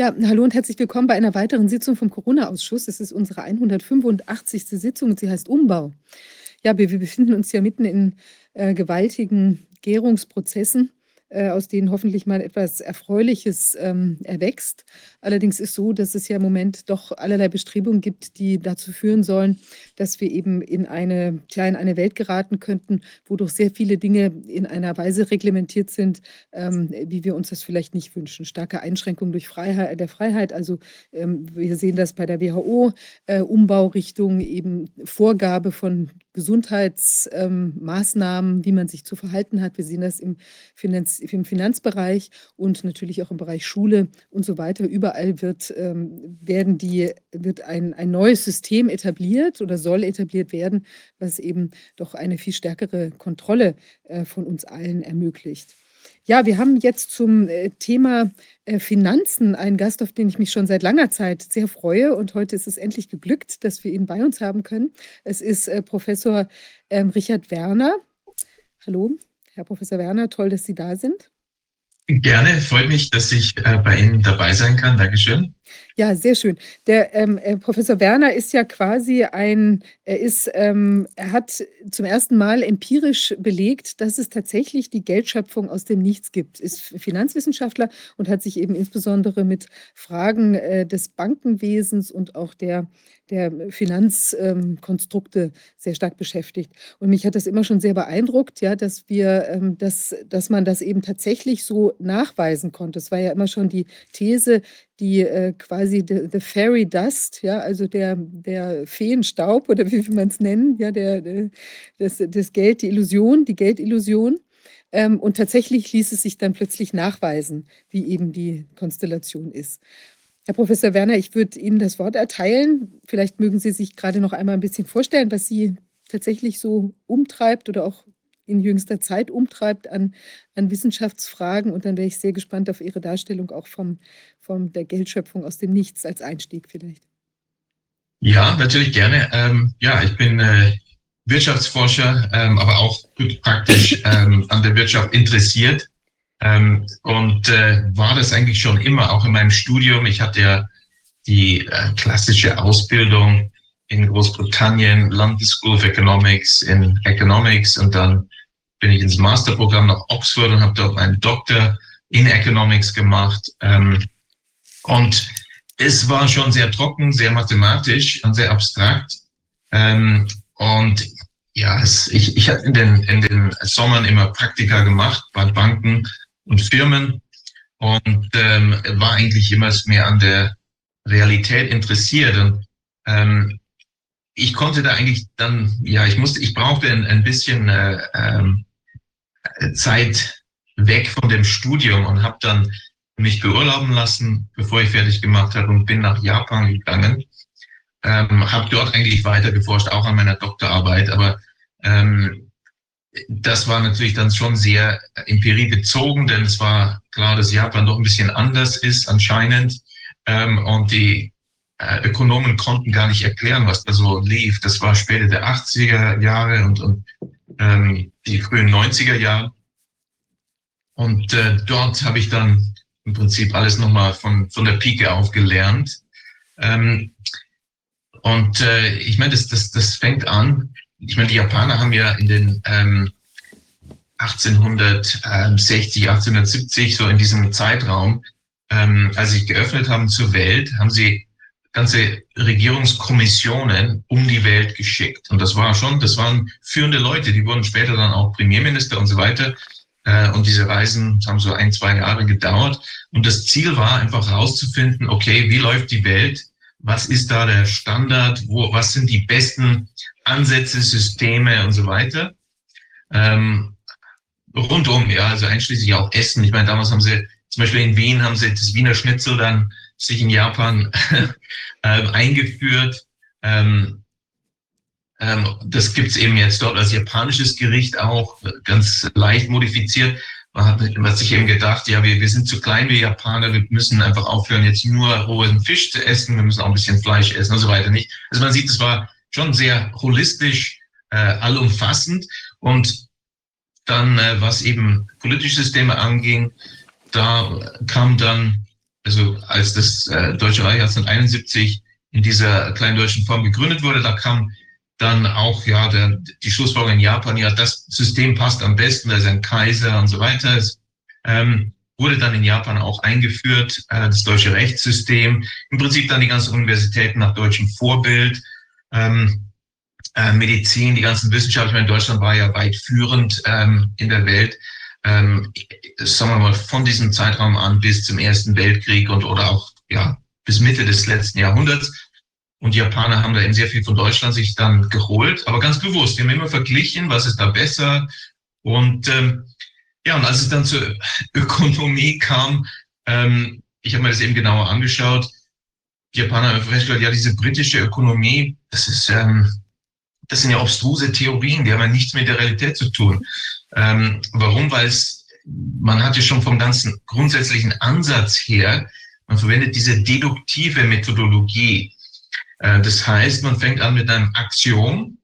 Ja, hallo und herzlich willkommen bei einer weiteren Sitzung vom Corona-Ausschuss. Es ist unsere 185. Sitzung und sie heißt Umbau. Ja, wir, wir befinden uns ja mitten in äh, gewaltigen Gärungsprozessen äh, aus denen hoffentlich mal etwas Erfreuliches ähm, erwächst. Allerdings ist so, dass es ja im Moment doch allerlei Bestrebungen gibt, die dazu führen sollen, dass wir eben in eine, ja, in eine Welt geraten könnten, wo doch sehr viele Dinge in einer Weise reglementiert sind, ähm, wie wir uns das vielleicht nicht wünschen. Starke Einschränkungen durch Freiheit, der Freiheit. Also ähm, wir sehen das bei der WHO, äh, Umbaurichtung, eben Vorgabe von Gesundheitsmaßnahmen, ähm, wie man sich zu verhalten hat. Wir sehen das im, Finanz im, Finanzbereich und natürlich auch im Bereich Schule und so weiter. Überall wird, ähm, werden die, wird ein, ein neues System etabliert oder soll etabliert werden, was eben doch eine viel stärkere Kontrolle äh, von uns allen ermöglicht. Ja, wir haben jetzt zum äh, Thema äh, Finanzen einen Gast, auf den ich mich schon seit langer Zeit sehr freue. Und heute ist es endlich geglückt, dass wir ihn bei uns haben können. Es ist äh, Professor ähm, Richard Werner. Hallo, Herr Professor Werner, toll, dass Sie da sind. Gerne, freut mich, dass ich bei Ihnen dabei sein kann. Dankeschön. Ja, sehr schön. Der ähm, äh, Professor Werner ist ja quasi ein, er ist, ähm, er hat zum ersten Mal empirisch belegt, dass es tatsächlich die Geldschöpfung aus dem Nichts gibt. Ist Finanzwissenschaftler und hat sich eben insbesondere mit Fragen äh, des Bankenwesens und auch der der Finanzkonstrukte ähm, sehr stark beschäftigt. Und mich hat das immer schon sehr beeindruckt, ja, dass wir, ähm, dass, dass man das eben tatsächlich so nachweisen konnte. Es war ja immer schon die These, die äh, quasi the, the, Fairy Dust, ja, also der, der Feenstaub oder wie will man es nennen, ja, der, der, das, das Geld, die Illusion, die Geldillusion. Ähm, und tatsächlich ließ es sich dann plötzlich nachweisen, wie eben die Konstellation ist. Herr Professor Werner, ich würde Ihnen das Wort erteilen. Vielleicht mögen Sie sich gerade noch einmal ein bisschen vorstellen, was Sie tatsächlich so umtreibt oder auch in jüngster Zeit umtreibt an, an Wissenschaftsfragen. Und dann wäre ich sehr gespannt auf Ihre Darstellung auch vom, vom der Geldschöpfung aus dem Nichts als Einstieg vielleicht. Ja, natürlich gerne. Ähm, ja, ich bin äh, Wirtschaftsforscher, ähm, aber auch praktisch ähm, an der Wirtschaft interessiert. Ähm, und äh, war das eigentlich schon immer, auch in meinem Studium. Ich hatte ja die äh, klassische Ausbildung in Großbritannien, London School of Economics in Economics und dann bin ich ins Masterprogramm nach Oxford und habe dort meinen Doktor in Economics gemacht. Ähm, und es war schon sehr trocken, sehr mathematisch und sehr abstrakt. Ähm, und ja, es, ich, ich hatte in den, in den Sommern immer Praktika gemacht bei Banken und Firmen und ähm, war eigentlich immer mehr an der Realität interessiert. Und ähm, ich konnte da eigentlich dann, ja, ich musste, ich brauchte ein, ein bisschen äh, ähm, Zeit weg von dem Studium und habe dann mich beurlauben lassen, bevor ich fertig gemacht habe und bin nach Japan gegangen. Ähm, habe dort eigentlich weiter geforscht, auch an meiner Doktorarbeit, aber ähm, das war natürlich dann schon sehr empiriebezogen, denn es war klar, dass Japan doch ein bisschen anders ist anscheinend. Ähm, und die äh, Ökonomen konnten gar nicht erklären, was da so lief. Das war später der 80er Jahre und, und ähm, die frühen 90er Jahre. Und äh, dort habe ich dann im Prinzip alles nochmal von, von der Pike auf gelernt. Ähm, und äh, ich meine, das, das, das fängt an ich meine, die Japaner haben ja in den ähm, 1860, 1870, so in diesem Zeitraum, ähm, als sie geöffnet haben zur Welt, haben sie ganze Regierungskommissionen um die Welt geschickt. Und das war schon, das waren führende Leute, die wurden später dann auch Premierminister und so weiter. Äh, und diese Reisen haben so ein, zwei Jahre gedauert. Und das Ziel war einfach herauszufinden, okay, wie läuft die Welt? Was ist da der Standard? Wo, was sind die besten Ansätze, Systeme und so weiter. Ähm, rundum, ja, also einschließlich auch Essen. Ich meine, damals haben sie, zum Beispiel in Wien haben sie das Wiener Schnitzel dann sich in Japan äh, eingeführt. Ähm, ähm, das gibt's eben jetzt dort als japanisches Gericht auch, ganz leicht modifiziert. Man hat, man hat sich eben gedacht, ja, wir, wir sind zu klein, wir Japaner, wir müssen einfach aufhören, jetzt nur rohen Fisch zu essen, wir müssen auch ein bisschen Fleisch essen und so weiter nicht. Also man sieht, es war schon sehr holistisch, äh, allumfassend. Und dann, äh, was eben politische Systeme anging, da kam dann also als das äh, Deutsche Reich 1871 in dieser kleinen deutschen Form gegründet wurde, da kam dann auch ja der, die Schlussfolgerung in Japan, ja, das System passt am besten, da ist ein Kaiser und so weiter. Es ähm, wurde dann in Japan auch eingeführt, äh, das deutsche Rechtssystem, im Prinzip dann die ganzen Universitäten nach deutschem Vorbild. Ähm, äh, Medizin, die ganzen Wissenschaften. in Deutschland war ja weit führend ähm, in der Welt. Ähm, sagen wir mal, von diesem Zeitraum an bis zum Ersten Weltkrieg und oder auch ja bis Mitte des letzten Jahrhunderts. Und die Japaner haben da eben sehr viel von Deutschland sich dann geholt, aber ganz bewusst. Die haben immer verglichen, was ist da besser. Und ähm, ja, und als es dann zur Ökonomie kam, ähm, ich habe mir das eben genauer angeschaut, die Japaner haben festgestellt, ja, diese britische Ökonomie, das ist ähm, das sind ja obstruse Theorien, die haben ja nichts mit der Realität zu tun. Ähm, warum? Weil es, man hat ja schon vom ganzen grundsätzlichen Ansatz her, man verwendet diese deduktive Methodologie. Äh, das heißt, man fängt an mit einem Axiom.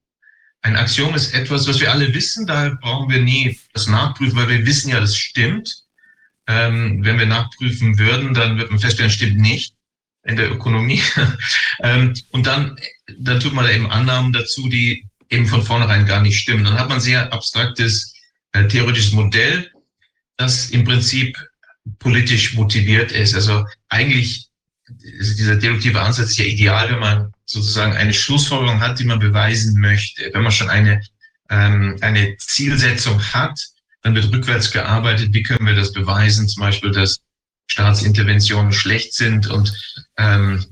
Ein Axiom ist etwas, was wir alle wissen, daher brauchen wir nie das nachprüfen, weil wir wissen ja, das stimmt. Ähm, wenn wir nachprüfen würden, dann wird man feststellen, stimmt nicht in der Ökonomie. ähm, und dann, dann tut man da eben Annahmen dazu, die eben von vornherein gar nicht stimmen. Dann hat man sehr abstraktes theoretisches Modell, das im Prinzip politisch motiviert ist. Also eigentlich ist dieser deduktive Ansatz ja ideal, wenn man sozusagen eine Schlussfolgerung hat, die man beweisen möchte. Wenn man schon eine, ähm, eine Zielsetzung hat, dann wird rückwärts gearbeitet. Wie können wir das beweisen? Zum Beispiel, dass Staatsinterventionen schlecht sind und ähm,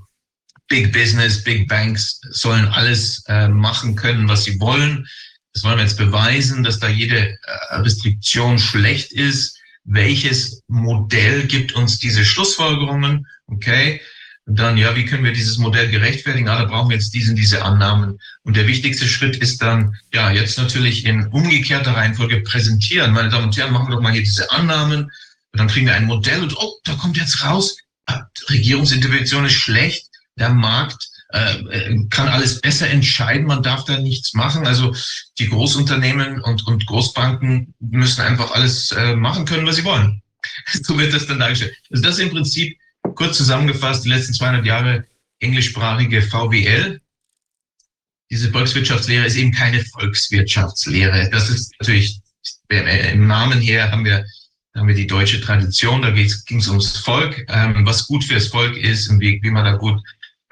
Big Business, Big Banks sollen alles äh, machen können, was sie wollen. Das wollen wir jetzt beweisen, dass da jede äh, Restriktion schlecht ist. Welches Modell gibt uns diese Schlussfolgerungen? Okay. Und dann, ja, wie können wir dieses Modell gerechtfertigen? Ah, da brauchen wir jetzt diese, diese Annahmen. Und der wichtigste Schritt ist dann, ja, jetzt natürlich in umgekehrter Reihenfolge präsentieren. Meine Damen und Herren, machen wir doch mal hier diese Annahmen. Und dann kriegen wir ein Modell und, oh, da kommt jetzt raus, ah, Regierungsintervention ist schlecht, der Markt äh, äh, kann alles besser entscheiden, man darf da nichts machen. Also die Großunternehmen und, und Großbanken müssen einfach alles äh, machen können, was sie wollen. so wird das dann dargestellt. Also das im Prinzip kurz zusammengefasst die letzten 200 Jahre englischsprachige VWL. Diese Volkswirtschaftslehre ist eben keine Volkswirtschaftslehre. Das ist natürlich im Namen her haben wir haben wir die deutsche Tradition, da ging es ums Volk, ähm, was gut fürs Volk ist und wie, wie man da gut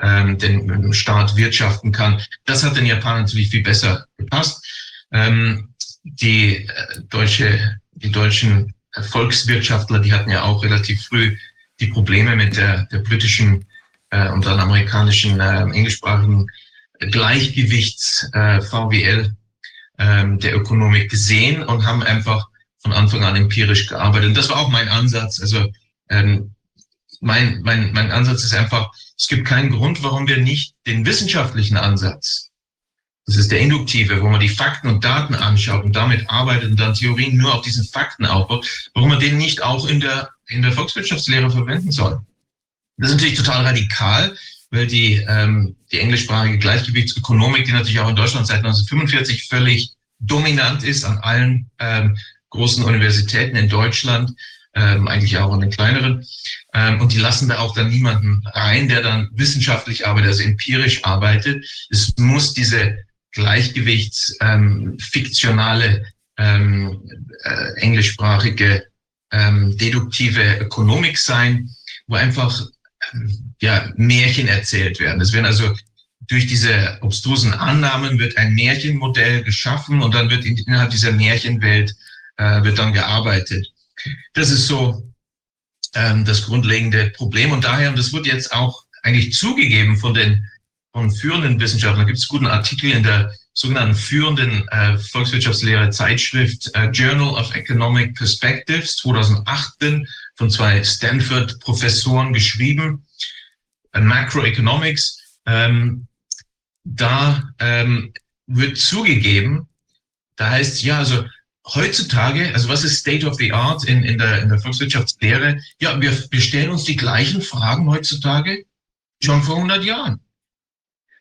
ähm, den Staat wirtschaften kann. Das hat den Japanern natürlich viel besser gepasst. Ähm, die äh, deutsche, die deutschen Volkswirtschaftler, die hatten ja auch relativ früh die Probleme mit der, der britischen äh, und dann amerikanischen äh, englischsprachigen Gleichgewichts äh, VWL äh, der Ökonomik gesehen und haben einfach von Anfang an empirisch gearbeitet. Und das war auch mein Ansatz. Also ähm, mein, mein, mein Ansatz ist einfach, es gibt keinen Grund, warum wir nicht den wissenschaftlichen Ansatz, das ist der induktive, wo man die Fakten und Daten anschaut und damit arbeitet und dann Theorien nur auf diesen Fakten aufbaut, warum man den nicht auch in der, in der Volkswirtschaftslehre verwenden soll. Das ist natürlich total radikal, weil die, ähm, die englischsprachige Gleichgewichtsökonomik, die natürlich auch in Deutschland seit 1945 völlig dominant ist an allen ähm, großen Universitäten in Deutschland, ähm, eigentlich auch in den kleineren. Ähm, und die lassen da auch dann niemanden rein, der dann wissenschaftlich arbeitet, also empirisch arbeitet. Es muss diese gleichgewichtsfiktionale ähm, äh, englischsprachige ähm, deduktive Ökonomik sein, wo einfach ähm, ja, Märchen erzählt werden. Es werden also durch diese obstrusen Annahmen wird ein Märchenmodell geschaffen und dann wird innerhalb dieser Märchenwelt äh, wird dann gearbeitet. Das ist so ähm, das grundlegende Problem. Und daher, und das wird jetzt auch eigentlich zugegeben von den von führenden Wissenschaftlern, gibt es guten Artikel in der sogenannten führenden äh, Volkswirtschaftslehre Zeitschrift äh, Journal of Economic Perspectives 2018 von zwei Stanford-Professoren geschrieben, äh, Macroeconomics. Ähm, da ähm, wird zugegeben, da heißt ja, also heutzutage, also was ist State of the Art in, in, der, in der Volkswirtschaftslehre? Ja, wir, wir stellen uns die gleichen Fragen heutzutage schon vor 100 Jahren.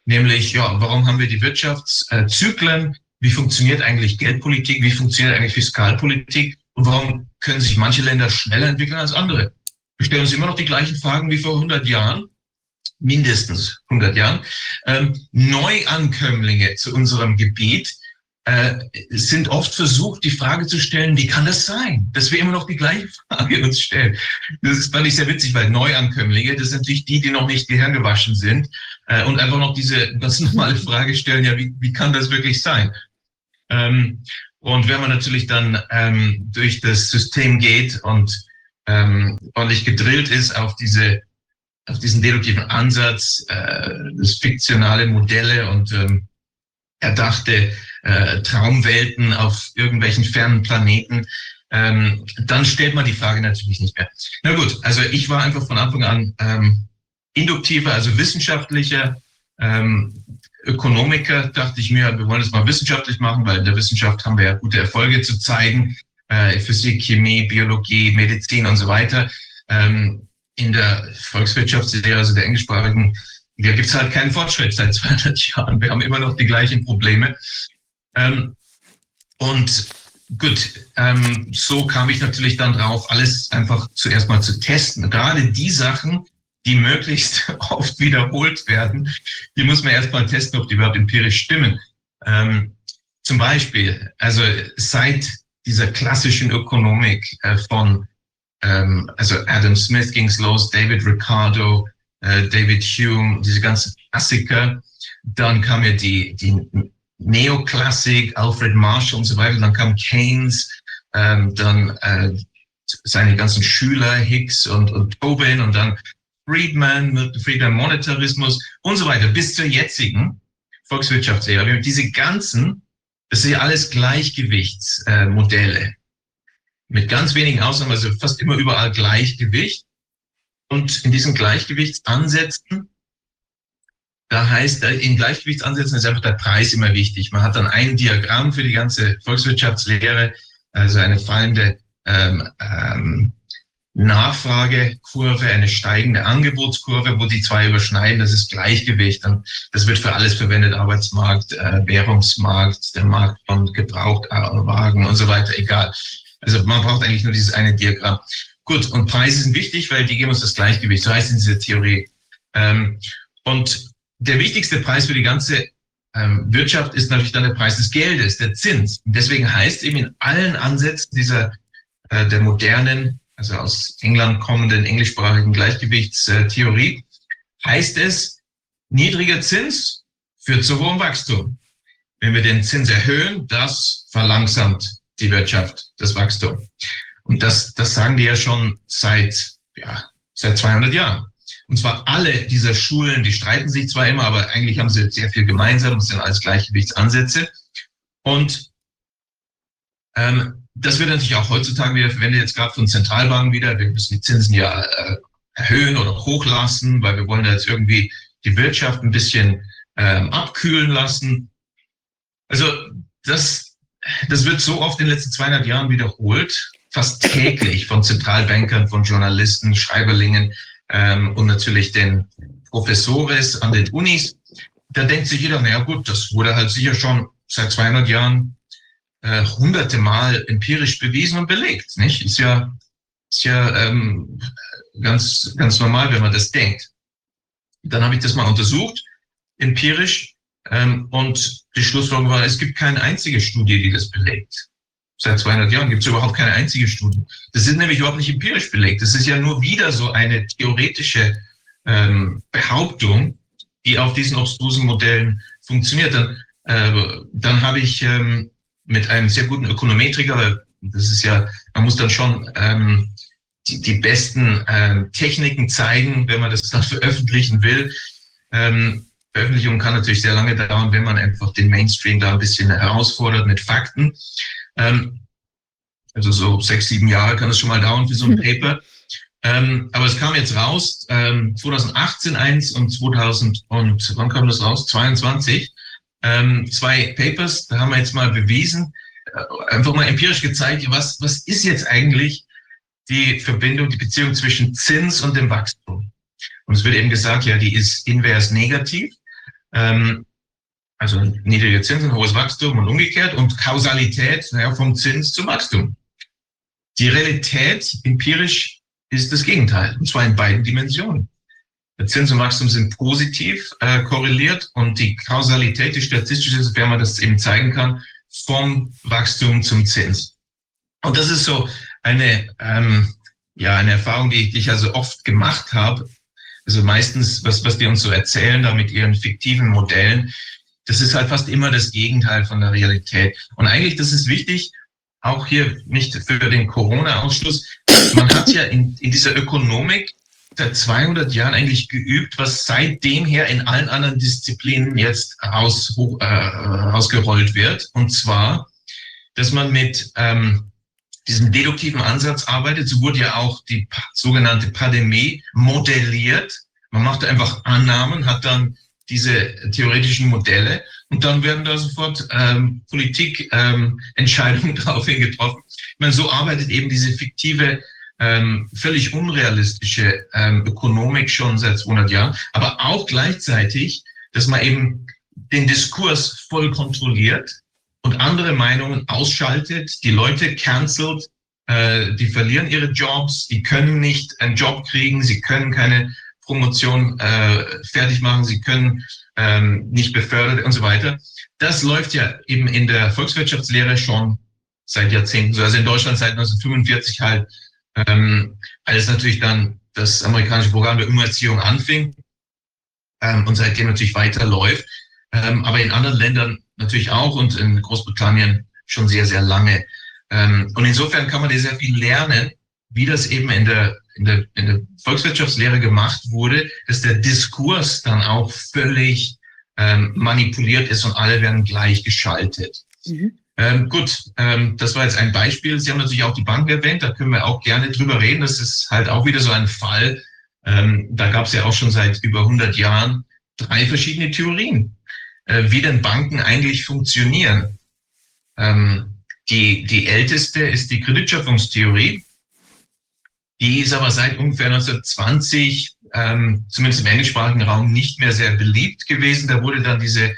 Nämlich, ja, warum haben wir die Wirtschaftszyklen? Wie funktioniert eigentlich Geldpolitik? Wie funktioniert eigentlich Fiskalpolitik? Und warum können sich manche Länder schneller entwickeln als andere? wir stellen uns immer noch die gleichen Fragen wie vor 100 Jahren, mindestens 100 Jahren. Ähm, Neuankömmlinge zu unserem Gebiet äh, sind oft versucht, die Frage zu stellen, wie kann das sein, dass wir immer noch die gleiche Frage uns stellen. Das ist, fand ich sehr witzig, weil Neuankömmlinge, das sind natürlich die, die noch nicht Gehirn gewaschen sind äh, und einfach noch diese ganz normale Frage stellen, ja, wie, wie kann das wirklich sein? Ähm, und wenn man natürlich dann ähm, durch das System geht und ähm, ordentlich gedrillt ist auf diese auf diesen deduktiven Ansatz, äh, das fiktionale Modelle und ähm, erdachte äh, Traumwelten auf irgendwelchen fernen Planeten, ähm, dann stellt man die Frage natürlich nicht mehr. Na gut, also ich war einfach von Anfang an ähm, induktiver, also wissenschaftlicher ähm, Ökonomiker, dachte ich mir, wir wollen es mal wissenschaftlich machen, weil in der Wissenschaft haben wir ja gute Erfolge zu zeigen, äh, Physik, Chemie, Biologie, Medizin und so weiter. Ähm, in der Volkswirtschaftslehre, also der englischsprachigen, da gibt es halt keinen Fortschritt seit 200 Jahren. Wir haben immer noch die gleichen Probleme. Ähm, und gut, ähm, so kam ich natürlich dann drauf, alles einfach zuerst mal zu testen. Gerade die Sachen, die möglichst oft wiederholt werden, die muss man erst mal testen, ob die überhaupt empirisch stimmen. Ähm, zum Beispiel, also seit dieser klassischen Ökonomik äh, von ähm, also Adam Smith ging's los, David Ricardo, äh, David Hume, diese ganzen Klassiker. Dann kam ja die, die Neoklassik, Alfred Marshall und so weiter. Dann kam Keynes, ähm, dann äh, seine ganzen Schüler, Hicks und, und Tobin und dann Friedman, Friedman Monetarismus und so weiter bis zur jetzigen Volkswirtschaftslehre. Diese ganzen, das sind ja alles Gleichgewichtsmodelle. Mit ganz wenigen Ausnahmen, also fast immer überall Gleichgewicht. Und in diesen Gleichgewichtsansätzen, da heißt, in Gleichgewichtsansätzen ist einfach der Preis immer wichtig. Man hat dann ein Diagramm für die ganze Volkswirtschaftslehre, also eine fallende ähm, ähm, Nachfragekurve, eine steigende Angebotskurve, wo die zwei überschneiden, das ist Gleichgewicht. Und das wird für alles verwendet, Arbeitsmarkt, äh, Währungsmarkt, der Markt von Gebrauchtwagen und so weiter, egal. Also man braucht eigentlich nur dieses eine Diagramm. Gut, und Preise sind wichtig, weil die geben uns das Gleichgewicht, so heißt in dieser Theorie. Ähm, und der wichtigste Preis für die ganze ähm, Wirtschaft ist natürlich dann der Preis des Geldes, der Zins. Und deswegen heißt eben in allen Ansätzen dieser äh, der modernen, also aus England kommenden englischsprachigen Gleichgewichtstheorie, heißt es, niedriger Zins führt zu hohem Wachstum. Wenn wir den Zins erhöhen, das verlangsamt die Wirtschaft, das Wachstum. Und das, das sagen die ja schon seit, ja, seit 200 Jahren. Und zwar alle dieser Schulen, die streiten sich zwar immer, aber eigentlich haben sie sehr viel gemeinsam, das sind alles Gleichgewichtsansätze. Und ähm, das wird natürlich auch heutzutage wieder verwendet, jetzt gerade von Zentralbanken wieder. Wir müssen die Zinsen ja äh, erhöhen oder hochlassen, weil wir wollen jetzt irgendwie die Wirtschaft ein bisschen ähm, abkühlen lassen. Also das, das wird so oft in den letzten 200 Jahren wiederholt, fast täglich von Zentralbankern, von Journalisten, Schreiberlingen ähm, und natürlich den Professores an den Unis. Da denkt sich jeder, naja gut, das wurde halt sicher schon seit 200 Jahren äh, hunderte Mal empirisch bewiesen und belegt. Nicht? Ist ja, ist ja ähm, ganz, ganz normal, wenn man das denkt. Dann habe ich das mal untersucht, empirisch, ähm, und die Schlussfolgerung war, es gibt keine einzige Studie, die das belegt. Seit 200 Jahren gibt es überhaupt keine einzige Studie. Das ist nämlich überhaupt nicht empirisch belegt. Das ist ja nur wieder so eine theoretische ähm, Behauptung, die auf diesen obstrusen Modellen funktioniert. Dann, äh, dann habe ich ähm, mit einem sehr guten Ökonometriker, das ist ja, man muss dann schon ähm, die, die besten ähm, Techniken zeigen, wenn man das dann veröffentlichen will. Ähm, Veröffentlichung kann natürlich sehr lange dauern, wenn man einfach den Mainstream da ein bisschen herausfordert mit Fakten. Ähm, also so sechs, sieben Jahre kann es schon mal dauern für so ein mhm. Paper. Ähm, aber es kam jetzt raus, ähm, 2018 eins und 2000 und wann kam das raus? 22. Ähm, zwei Papers, da haben wir jetzt mal bewiesen, äh, einfach mal empirisch gezeigt, was, was ist jetzt eigentlich die Verbindung, die Beziehung zwischen Zins und dem Wachstum. Und es wird eben gesagt, ja, die ist invers negativ. Ähm, also niedrige Zinsen, hohes Wachstum und umgekehrt und Kausalität naja, vom Zins zum Wachstum. Die Realität empirisch ist das Gegenteil, und zwar in beiden Dimensionen. Zins und Wachstum sind positiv äh, korreliert und die Kausalität, die statistische, sofern man das eben zeigen kann, vom Wachstum zum Zins. Und das ist so eine, ähm, ja, eine Erfahrung, die, die ich also oft gemacht habe. Also meistens, was, was die uns so erzählen, da mit ihren fiktiven Modellen, das ist halt fast immer das Gegenteil von der Realität. Und eigentlich, das ist wichtig, auch hier nicht für den Corona-Ausschluss. Man hat ja in, in dieser Ökonomik seit 200 Jahren eigentlich geübt, was seitdem her in allen anderen Disziplinen jetzt raus, äh, rausgerollt wird. Und zwar, dass man mit ähm, diesem deduktiven Ansatz arbeitet. So wurde ja auch die sogenannte Pandemie modelliert. Man macht einfach Annahmen, hat dann diese theoretischen Modelle und dann werden da sofort ähm, Politikentscheidungen ähm, daraufhin getroffen. Ich meine, so arbeitet eben diese fiktive ähm, völlig unrealistische ähm, Ökonomik schon seit 200 Jahren, aber auch gleichzeitig, dass man eben den Diskurs voll kontrolliert und andere Meinungen ausschaltet, die Leute cancelt, äh, die verlieren ihre Jobs, die können nicht einen Job kriegen, sie können keine Promotion äh, fertig machen, sie können ähm, nicht befördert und so weiter. Das läuft ja eben in der Volkswirtschaftslehre schon seit Jahrzehnten so. Also in Deutschland seit 1945 halt ähm, als natürlich dann das amerikanische Programm der Umerziehung anfing ähm, und seitdem natürlich weiterläuft. Ähm, aber in anderen Ländern natürlich auch und in Großbritannien schon sehr, sehr lange. Ähm, und insofern kann man dir sehr viel lernen, wie das eben in der, in, der, in der Volkswirtschaftslehre gemacht wurde, dass der Diskurs dann auch völlig ähm, manipuliert ist und alle werden gleichgeschaltet. Mhm. Ähm, gut, ähm, das war jetzt ein Beispiel. Sie haben natürlich auch die Banken erwähnt, da können wir auch gerne drüber reden. Das ist halt auch wieder so ein Fall. Ähm, da gab es ja auch schon seit über 100 Jahren drei verschiedene Theorien, äh, wie denn Banken eigentlich funktionieren. Ähm, die, die älteste ist die Kreditschöpfungstheorie. Die ist aber seit ungefähr 1920, ähm, zumindest im englischsprachigen Raum, nicht mehr sehr beliebt gewesen. Da wurde dann diese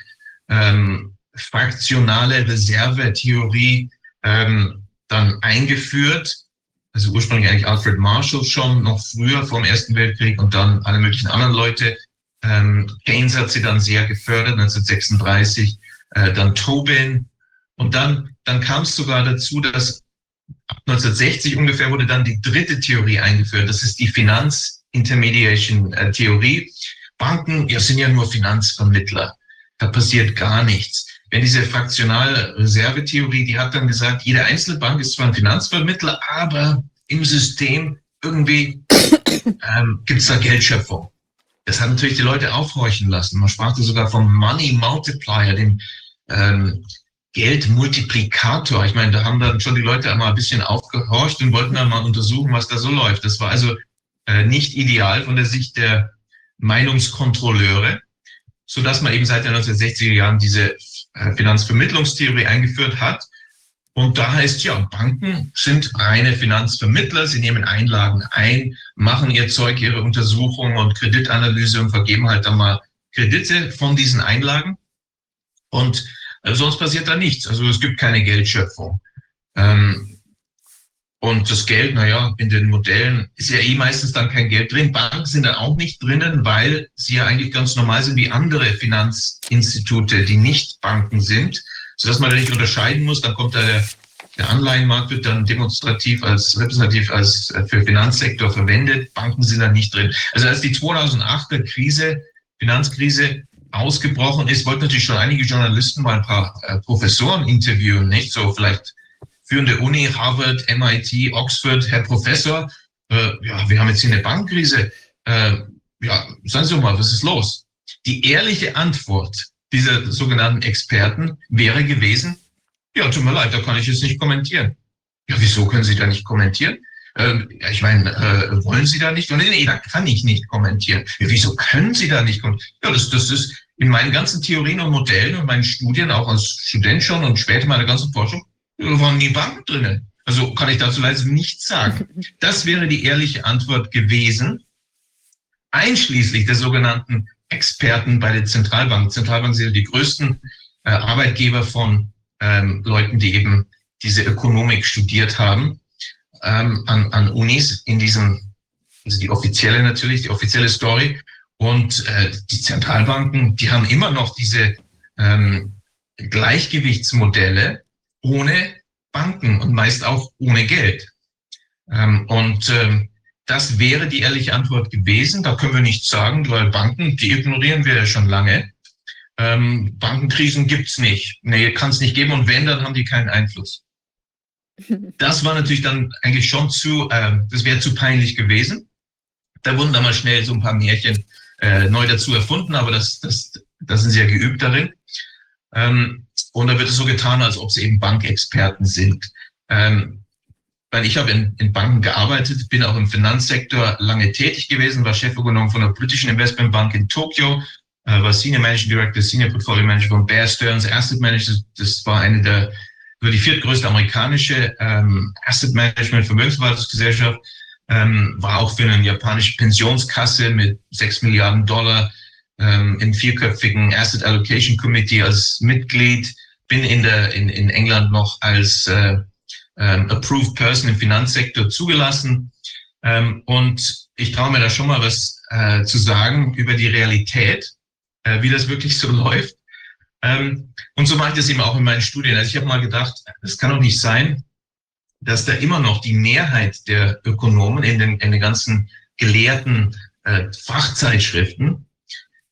ähm, fraktionale Reservetheorie ähm, dann eingeführt. Also ursprünglich eigentlich Alfred Marshall schon noch früher vor dem Ersten Weltkrieg und dann alle möglichen anderen Leute. Ähm, Keynes hat sie dann sehr gefördert, 1936, äh, dann Tobin. Und dann, dann kam es sogar dazu, dass 1960 ungefähr wurde dann die dritte Theorie eingeführt. Das ist die Finanzintermediation-Theorie. Äh, Banken ja, sind ja nur Finanzvermittler. Da passiert gar nichts wenn diese fraktionale Reservetheorie, die hat dann gesagt, jede einzelne Bank ist zwar ein Finanzvermittler, aber im System irgendwie ähm, gibt es da Geldschöpfung. Das hat natürlich die Leute aufhorchen lassen. Man sprach sogar vom Money Multiplier, dem ähm, Geldmultiplikator. Ich meine, da haben dann schon die Leute einmal ein bisschen aufgehorcht und wollten dann mal untersuchen, was da so läuft. Das war also äh, nicht ideal von der Sicht der Meinungskontrolleure, so dass man eben seit den 1960er Jahren diese äh, Finanzvermittlungstheorie eingeführt hat. Und da heißt ja, Banken sind reine Finanzvermittler, sie nehmen Einlagen ein, machen ihr Zeug, ihre Untersuchung und Kreditanalyse und vergeben halt dann mal Kredite von diesen Einlagen. Und äh, sonst passiert da nichts. Also es gibt keine Geldschöpfung. Ähm, und das Geld, naja, in den Modellen ist ja eh meistens dann kein Geld drin. Banken sind dann auch nicht drinnen, weil sie ja eigentlich ganz normal sind wie andere Finanzinstitute, die nicht Banken sind, sodass man da nicht unterscheiden muss. Dann kommt da der, der Anleihenmarkt wird dann demonstrativ als repräsentativ als äh, für Finanzsektor verwendet. Banken sind da nicht drin. Also als die 2008er Krise, Finanzkrise ausgebrochen ist, wollten natürlich schon einige Journalisten mal ein paar äh, Professoren interviewen, nicht so vielleicht führende Uni, Harvard, MIT, Oxford, Herr Professor, äh, ja, wir haben jetzt hier eine Bankkrise. Äh, ja, sagen Sie mal, was ist los? Die ehrliche Antwort dieser sogenannten Experten wäre gewesen, ja, tut mir leid, da kann ich jetzt nicht kommentieren. Ja, wieso können Sie da nicht kommentieren? Ähm, ich meine, äh, wollen Sie da nicht? Und nee, nee, da kann ich nicht kommentieren. Ja, wieso können Sie da nicht kommentieren? Ja, das, das ist in meinen ganzen Theorien und Modellen und meinen Studien, auch als Student schon und später meiner ganzen Forschung, waren die Banken drinnen. Also kann ich dazu leider nichts sagen. Das wäre die ehrliche Antwort gewesen, einschließlich der sogenannten Experten bei den Zentralbanken. Zentralbanken sind die größten äh, Arbeitgeber von ähm, Leuten, die eben diese Ökonomik studiert haben, ähm, an, an Unis in diesem also die offizielle natürlich, die offizielle Story. Und äh, die Zentralbanken, die haben immer noch diese ähm, Gleichgewichtsmodelle ohne Banken und meist auch ohne Geld. Ähm, und ähm, das wäre die ehrliche Antwort gewesen. Da können wir nichts sagen, weil Banken, die ignorieren wir ja schon lange. Ähm, Bankenkrisen gibt's nicht. Nee, kann es nicht geben. Und wenn, dann haben die keinen Einfluss. Das war natürlich dann eigentlich schon zu, äh, das wäre zu peinlich gewesen. Da wurden dann mal schnell so ein paar Märchen äh, neu dazu erfunden, aber das, das, das sind sie ja geübt darin. Ähm, und da wird es so getan, als ob sie eben Bankexperten sind. Ähm, weil ich habe in, in Banken gearbeitet, bin auch im Finanzsektor lange tätig gewesen, war Chefökonom von einer britischen Investmentbank in Tokio, äh, war Senior Managing Director, Senior Portfolio Manager von Bear Stearns Asset Managers. Das war eine der über die viertgrößte amerikanische ähm, Asset Management Vermögensverwaltungsgesellschaft, ähm, war auch für eine japanische Pensionskasse mit sechs Milliarden Dollar ähm, im vierköpfigen Asset Allocation Committee als Mitglied, bin in der in, in England noch als äh, ähm, Approved Person im Finanzsektor zugelassen ähm, und ich traue mir da schon mal was äh, zu sagen über die Realität, äh, wie das wirklich so läuft. Ähm, und so mache ich das eben auch in meinen Studien. Also ich habe mal gedacht, es kann doch nicht sein, dass da immer noch die Mehrheit der Ökonomen in den, in den ganzen gelehrten äh, Fachzeitschriften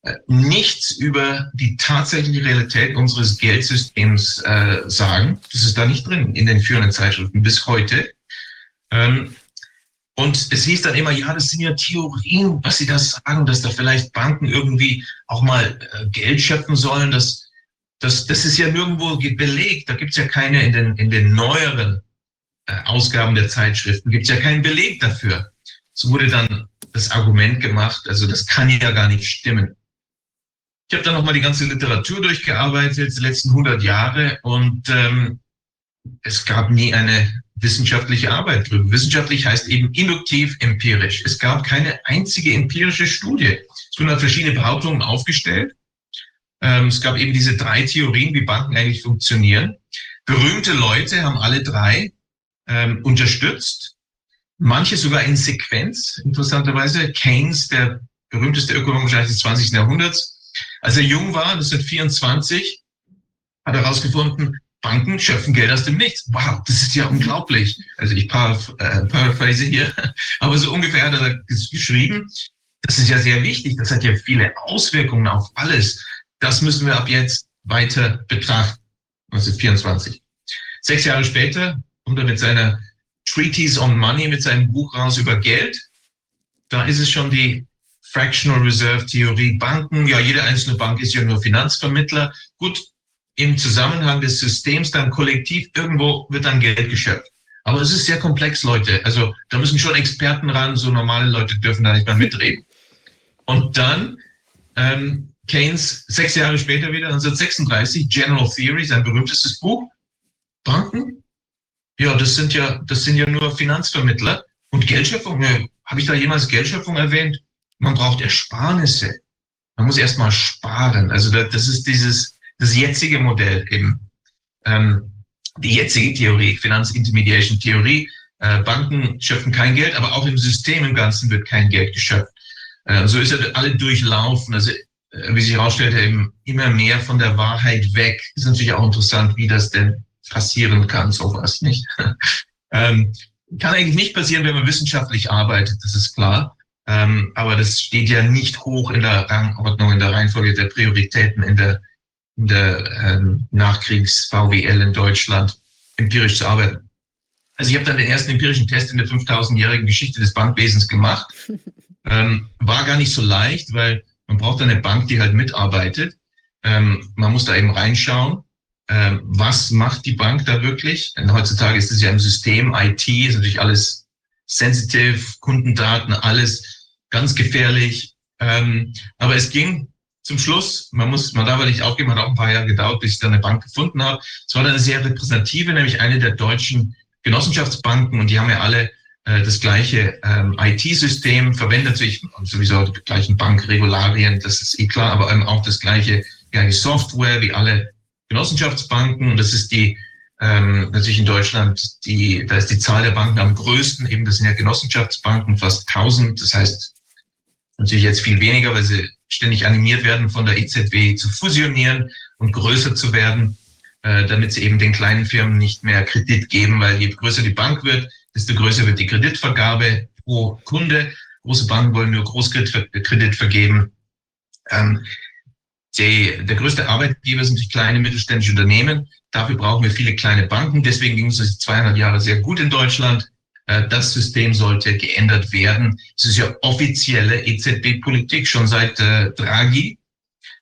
äh, nichts über die tatsächliche Realität unseres Geldsystems äh, sagen. Das ist da nicht drin in den führenden Zeitschriften bis heute. Ähm, und es hieß dann immer, ja, das sind ja Theorien, was sie da sagen, dass da vielleicht Banken irgendwie auch mal äh, Geld schöpfen sollen. Das, das, das ist ja nirgendwo belegt. Da gibt es ja keine in den, in den neueren äh, Ausgaben der Zeitschriften, gibt es ja keinen Beleg dafür. Es wurde dann das Argument gemacht, also das kann ja gar nicht stimmen. Ich habe dann nochmal die ganze Literatur durchgearbeitet, die letzten 100 Jahre, und ähm, es gab nie eine wissenschaftliche Arbeit drüber. Wissenschaftlich heißt eben induktiv empirisch. Es gab keine einzige empirische Studie. Es wurden halt verschiedene Behauptungen aufgestellt. Ähm, es gab eben diese drei Theorien, wie Banken eigentlich funktionieren. Berühmte Leute haben alle drei ähm, unterstützt. Manche sogar in Sequenz, interessanterweise. Keynes, der berühmteste Ökonom des 20. Jahrhunderts. Als er jung war, 1924, hat er herausgefunden, Banken schöpfen Geld aus dem Nichts. Wow, das ist ja unglaublich. Also ich äh, paraphrase hier, aber so ungefähr hat er geschrieben. Das ist ja sehr wichtig. Das hat ja viele Auswirkungen auf alles. Das müssen wir ab jetzt weiter betrachten. 1924. Sechs Jahre später kommt er mit seiner Treatise on Money, mit seinem Buch raus über Geld. Da ist es schon die Fractional Reserve Theorie. Banken, ja, jede einzelne Bank ist ja nur Finanzvermittler. Gut, im Zusammenhang des Systems dann kollektiv irgendwo wird dann Geld geschöpft. Aber es ist sehr komplex, Leute. Also da müssen schon Experten ran, so normale Leute dürfen da nicht mehr mitreden. Und dann ähm, Keynes sechs Jahre später wieder, 1936, General Theory, sein berühmtestes Buch. Banken? Ja, das sind ja, das sind ja nur Finanzvermittler. Und Geldschöpfung, ja, habe ich da jemals Geldschöpfung erwähnt? Man braucht Ersparnisse. Man muss erstmal sparen. Also das ist dieses das jetzige Modell eben, ähm, die jetzige Theorie, Finanzintermediation-Theorie, äh, Banken schöpfen kein Geld, aber auch im System im Ganzen wird kein Geld geschöpft. Äh, so ist er alle durchlaufen, also äh, wie sich herausstellte, eben immer mehr von der Wahrheit weg. Ist natürlich auch interessant, wie das denn passieren kann, sowas nicht. ähm, kann eigentlich nicht passieren, wenn man wissenschaftlich arbeitet, das ist klar. Ähm, aber das steht ja nicht hoch in der Rangordnung, in der Reihenfolge der Prioritäten in der in der ähm, Nachkriegs-VWL in Deutschland empirisch zu arbeiten. Also ich habe dann den ersten empirischen Test in der 5000-jährigen Geschichte des Bankwesens gemacht. Ähm, war gar nicht so leicht, weil man braucht eine Bank, die halt mitarbeitet. Ähm, man muss da eben reinschauen, ähm, was macht die Bank da wirklich. Denn heutzutage ist es ja im System, IT ist natürlich alles sensitive, Kundendaten, alles ganz gefährlich. Ähm, aber es ging zum Schluss, man muss, man darf aber nicht aufgeben, hat auch ein paar Jahre gedauert, bis ich dann eine Bank gefunden habe. Es war dann eine sehr repräsentative, nämlich eine der deutschen Genossenschaftsbanken und die haben ja alle das gleiche ähm, IT-System, verwendet sich sowieso die gleichen Bankregularien, das ist eh klar, aber eben auch das gleiche, gleiche Software wie alle Genossenschaftsbanken. Und das ist die ähm, natürlich in Deutschland, die, da ist die Zahl der Banken am größten, eben das sind ja Genossenschaftsbanken, fast 1000, das heißt natürlich jetzt viel weniger, weil sie ständig animiert werden, von der EZB zu fusionieren und größer zu werden, äh, damit sie eben den kleinen Firmen nicht mehr Kredit geben, weil je größer die Bank wird, desto größer wird die Kreditvergabe pro Kunde. Große Banken wollen nur Großkredit vergeben. Ähm, die, der größte Arbeitgeber sind die kleinen mittelständischen Unternehmen. Dafür brauchen wir viele kleine Banken. Deswegen ging es 200 Jahre sehr gut in Deutschland. Äh, das System sollte geändert werden. Es ist ja offizielle EZB-Politik schon seit äh, Draghi.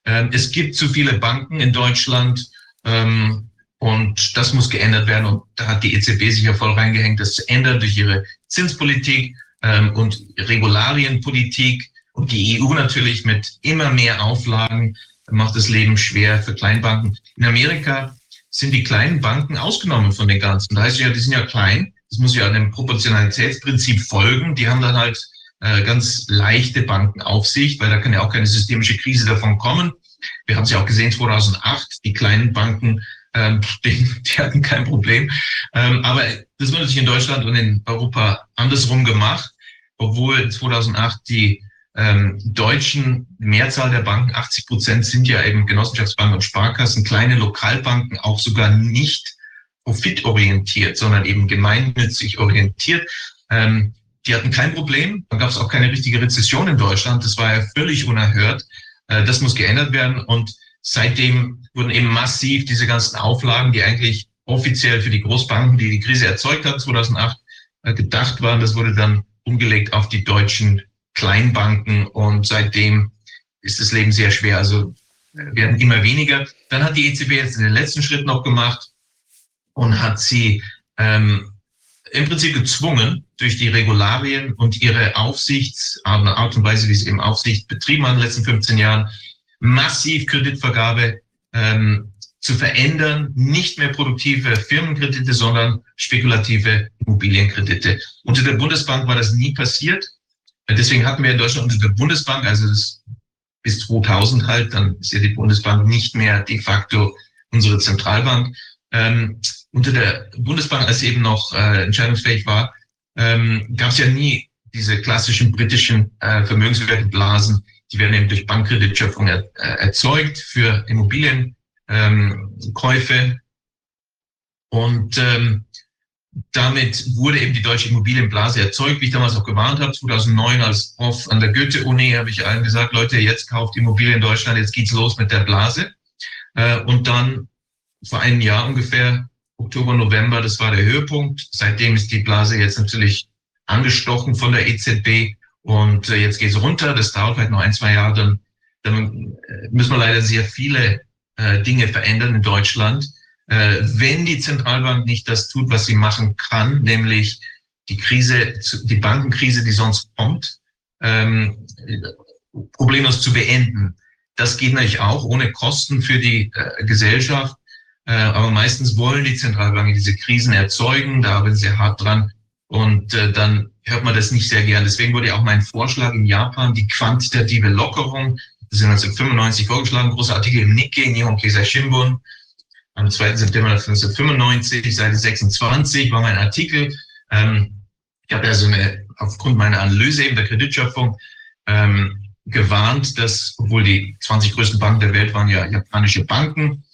Ähm, es gibt zu viele Banken in Deutschland ähm, und das muss geändert werden. Und da hat die EZB sich ja voll reingehängt, das zu ändern durch ihre Zinspolitik ähm, und Regularienpolitik und die EU natürlich mit immer mehr Auflagen macht das Leben schwer für Kleinbanken. In Amerika sind die kleinen Banken ausgenommen von den ganzen. Da heißt ja, die sind ja klein. Das muss ja dem Proportionalitätsprinzip folgen. Die haben dann halt äh, ganz leichte Bankenaufsicht, weil da kann ja auch keine systemische Krise davon kommen. Wir haben es ja auch gesehen 2008, die kleinen Banken, ähm, die, die hatten kein Problem. Ähm, aber das wurde sich in Deutschland und in Europa andersrum gemacht, obwohl 2008 die ähm, deutschen Mehrzahl der Banken, 80 Prozent sind ja eben Genossenschaftsbanken und Sparkassen, kleine Lokalbanken auch sogar nicht profitorientiert, sondern eben gemeinnützig orientiert. Ähm, die hatten kein Problem. Da gab es auch keine richtige Rezession in Deutschland. Das war ja völlig unerhört. Äh, das muss geändert werden. Und seitdem wurden eben massiv diese ganzen Auflagen, die eigentlich offiziell für die Großbanken, die die Krise erzeugt hat, 2008 äh, gedacht waren, das wurde dann umgelegt auf die deutschen Kleinbanken und seitdem ist das Leben sehr schwer. Also äh, werden immer weniger. Dann hat die EZB jetzt den letzten Schritt noch gemacht und hat sie ähm, im Prinzip gezwungen, durch die Regularien und ihre Aufsichtsart und Weise, wie sie eben Aufsicht betrieben haben in den letzten 15 Jahren, massiv Kreditvergabe ähm, zu verändern, nicht mehr produktive Firmenkredite, sondern spekulative Immobilienkredite. Unter der Bundesbank war das nie passiert. Deswegen hatten wir in Deutschland unter der Bundesbank, also bis 2000 halt, dann ist ja die Bundesbank nicht mehr de facto unsere Zentralbank. Ähm, unter der Bundesbank, als sie eben noch äh, entscheidungsfähig war, ähm, gab es ja nie diese klassischen britischen äh, Vermögenswerteblasen. Die werden eben durch Bankkreditschöpfung er, äh, erzeugt für Immobilienkäufe. Und ähm, damit wurde eben die deutsche Immobilienblase erzeugt, wie ich damals auch gewarnt habe. 2009 als Prof an der Goethe-Uni habe ich allen gesagt, Leute, jetzt kauft Immobilien in Deutschland, jetzt geht's los mit der Blase. Äh, und dann vor einem Jahr ungefähr, Oktober, November, das war der Höhepunkt. Seitdem ist die Blase jetzt natürlich angestochen von der EZB und äh, jetzt geht's runter. Das dauert vielleicht noch ein, zwei Jahre, dann, dann äh, müssen wir leider sehr viele Dinge verändern in Deutschland äh, wenn die Zentralbank nicht das tut, was sie machen kann, nämlich die Krise, die Bankenkrise, die sonst kommt, ähm, problemlos zu beenden. Das geht natürlich auch ohne Kosten für die äh, Gesellschaft. Äh, aber meistens wollen die Zentralbanken diese Krisen erzeugen. Da arbeiten sie hart dran. Und äh, dann hört man das nicht sehr gern. Deswegen wurde auch mein Vorschlag in Japan, die quantitative Lockerung, das sind 1995 vorgeschlagen, großer Artikel im Nikkei, Nihon Keizai Shimbun, am 2. September 1995, Seite 26, war mein Artikel. Ähm, ich habe also eine, aufgrund meiner Analyse eben der Kreditschöpfung ähm, gewarnt, dass, obwohl die 20 größten Banken der Welt waren ja japanische Banken,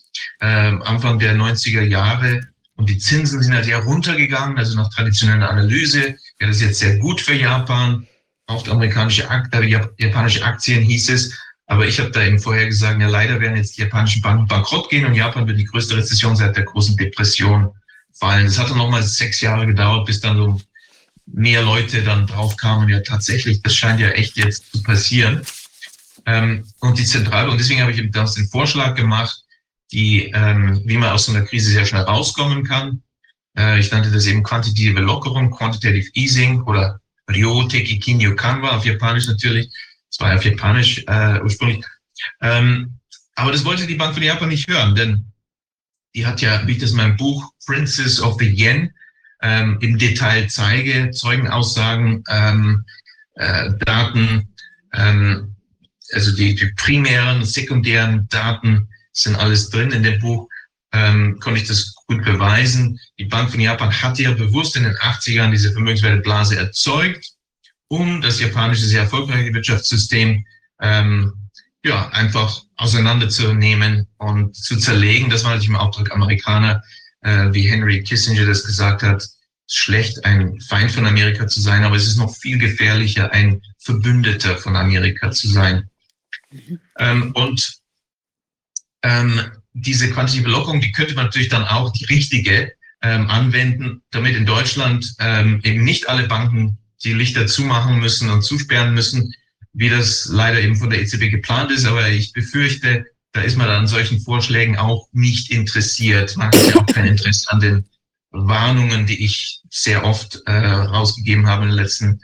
ähm, Anfang der 90er Jahre und die Zinsen sind halt ja runtergegangen, also nach traditioneller Analyse wäre das jetzt sehr gut für Japan. Auf amerikanische Aktien, äh, japanische Aktien hieß es, aber ich habe da eben vorher gesagt, ja leider werden jetzt die japanischen Banken bankrott gehen und Japan wird die größte Rezession seit der großen Depression fallen. Es hat dann nochmal sechs Jahre gedauert, bis dann so mehr Leute dann drauf kamen, ja tatsächlich, das scheint ja echt jetzt zu passieren. Ähm, und die Zentrale, und deswegen habe ich eben damals den Vorschlag gemacht, die, ähm, wie man aus so einer Krise sehr schnell rauskommen kann. Äh, ich nannte das eben quantitative Lockerung, Quantitative Easing oder Ryo Teki Kinyo Kanwa auf Japanisch natürlich. Das war auf Japanisch äh, ursprünglich. Ähm, aber das wollte die Bank von Japan nicht hören, denn die hat ja, wie ich das in meinem Buch Princess of the Yen ähm, im Detail zeige, Zeugenaussagen, ähm, äh, Daten, ähm, also die, die primären, sekundären Daten sind alles drin in dem Buch. ähm, konnte ich das gut beweisen. Die Bank von Japan hatte ja bewusst in den 80ern diese Vermögenswerteblase erzeugt, um das japanische sehr erfolgreiche Wirtschaftssystem ähm, ja, einfach auseinanderzunehmen und zu zerlegen. Das war natürlich im Auftrag Amerikaner, äh, wie Henry Kissinger das gesagt hat, schlecht, ein Feind von Amerika zu sein, aber es ist noch viel gefährlicher, ein Verbündeter von Amerika zu sein. Mhm. Ähm, und ähm, diese quantitative Lockerung, die könnte man natürlich dann auch die richtige ähm, anwenden, damit in Deutschland ähm, eben nicht alle Banken die Lichter zumachen müssen und zusperren müssen, wie das leider eben von der EZB geplant ist. Aber ich befürchte, da ist man an solchen Vorschlägen auch nicht interessiert. Man hat ja auch kein Interesse an den Warnungen, die ich sehr oft äh, rausgegeben habe in den letzten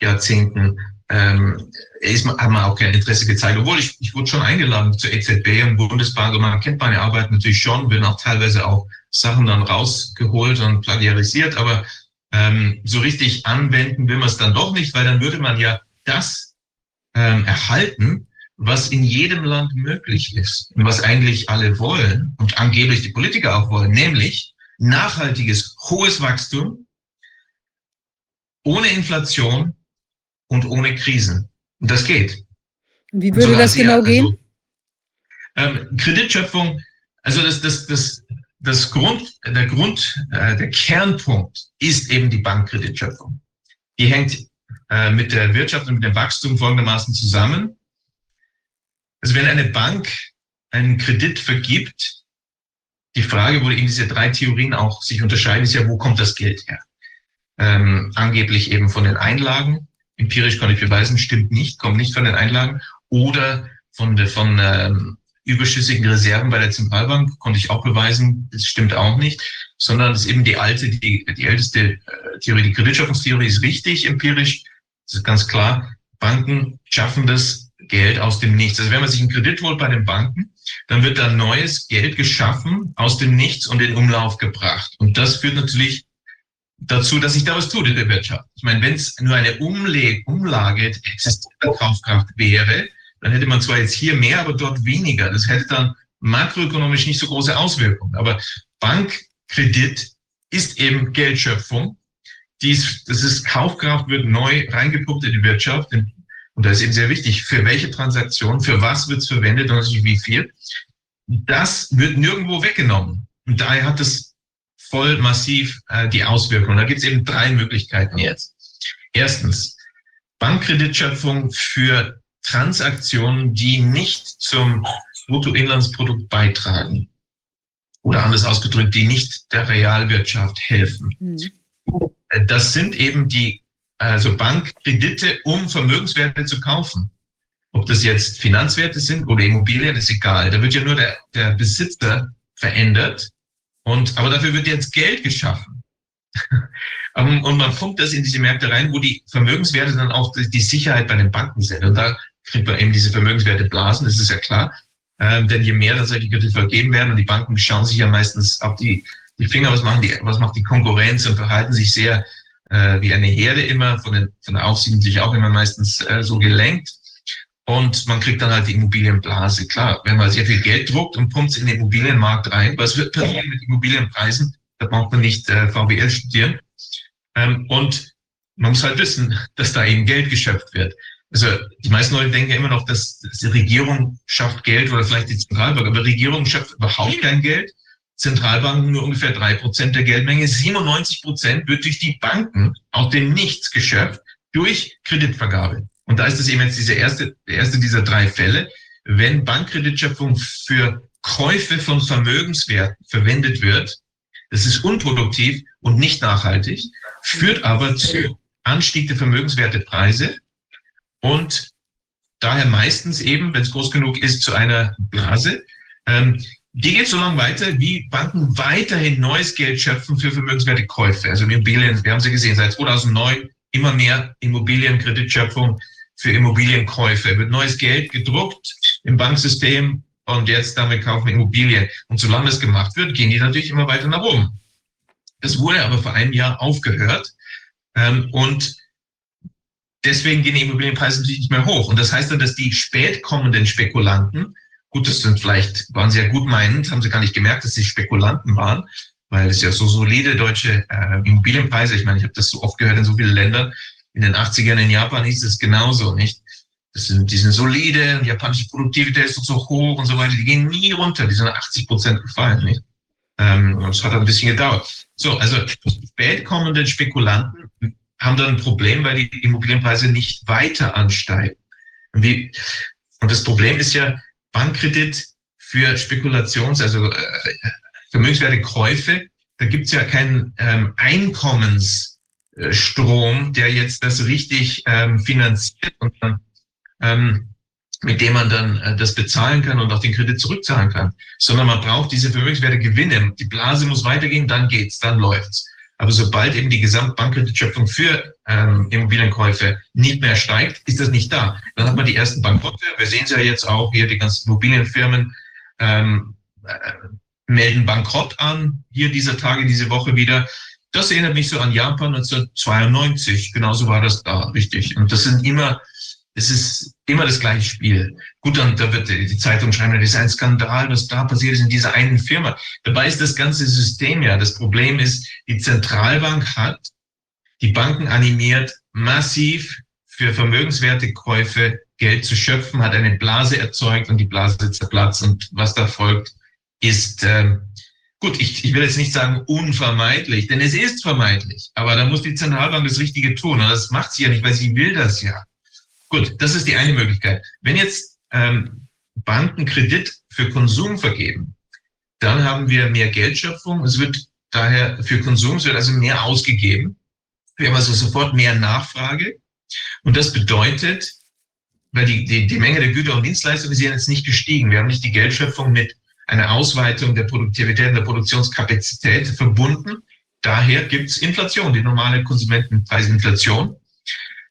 Jahrzehnten. Ähm, ist, hat man auch kein Interesse gezeigt. Obwohl ich, ich wurde schon eingeladen zur EZB und Bundesbank und man kennt meine Arbeit natürlich schon, bin auch teilweise auch Sachen dann rausgeholt und plagiarisiert, aber ähm, so richtig anwenden will man es dann doch nicht, weil dann würde man ja das ähm, erhalten, was in jedem Land möglich ist und was eigentlich alle wollen und angeblich die Politiker auch wollen, nämlich nachhaltiges, hohes Wachstum ohne Inflation und ohne Krisen. Und das geht. Wie würde so das genau also, gehen? Ähm, Kreditschöpfung, also das, das, das, das Grund, der Grund, äh, der Kernpunkt ist eben die Bankkreditschöpfung. Die hängt äh, mit der Wirtschaft und mit dem Wachstum folgendermaßen zusammen. Also wenn eine Bank einen Kredit vergibt, die Frage, wo eben diese drei Theorien auch sich unterscheiden, ist ja, wo kommt das Geld her? Ähm, angeblich eben von den Einlagen. Empirisch kann ich beweisen, stimmt nicht, kommt nicht von den Einlagen. Oder von, der, von ähm, überschüssigen Reserven bei der Zentralbank, konnte ich auch beweisen, das stimmt auch nicht, sondern das ist eben die alte, die, die älteste äh, Theorie, die Kreditschöpfungstheorie ist richtig empirisch, das ist ganz klar. Banken schaffen das Geld aus dem Nichts. Also wenn man sich einen Kredit holt bei den Banken, dann wird da neues Geld geschaffen aus dem Nichts und in Umlauf gebracht. Und das führt natürlich dazu, dass sich da was tut in der Wirtschaft. Ich meine, wenn es nur eine Umle Umlage der existierenden Kaufkraft wäre, dann hätte man zwar jetzt hier mehr, aber dort weniger. Das hätte dann makroökonomisch nicht so große Auswirkungen. Aber Bankkredit ist eben Geldschöpfung. Dies, das ist Kaufkraft, wird neu reingepumpt in die Wirtschaft, und da ist eben sehr wichtig, für welche Transaktion, für was wird es verwendet und wie viel. Das wird nirgendwo weggenommen. Und daher hat es voll massiv äh, die Auswirkungen. Da gibt es eben drei Möglichkeiten jetzt. Erstens, Bankkreditschöpfung für Transaktionen, die nicht zum Bruttoinlandsprodukt beitragen. Oder anders ausgedrückt, die nicht der Realwirtschaft helfen. Mhm. Das sind eben die also Bankkredite, um Vermögenswerte zu kaufen. Ob das jetzt Finanzwerte sind oder Immobilien, ist egal. Da wird ja nur der, der Besitzer verändert. Und, aber dafür wird jetzt Geld geschaffen. und man pumpt das in diese Märkte rein, wo die Vermögenswerte dann auch die Sicherheit bei den Banken sind. Und da kriegt man eben diese Vermögenswerte blasen, das ist ja klar. Ähm, denn je mehr dann solche Kredite vergeben werden und die Banken schauen sich ja meistens auf die, die Finger, was machen die, was macht die Konkurrenz und verhalten sich sehr äh, wie eine Herde immer, von, den, von der Aufsicht natürlich auch immer meistens äh, so gelenkt. Und man kriegt dann halt die Immobilienblase. Klar, wenn man sehr viel Geld druckt und pumpt es in den Immobilienmarkt rein, was wird passieren mit Immobilienpreisen? Da braucht man nicht äh, VWL studieren. Ähm, und man muss halt wissen, dass da eben Geld geschöpft wird. Also die meisten Leute denken immer noch, dass, dass die Regierung schafft Geld oder vielleicht die Zentralbank, aber die Regierung schafft überhaupt kein Geld, Zentralbanken nur ungefähr drei Prozent der Geldmenge. 97 Prozent wird durch die Banken aus dem Nichts geschöpft durch Kreditvergabe. Und da ist es eben jetzt diese erste, erste dieser drei Fälle. Wenn Bankkreditschöpfung für Käufe von Vermögenswerten verwendet wird, das ist unproduktiv und nicht nachhaltig, führt aber zu Anstieg der Vermögenswertepreise und daher meistens eben, wenn es groß genug ist, zu einer Blase. Ähm, die geht so lange weiter, wie Banken weiterhin neues Geld schöpfen für Vermögenswertekäufe. Also Immobilien, wir haben sie gesehen, seit 2009 immer mehr Immobilienkreditschöpfung für Immobilienkäufe. Es Wird neues Geld gedruckt im Banksystem und jetzt damit kaufen Immobilien. Und solange das gemacht wird, gehen die natürlich immer weiter nach oben. Das wurde aber vor einem Jahr aufgehört ähm, und deswegen gehen die Immobilienpreise natürlich nicht mehr hoch. Und das heißt dann, dass die spät kommenden Spekulanten Gut, das sind vielleicht, waren sie ja gut meinend, haben sie gar nicht gemerkt, dass sie Spekulanten waren, weil es ja so solide deutsche äh, Immobilienpreise, ich meine, ich habe das so oft gehört in so vielen Ländern, in den 80ern in Japan hieß es genauso, nicht? Das sind, die sind solide, die japanische Produktivität ist so hoch und so weiter, die gehen nie runter, die sind 80 Prozent gefallen, nicht? Ähm, und es hat ein bisschen gedauert. So, also spät kommende Spekulanten haben dann ein Problem, weil die Immobilienpreise nicht weiter ansteigen. Und, wie, und das Problem ist ja, Bankkredit für Spekulations-, also äh, vermögenswerte Käufe, da gibt's ja keinen ähm, Einkommensstrom, der jetzt das richtig ähm, finanziert und dann ähm, mit dem man dann äh, das bezahlen kann und auch den Kredit zurückzahlen kann, sondern man braucht diese Vermögenswerte Gewinne. Die Blase muss weitergehen, dann geht's, dann läuft's. Aber sobald eben die Gesamtbankkreditschöpfung für ähm, Immobilienkäufe nicht mehr steigt, ist das nicht da. Dann hat man die ersten Bankrotte. Wir sehen es ja jetzt auch hier, die ganzen Immobilienfirmen ähm, äh, melden Bankrott an, hier dieser Tage, diese Woche wieder. Das erinnert mich so an Japan 1992. Genauso war das da, richtig. Und das sind immer es ist immer das gleiche Spiel. Gut, dann da wird die Zeitung schreiben, das ist ein Skandal, was da passiert ist in dieser einen Firma. Dabei ist das ganze System ja. Das Problem ist, die Zentralbank hat die Banken animiert, massiv für Vermögenswertekäufe Geld zu schöpfen, hat eine Blase erzeugt und die Blase zerplatzt. Und was da folgt, ist äh, gut, ich, ich will jetzt nicht sagen unvermeidlich, denn es ist vermeidlich. Aber da muss die Zentralbank das Richtige tun. Und das macht sie ja nicht, weil sie will das ja. Gut, das ist die eine Möglichkeit. Wenn jetzt ähm, Banken Kredit für Konsum vergeben, dann haben wir mehr Geldschöpfung. Es wird daher für Konsum, es wird also mehr ausgegeben. Wir haben also sofort mehr Nachfrage. Und das bedeutet, weil die, die, die Menge der Güter und Dienstleistungen ist jetzt nicht gestiegen. Wir haben nicht die Geldschöpfung mit einer Ausweitung der Produktivität und der Produktionskapazität verbunden. Daher gibt es Inflation, die normale Konsumentenpreisinflation.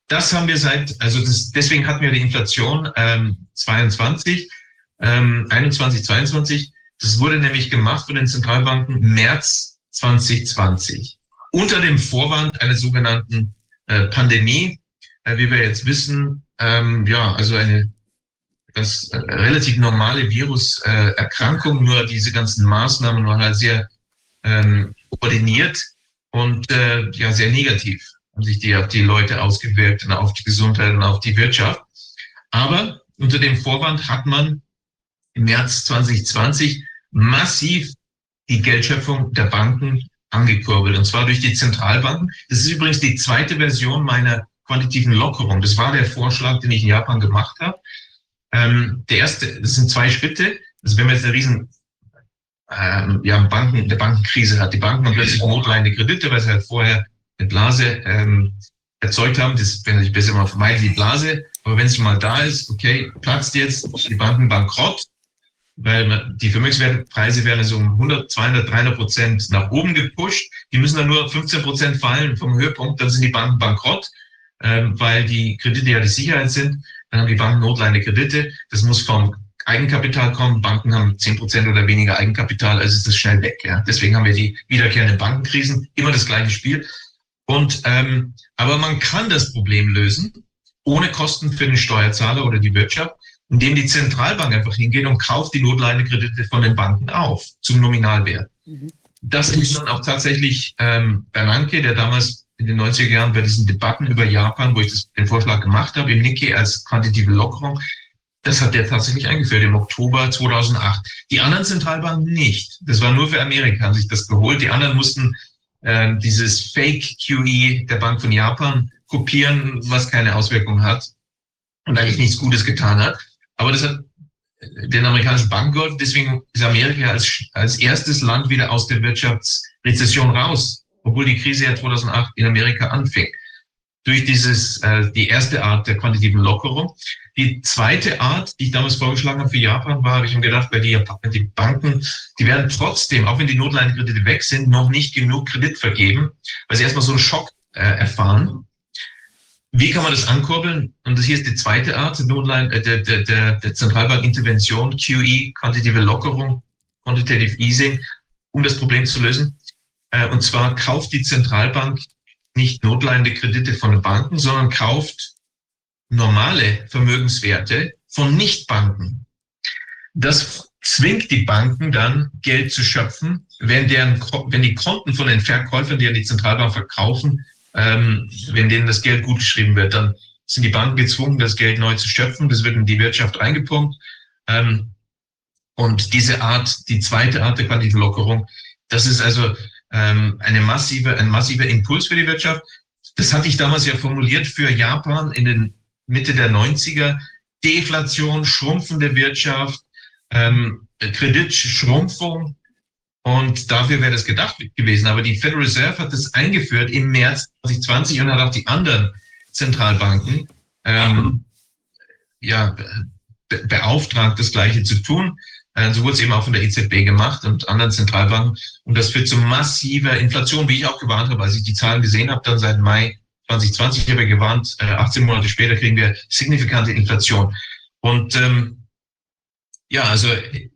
Das haben wir seit, also das, deswegen hatten wir die Inflation ähm, 22, ähm, 21, 22. Das wurde nämlich gemacht von den Zentralbanken März 2020 unter dem Vorwand einer sogenannten äh, Pandemie, äh, wie wir jetzt wissen, ähm, ja, also eine das äh, relativ normale Viruserkrankung, nur diese ganzen Maßnahmen waren halt sehr ähm, koordiniert und äh, ja sehr negativ haben sich die auf die Leute ausgewirkt und auf die Gesundheit und auf die Wirtschaft. Aber unter dem Vorwand hat man im März 2020 massiv die Geldschöpfung der Banken angekurbelt, und zwar durch die Zentralbanken. Das ist übrigens die zweite Version meiner quantitativen Lockerung. Das war der Vorschlag, den ich in Japan gemacht habe. Ähm, der erste, das sind zwei Schritte. Also wenn man jetzt eine riesen ähm, ja, Banken, der Bankenkrise hat, die Banken haben plötzlich notleidende Kredite, weil sie halt vorher eine Blase ähm, erzeugt haben. Das wäre natürlich besser mal vermeiden, die Blase. Aber wenn es mal da ist, okay, platzt jetzt die Banken bankrott, weil die Vermögenswertpreise werden also um 100, 200, 300 Prozent nach oben gepusht. Die müssen dann nur 15 Prozent fallen vom Höhepunkt, dann sind die Banken bankrott, ähm, weil die Kredite ja die Sicherheit sind. Dann haben die Banken notleidende Kredite. Das muss vom Eigenkapital kommen. Banken haben 10 Prozent oder weniger Eigenkapital, also ist das schnell weg. Ja. Deswegen haben wir die wiederkehrenden Bankenkrisen. Immer das gleiche Spiel. Und ähm, aber man kann das Problem lösen ohne Kosten für den Steuerzahler oder die Wirtschaft, indem die Zentralbank einfach hingeht und kauft die Notleidende von den Banken auf zum Nominalwert. Mhm. Das ist dann auch tatsächlich ähm, Bernanke, der damals in den 90er Jahren bei diesen Debatten über Japan, wo ich das, den Vorschlag gemacht habe, im Nikkei als quantitative Lockerung, das hat der tatsächlich eingeführt im Oktober 2008. Die anderen Zentralbanken nicht. Das war nur für Amerika, haben sich das geholt. Die anderen mussten äh, dieses Fake QE der Bank von Japan kopieren, was keine Auswirkung hat und eigentlich nichts Gutes getan hat. Aber das hat den amerikanischen Banken geholfen. Deswegen ist Amerika als, als erstes Land wieder aus der Wirtschaftsrezession raus, obwohl die Krise ja 2008 in Amerika anfing durch dieses, äh, die erste Art der quantitativen Lockerung. Die zweite Art, die ich damals vorgeschlagen habe für Japan, war, habe ich mir gedacht, weil die, die Banken, die werden trotzdem, auch wenn die Notleihenkredite weg sind, noch nicht genug Kredit vergeben, weil sie erstmal so einen Schock äh, erfahren. Wie kann man das ankurbeln? Und das hier ist die zweite Art, Notlein, äh, der, der, der, der Zentralbankintervention, QE, quantitative Lockerung, Quantitative Easing, um das Problem zu lösen. Äh, und zwar kauft die Zentralbank nicht notleidende Kredite von Banken, sondern kauft normale Vermögenswerte von Nichtbanken. das zwingt die Banken dann, Geld zu schöpfen, wenn, deren, wenn die Konten von den Verkäufern, die an die Zentralbank verkaufen, ähm, wenn denen das Geld gut geschrieben wird, dann sind die Banken gezwungen, das Geld neu zu schöpfen. Das wird in die Wirtschaft reingepumpt. Ähm, und diese Art, die zweite Art der quantitativen Lockerung, das ist also ähm, eine massive, ein massiver Impuls für die Wirtschaft. Das hatte ich damals ja formuliert für Japan in den Mitte der 90er. Deflation, schrumpfende Wirtschaft, ähm, Kreditschrumpfung. Und dafür wäre das gedacht gewesen. Aber die Federal Reserve hat das eingeführt im März 2020 und hat auch die anderen Zentralbanken ähm, ja, be beauftragt, das Gleiche zu tun. Äh, so wurde es eben auch von der EZB gemacht und anderen Zentralbanken. Und das führt zu massiver Inflation, wie ich auch gewarnt habe, als ich die Zahlen gesehen habe, dann seit Mai 2020 habe ich gewarnt, äh, 18 Monate später kriegen wir signifikante Inflation. Und ähm, ja, also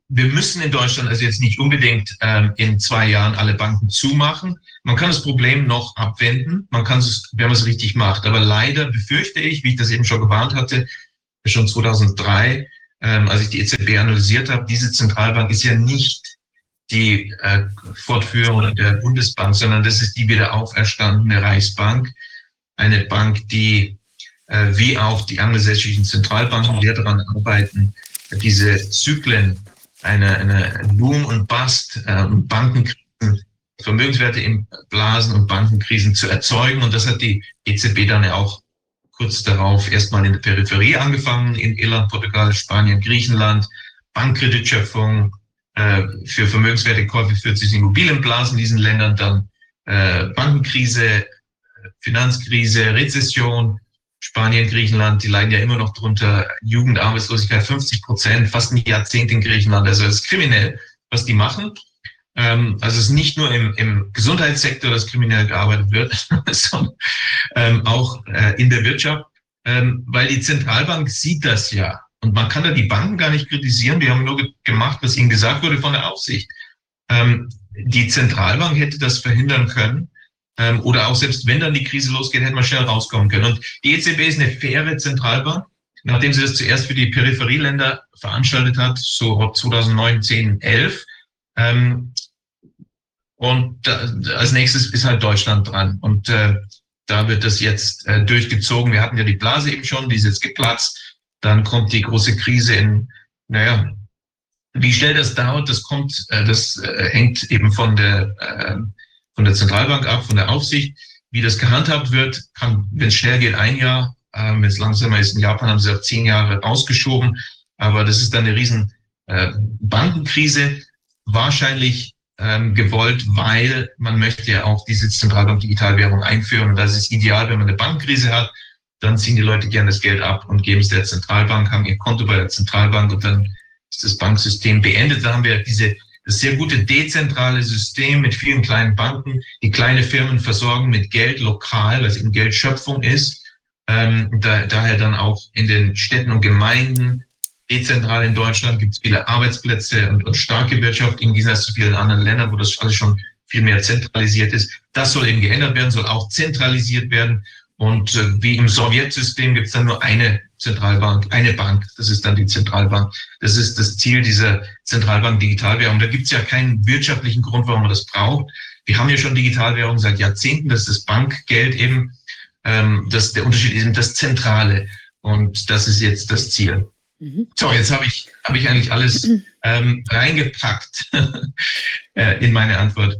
wir müssen in Deutschland also jetzt nicht unbedingt ähm, in zwei Jahren alle Banken zumachen. Man kann das Problem noch abwenden, man kann es, wenn man es richtig macht. Aber leider befürchte ich, wie ich das eben schon gewarnt hatte, schon 2003, ähm, als ich die EZB analysiert habe, diese Zentralbank ist ja nicht die äh, Fortführung der Bundesbank, sondern das ist die wieder auferstandene Reichsbank, eine Bank, die äh, wie auch die angelsächsischen Zentralbanken, die daran arbeiten, diese Zyklen, eine, eine Boom und Bust, äh, Bankenkrisen, Vermögenswerte im Blasen und Bankenkrisen zu erzeugen. Und das hat die EZB dann ja auch kurz darauf erstmal in der Peripherie angefangen, in Irland, Portugal, Spanien, Griechenland, Bankkreditschöpfung äh, für Vermögenswertekäufe führt sich Immobilienblasen in diesen Ländern, dann äh, Bankenkrise, Finanzkrise, Rezession, Spanien, Griechenland, die leiden ja immer noch drunter. Jugendarbeitslosigkeit 50 Prozent, fast ein Jahrzehnt in Griechenland. Also es ist kriminell, was die machen. Ähm, also es ist nicht nur im, im Gesundheitssektor, dass kriminell gearbeitet wird, sondern ähm, auch äh, in der Wirtschaft, ähm, weil die Zentralbank sieht das ja. Und man kann da die Banken gar nicht kritisieren. Die haben nur ge gemacht, was ihnen gesagt wurde von der Aufsicht. Ähm, die Zentralbank hätte das verhindern können ähm, oder auch selbst wenn dann die Krise losgeht, hätte man schnell rauskommen können. Und die EZB ist eine faire Zentralbank. Nachdem sie das zuerst für die Peripherieländer veranstaltet hat, so 2009, 10, 11. Ähm, und da, als nächstes ist halt Deutschland dran. Und äh, da wird das jetzt äh, durchgezogen. Wir hatten ja die Blase eben schon, die ist jetzt geplatzt. Dann kommt die große Krise in, naja, wie schnell das dauert, das kommt, äh, das äh, hängt eben von der äh, von der Zentralbank ab, von der Aufsicht. Wie das gehandhabt wird, kann, wenn es schnell geht, ein Jahr. Äh, wenn es langsamer ist, in Japan haben sie auf zehn Jahre ausgeschoben. Aber das ist dann eine riesen äh, Bankenkrise. Wahrscheinlich ähm, gewollt, weil man möchte ja auch diese Zentralbank Digitalwährung einführen. Und das ist ideal, wenn man eine Bankenkrise hat. Dann ziehen die Leute gerne das Geld ab und geben es der Zentralbank, haben ihr Konto bei der Zentralbank und dann ist das Banksystem beendet. Da haben wir diese das sehr gute dezentrale System mit vielen kleinen Banken, die kleine Firmen versorgen mit Geld lokal, was eben Geldschöpfung ist. Ähm, da, daher dann auch in den Städten und Gemeinden, dezentral in Deutschland, gibt es viele Arbeitsplätze und, und starke Wirtschaft im Gegensatz zu vielen anderen Ländern, wo das alles schon viel mehr zentralisiert ist. Das soll eben geändert werden, soll auch zentralisiert werden. Und äh, wie im Sowjetsystem gibt es dann nur eine Zentralbank, eine Bank, das ist dann die Zentralbank. Das ist das Ziel dieser Zentralbank Digitalwährung. Da gibt es ja keinen wirtschaftlichen Grund, warum man das braucht. Wir haben ja schon Digitalwährung seit Jahrzehnten, das ist das Bankgeld eben. Ähm, das, der Unterschied ist eben das Zentrale. Und das ist jetzt das Ziel. Mhm. So, jetzt habe ich, hab ich eigentlich alles ähm, reingepackt äh, in meine Antwort.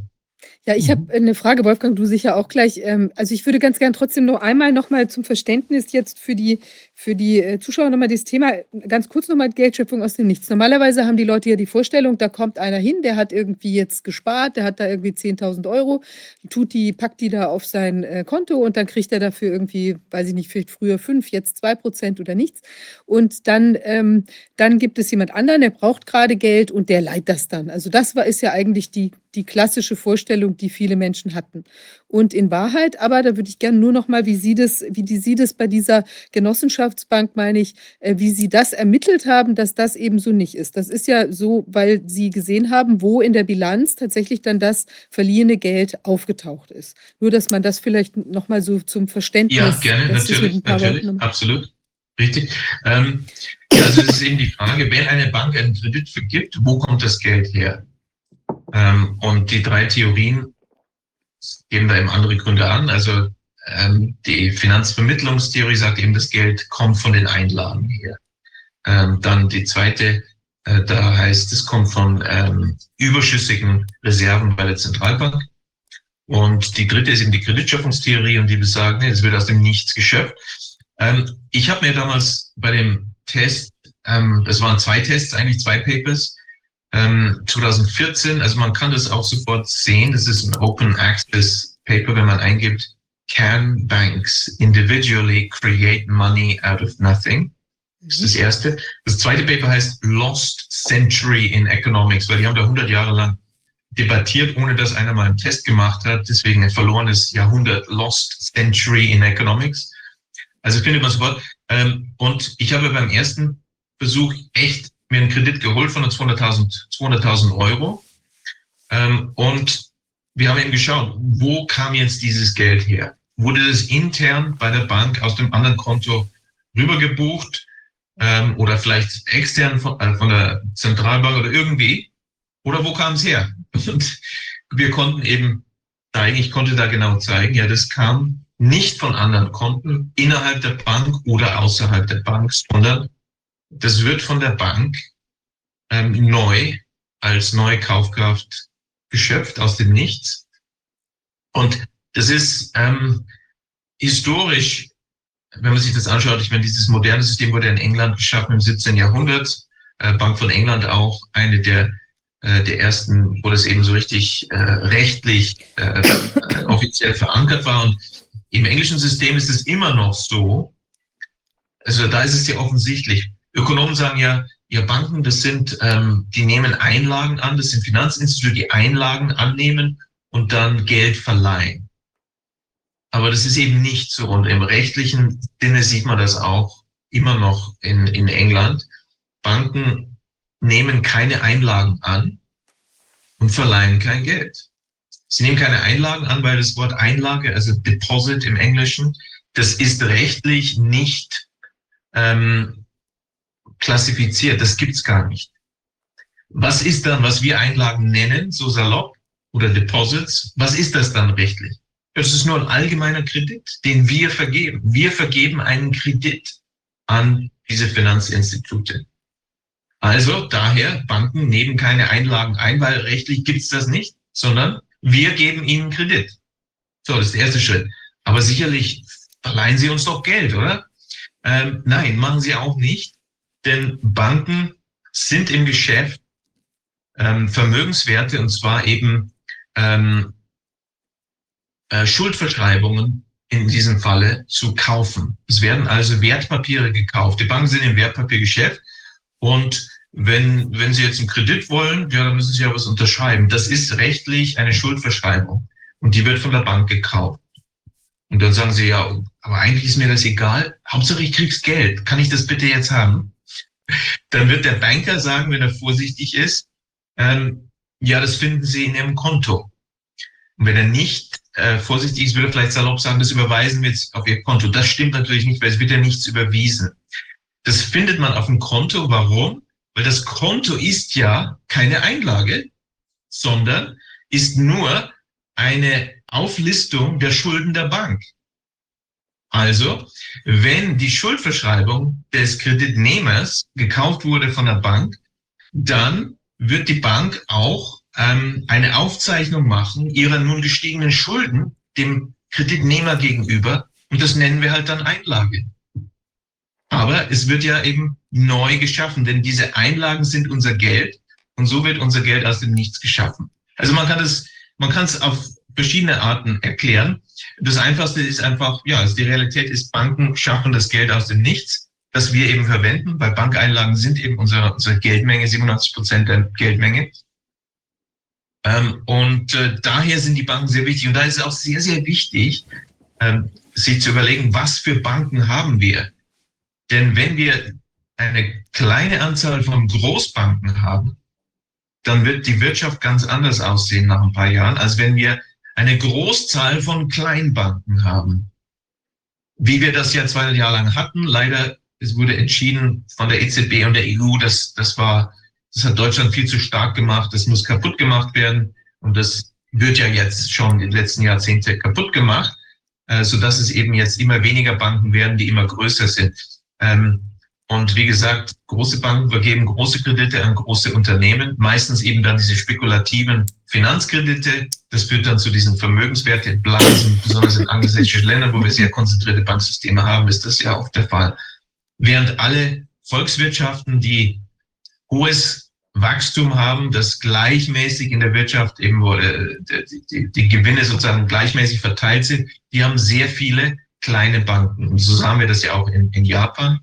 Ja, ich habe mhm. eine Frage, Wolfgang, du sicher auch gleich. Ähm, also ich würde ganz gern trotzdem noch einmal noch mal zum Verständnis jetzt für die, für die äh, Zuschauer noch mal das Thema, ganz kurz noch mal Geldschöpfung aus dem Nichts. Normalerweise haben die Leute ja die Vorstellung, da kommt einer hin, der hat irgendwie jetzt gespart, der hat da irgendwie 10.000 Euro, tut die, packt die da auf sein äh, Konto und dann kriegt er dafür irgendwie, weiß ich nicht, vielleicht früher fünf, jetzt zwei Prozent oder nichts. Und dann, ähm, dann gibt es jemand anderen, der braucht gerade Geld und der leiht das dann. Also das war, ist ja eigentlich die die klassische Vorstellung, die viele Menschen hatten. Und in Wahrheit, aber da würde ich gerne nur noch mal, wie Sie das, wie die Sie das bei dieser Genossenschaftsbank, meine ich, äh, wie Sie das ermittelt haben, dass das eben so nicht ist. Das ist ja so, weil Sie gesehen haben, wo in der Bilanz tatsächlich dann das verliehene Geld aufgetaucht ist. Nur, dass man das vielleicht noch mal so zum Verständnis. Ja, gerne, natürlich, natürlich, absolut. Richtig. Ähm, also das ist eben die Frage, wenn eine Bank einen Kredit vergibt, wo kommt das Geld her? Ähm, und die drei Theorien geben da eben andere Gründe an. Also ähm, die Finanzvermittlungstheorie sagt eben, das Geld kommt von den Einlagen her. Ähm, dann die zweite, äh, da heißt, es kommt von ähm, überschüssigen Reserven bei der Zentralbank. Und die dritte ist eben die Kreditschöpfungstheorie und die besagt, es wird aus dem Nichts geschöpft. Ähm, ich habe mir damals bei dem Test, ähm, waren zwei Tests, eigentlich zwei Papers, ähm, 2014, also man kann das auch sofort sehen, das ist ein Open Access Paper, wenn man eingibt, Can Banks Individually Create Money Out of Nothing? Das ist das mhm. erste. Das zweite Paper heißt Lost Century in Economics, weil die haben da 100 Jahre lang debattiert, ohne dass einer mal einen Test gemacht hat. Deswegen ein verlorenes Jahrhundert, Lost Century in Economics. Also findet man sofort. Ähm, und ich habe beim ersten Versuch echt mir einen Kredit geholt von 200.000 200.000 Euro. Ähm, und wir haben eben geschaut, wo kam jetzt dieses Geld her? Wurde das intern bei der Bank aus dem anderen Konto rübergebucht ähm, oder vielleicht extern von, äh, von der Zentralbank oder irgendwie? Oder wo kam es her? Und wir konnten eben zeigen, ich konnte da genau zeigen, ja, das kam nicht von anderen Konten innerhalb der Bank oder außerhalb der Bank, sondern das wird von der Bank ähm, neu als neue Kaufkraft geschöpft aus dem Nichts. Und das ist ähm, historisch, wenn man sich das anschaut, ich meine, dieses moderne System wurde in England geschaffen im 17. Jahrhundert, äh, Bank von England auch eine der äh, der ersten, wo das eben so richtig äh, rechtlich äh, offiziell verankert war. Und im englischen System ist es immer noch so, also da ist es ja offensichtlich. Ökonomen sagen ja, ja, Banken, das sind, ähm, die nehmen Einlagen an, das sind Finanzinstitute, die Einlagen annehmen und dann Geld verleihen. Aber das ist eben nicht so. Und im rechtlichen Sinne sieht man das auch immer noch in, in England. Banken nehmen keine Einlagen an und verleihen kein Geld. Sie nehmen keine Einlagen an, weil das Wort Einlage, also Deposit im Englischen, das ist rechtlich nicht ähm, klassifiziert. Das gibt's gar nicht. Was ist dann, was wir Einlagen nennen, so salopp, oder Deposits, was ist das dann rechtlich? Das ist nur ein allgemeiner Kredit, den wir vergeben. Wir vergeben einen Kredit an diese Finanzinstitute. Also daher, Banken nehmen keine Einlagen ein, weil rechtlich gibt's das nicht, sondern wir geben ihnen Kredit. So, das ist der erste Schritt. Aber sicherlich verleihen sie uns doch Geld, oder? Ähm, nein, machen sie auch nicht, denn Banken sind im Geschäft ähm, Vermögenswerte und zwar eben ähm, äh, Schuldverschreibungen in diesem Falle zu kaufen. Es werden also Wertpapiere gekauft. Die Banken sind im Wertpapiergeschäft und wenn, wenn Sie jetzt einen Kredit wollen, ja, dann müssen Sie ja was unterschreiben. Das ist rechtlich eine Schuldverschreibung und die wird von der Bank gekauft. Und dann sagen Sie, ja, aber eigentlich ist mir das egal. Hauptsache ich krieg's Geld. Kann ich das bitte jetzt haben? Dann wird der Banker sagen, wenn er vorsichtig ist, ähm, ja, das finden Sie in Ihrem Konto. Und wenn er nicht äh, vorsichtig ist, würde er vielleicht salopp sagen, das überweisen wir jetzt auf Ihr Konto. Das stimmt natürlich nicht, weil es wird ja nichts überwiesen. Das findet man auf dem Konto. Warum? Weil das Konto ist ja keine Einlage, sondern ist nur eine Auflistung der Schulden der Bank. Also, wenn die Schuldverschreibung des Kreditnehmers gekauft wurde von der Bank, dann wird die Bank auch ähm, eine Aufzeichnung machen ihrer nun gestiegenen Schulden dem Kreditnehmer gegenüber und das nennen wir halt dann Einlage. Aber es wird ja eben neu geschaffen, denn diese Einlagen sind unser Geld und so wird unser Geld aus dem Nichts geschaffen. Also man kann es, man kann es auf verschiedene Arten erklären. Das einfachste ist einfach, ja, also die Realität ist, Banken schaffen das Geld aus dem Nichts, das wir eben verwenden, weil Bankeinlagen sind eben unsere, unsere Geldmenge, 87 Prozent der Geldmenge. Ähm, und äh, daher sind die Banken sehr wichtig. Und da ist es auch sehr, sehr wichtig, ähm, sich zu überlegen, was für Banken haben wir. Denn wenn wir eine kleine Anzahl von Großbanken haben, dann wird die Wirtschaft ganz anders aussehen nach ein paar Jahren, als wenn wir eine Großzahl von Kleinbanken haben. Wie wir das ja 200 Jahre lang hatten, leider es wurde entschieden von der EZB und der EU, dass das war, das hat Deutschland viel zu stark gemacht, das muss kaputt gemacht werden und das wird ja jetzt schon in den letzten Jahrzehnten kaputt gemacht, äh, so dass es eben jetzt immer weniger Banken werden, die immer größer sind. Ähm, und wie gesagt, große Banken vergeben große Kredite an große Unternehmen, meistens eben dann diese spekulativen Finanzkredite. Das führt dann zu diesen Vermögenswerteblasen, besonders in angelsächsischen Ländern, wo wir sehr konzentrierte Banksysteme haben, ist das ja auch der Fall. Während alle Volkswirtschaften, die hohes Wachstum haben, das gleichmäßig in der Wirtschaft eben, wo äh, die, die, die Gewinne sozusagen gleichmäßig verteilt sind, die haben sehr viele kleine Banken. Und so haben wir das ja auch in, in Japan.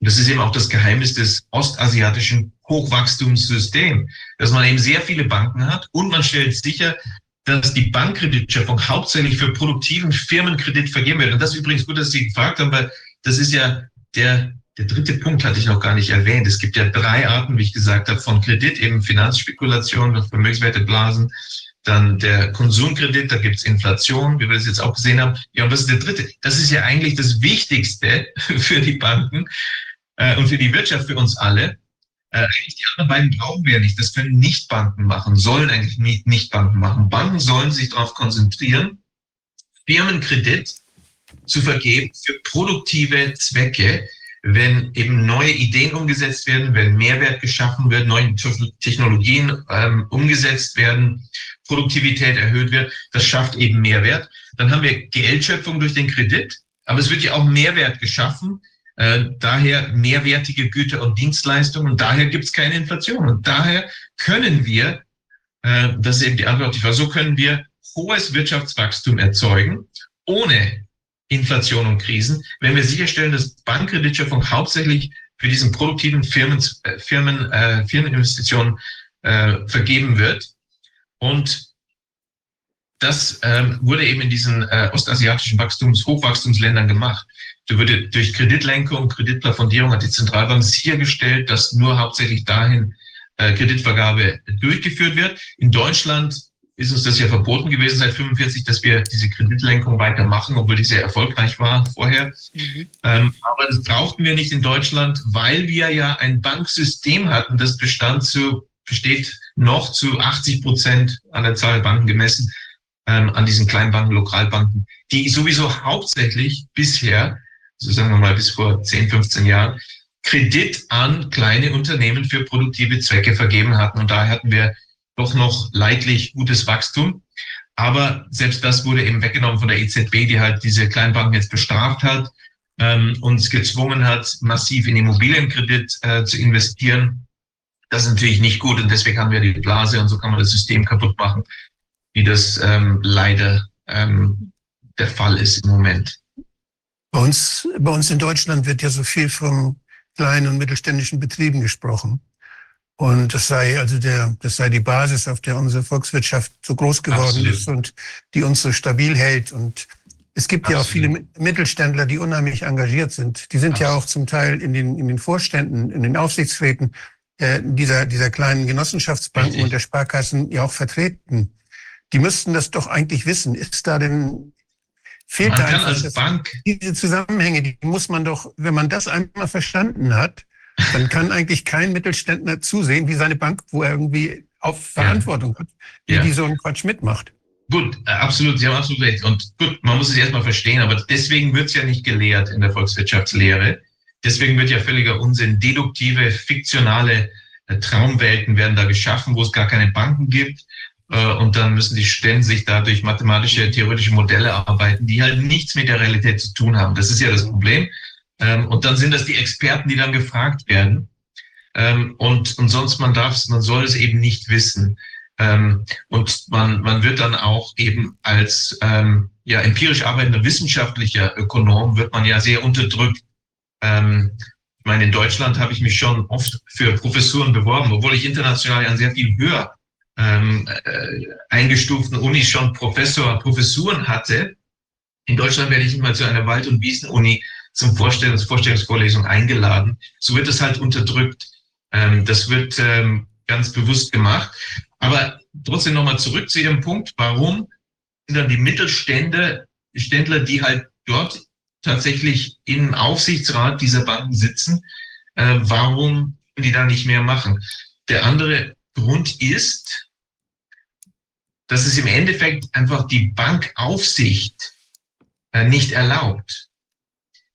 Und das ist eben auch das Geheimnis des ostasiatischen Hochwachstumssystems, dass man eben sehr viele Banken hat und man stellt sicher, dass die Bankkreditschöpfung hauptsächlich für produktiven Firmenkredit vergeben wird. Und das ist übrigens gut, dass Sie gefragt haben, weil das ist ja der, der dritte Punkt, hatte ich noch gar nicht erwähnt. Es gibt ja drei Arten, wie ich gesagt habe, von Kredit, eben Finanzspekulation, Vermögenswerteblasen, dann der Konsumkredit, da gibt's Inflation, wie wir das jetzt auch gesehen haben. Ja, und was ist der dritte? Das ist ja eigentlich das Wichtigste für die Banken, äh, und für die Wirtschaft, für uns alle. Äh, eigentlich die anderen beiden brauchen wir ja nicht. Das können Nichtbanken machen, sollen eigentlich nicht Nichtbanken machen. Banken sollen sich darauf konzentrieren, Firmenkredit zu vergeben für produktive Zwecke, wenn eben neue Ideen umgesetzt werden, wenn Mehrwert geschaffen wird, neue Technologien ähm, umgesetzt werden, Produktivität erhöht wird, das schafft eben Mehrwert. Dann haben wir Geldschöpfung durch den Kredit, aber es wird ja auch Mehrwert geschaffen, äh, daher mehrwertige Güter und Dienstleistungen und daher gibt es keine Inflation. Und daher können wir, äh, das ist eben die Antwort, die war, so können wir hohes Wirtschaftswachstum erzeugen, ohne Inflation und Krisen, wenn wir sicherstellen, dass Bankkreditschöpfung hauptsächlich für diesen produktiven Firmen, äh, Firmen, äh, Firmeninvestitionen äh, vergeben wird. Und das ähm, wurde eben in diesen äh, ostasiatischen Wachstums-, Hochwachstumsländern gemacht. Würde durch Kreditlenkung, Kreditplafondierung hat die Zentralbank sichergestellt, dass nur hauptsächlich dahin äh, Kreditvergabe durchgeführt wird. In Deutschland ist uns das ja verboten gewesen seit 45, dass wir diese Kreditlenkung weitermachen, obwohl die sehr erfolgreich war vorher. Mhm. Ähm, aber das brauchten wir nicht in Deutschland, weil wir ja ein Banksystem hatten, das bestand zu, besteht noch zu 80 Prozent an der Zahl der Banken gemessen, ähm, an diesen Kleinbanken, Lokalbanken, die sowieso hauptsächlich bisher so sagen wir mal bis vor 10, 15 Jahren, Kredit an kleine Unternehmen für produktive Zwecke vergeben hatten. Und daher hatten wir doch noch leidlich gutes Wachstum. Aber selbst das wurde eben weggenommen von der EZB, die halt diese Kleinbanken jetzt bestraft hat, ähm, uns gezwungen hat, massiv in Immobilienkredit äh, zu investieren. Das ist natürlich nicht gut und deswegen haben wir die Blase und so kann man das System kaputt machen, wie das ähm, leider ähm, der Fall ist im Moment. Bei uns, bei uns in Deutschland wird ja so viel von kleinen und mittelständischen Betrieben gesprochen. Und das sei also der, das sei die Basis, auf der unsere Volkswirtschaft so groß geworden Absolut. ist und die uns so stabil hält. Und es gibt Absolut. ja auch viele Mittelständler, die unheimlich engagiert sind. Die sind Absolut. ja auch zum Teil in den, in den Vorständen, in den Aufsichtsräten äh, dieser, dieser kleinen Genossenschaftsbanken Richtig. und der Sparkassen ja auch vertreten. Die müssten das doch eigentlich wissen. Ist da denn fehlt man da kann als Bank diese Zusammenhänge, die muss man doch, wenn man das einmal verstanden hat, dann kann eigentlich kein Mittelständler zusehen, wie seine Bank, wo er irgendwie auf Verantwortung ja. hat, wie ja. die so einen Quatsch mitmacht. Gut, äh, absolut, Sie haben absolut recht. Und gut, man muss es erstmal verstehen, aber deswegen wird es ja nicht gelehrt in der Volkswirtschaftslehre. Deswegen wird ja völliger Unsinn. Deduktive, fiktionale äh, Traumwelten werden da geschaffen, wo es gar keine Banken gibt, und dann müssen die Studenten sich da durch mathematische, theoretische Modelle arbeiten, die halt nichts mit der Realität zu tun haben. Das ist ja das Problem. Ähm, und dann sind das die Experten, die dann gefragt werden. Ähm, und, und sonst man darf es, man soll es eben nicht wissen. Ähm, und man, man wird dann auch eben als ja, empirisch arbeitender wissenschaftlicher Ökonom wird man ja sehr unterdrückt. ich meine, in Deutschland habe ich mich schon oft für Professuren beworben, obwohl ich international ja sehr viel höher ähm, äh, eingestuften Unis schon Professor, Professuren hatte. In Deutschland werde ich immer zu einer Wald- und Wiesenuni zum Vorstellungs Vorstellungsvorlesung eingeladen. So wird es halt unterdrückt. Ähm, das wird ähm, ganz bewusst gemacht. Aber trotzdem nochmal zurück zu Ihrem Punkt. Warum sind dann die Mittelstände, Ständler, die halt dort tatsächlich im Aufsichtsrat dieser Banken sitzen, äh, warum die da nicht mehr machen. Der andere Grund ist, dass es im Endeffekt einfach die Bankaufsicht äh, nicht erlaubt.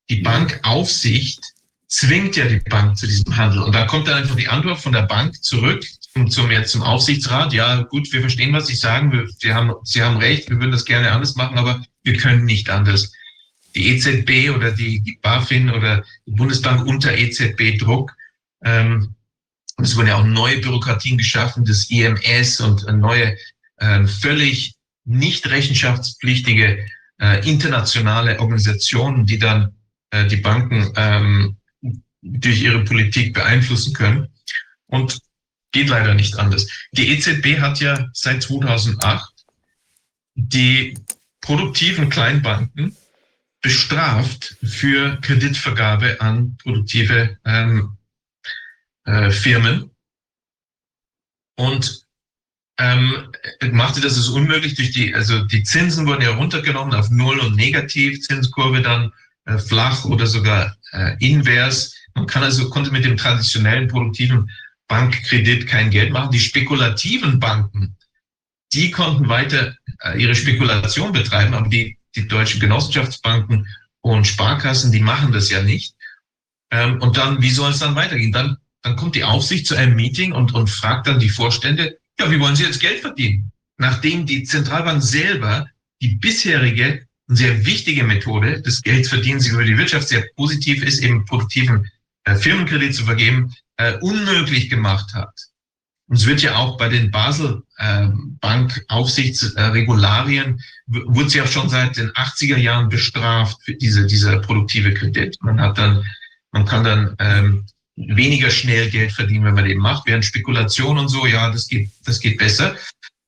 Die Bankaufsicht zwingt ja die Bank zu diesem Handel. Und da kommt dann einfach die Antwort von der Bank zurück zum, zum, jetzt zum Aufsichtsrat. Ja, gut, wir verstehen, was Sie sagen. Wir, wir haben, Sie haben recht, wir würden das gerne anders machen, aber wir können nicht anders. Die EZB oder die, die BaFin oder die Bundesbank unter EZB-Druck. Ähm, es wurden ja auch neue Bürokratien geschaffen, das IMS und neue, äh, völlig nicht rechenschaftspflichtige äh, internationale Organisationen, die dann äh, die Banken ähm, durch ihre Politik beeinflussen können. Und geht leider nicht anders. Die EZB hat ja seit 2008 die produktiven Kleinbanken bestraft für Kreditvergabe an produktive ähm, äh, Firmen und ähm, machte das es unmöglich durch die, also die Zinsen wurden ja runtergenommen auf Null und Negativ, Zinskurve dann äh, flach oder sogar äh, invers. Man kann also, konnte mit dem traditionellen produktiven Bankkredit kein Geld machen. Die spekulativen Banken, die konnten weiter äh, ihre Spekulation betreiben, aber die, die deutschen Genossenschaftsbanken und Sparkassen, die machen das ja nicht. Ähm, und dann, wie soll es dann weitergehen? Dann, dann kommt die Aufsicht zu einem Meeting und, und fragt dann die Vorstände, ja, wie wollen Sie jetzt Geld verdienen? Nachdem die Zentralbank selber die bisherige und sehr wichtige Methode des Geldverdienens über die Wirtschaft sehr positiv ist, eben produktiven äh, Firmenkredit zu vergeben, äh, unmöglich gemacht hat. Und es wird ja auch bei den Basel äh, Bank Aufsichtsregularien wurde sie ja schon seit den 80er Jahren bestraft für diese dieser produktive Kredit. Man hat dann man kann dann ähm, weniger schnell Geld verdienen, wenn man eben macht. Während Spekulation und so, ja, das geht, das geht besser.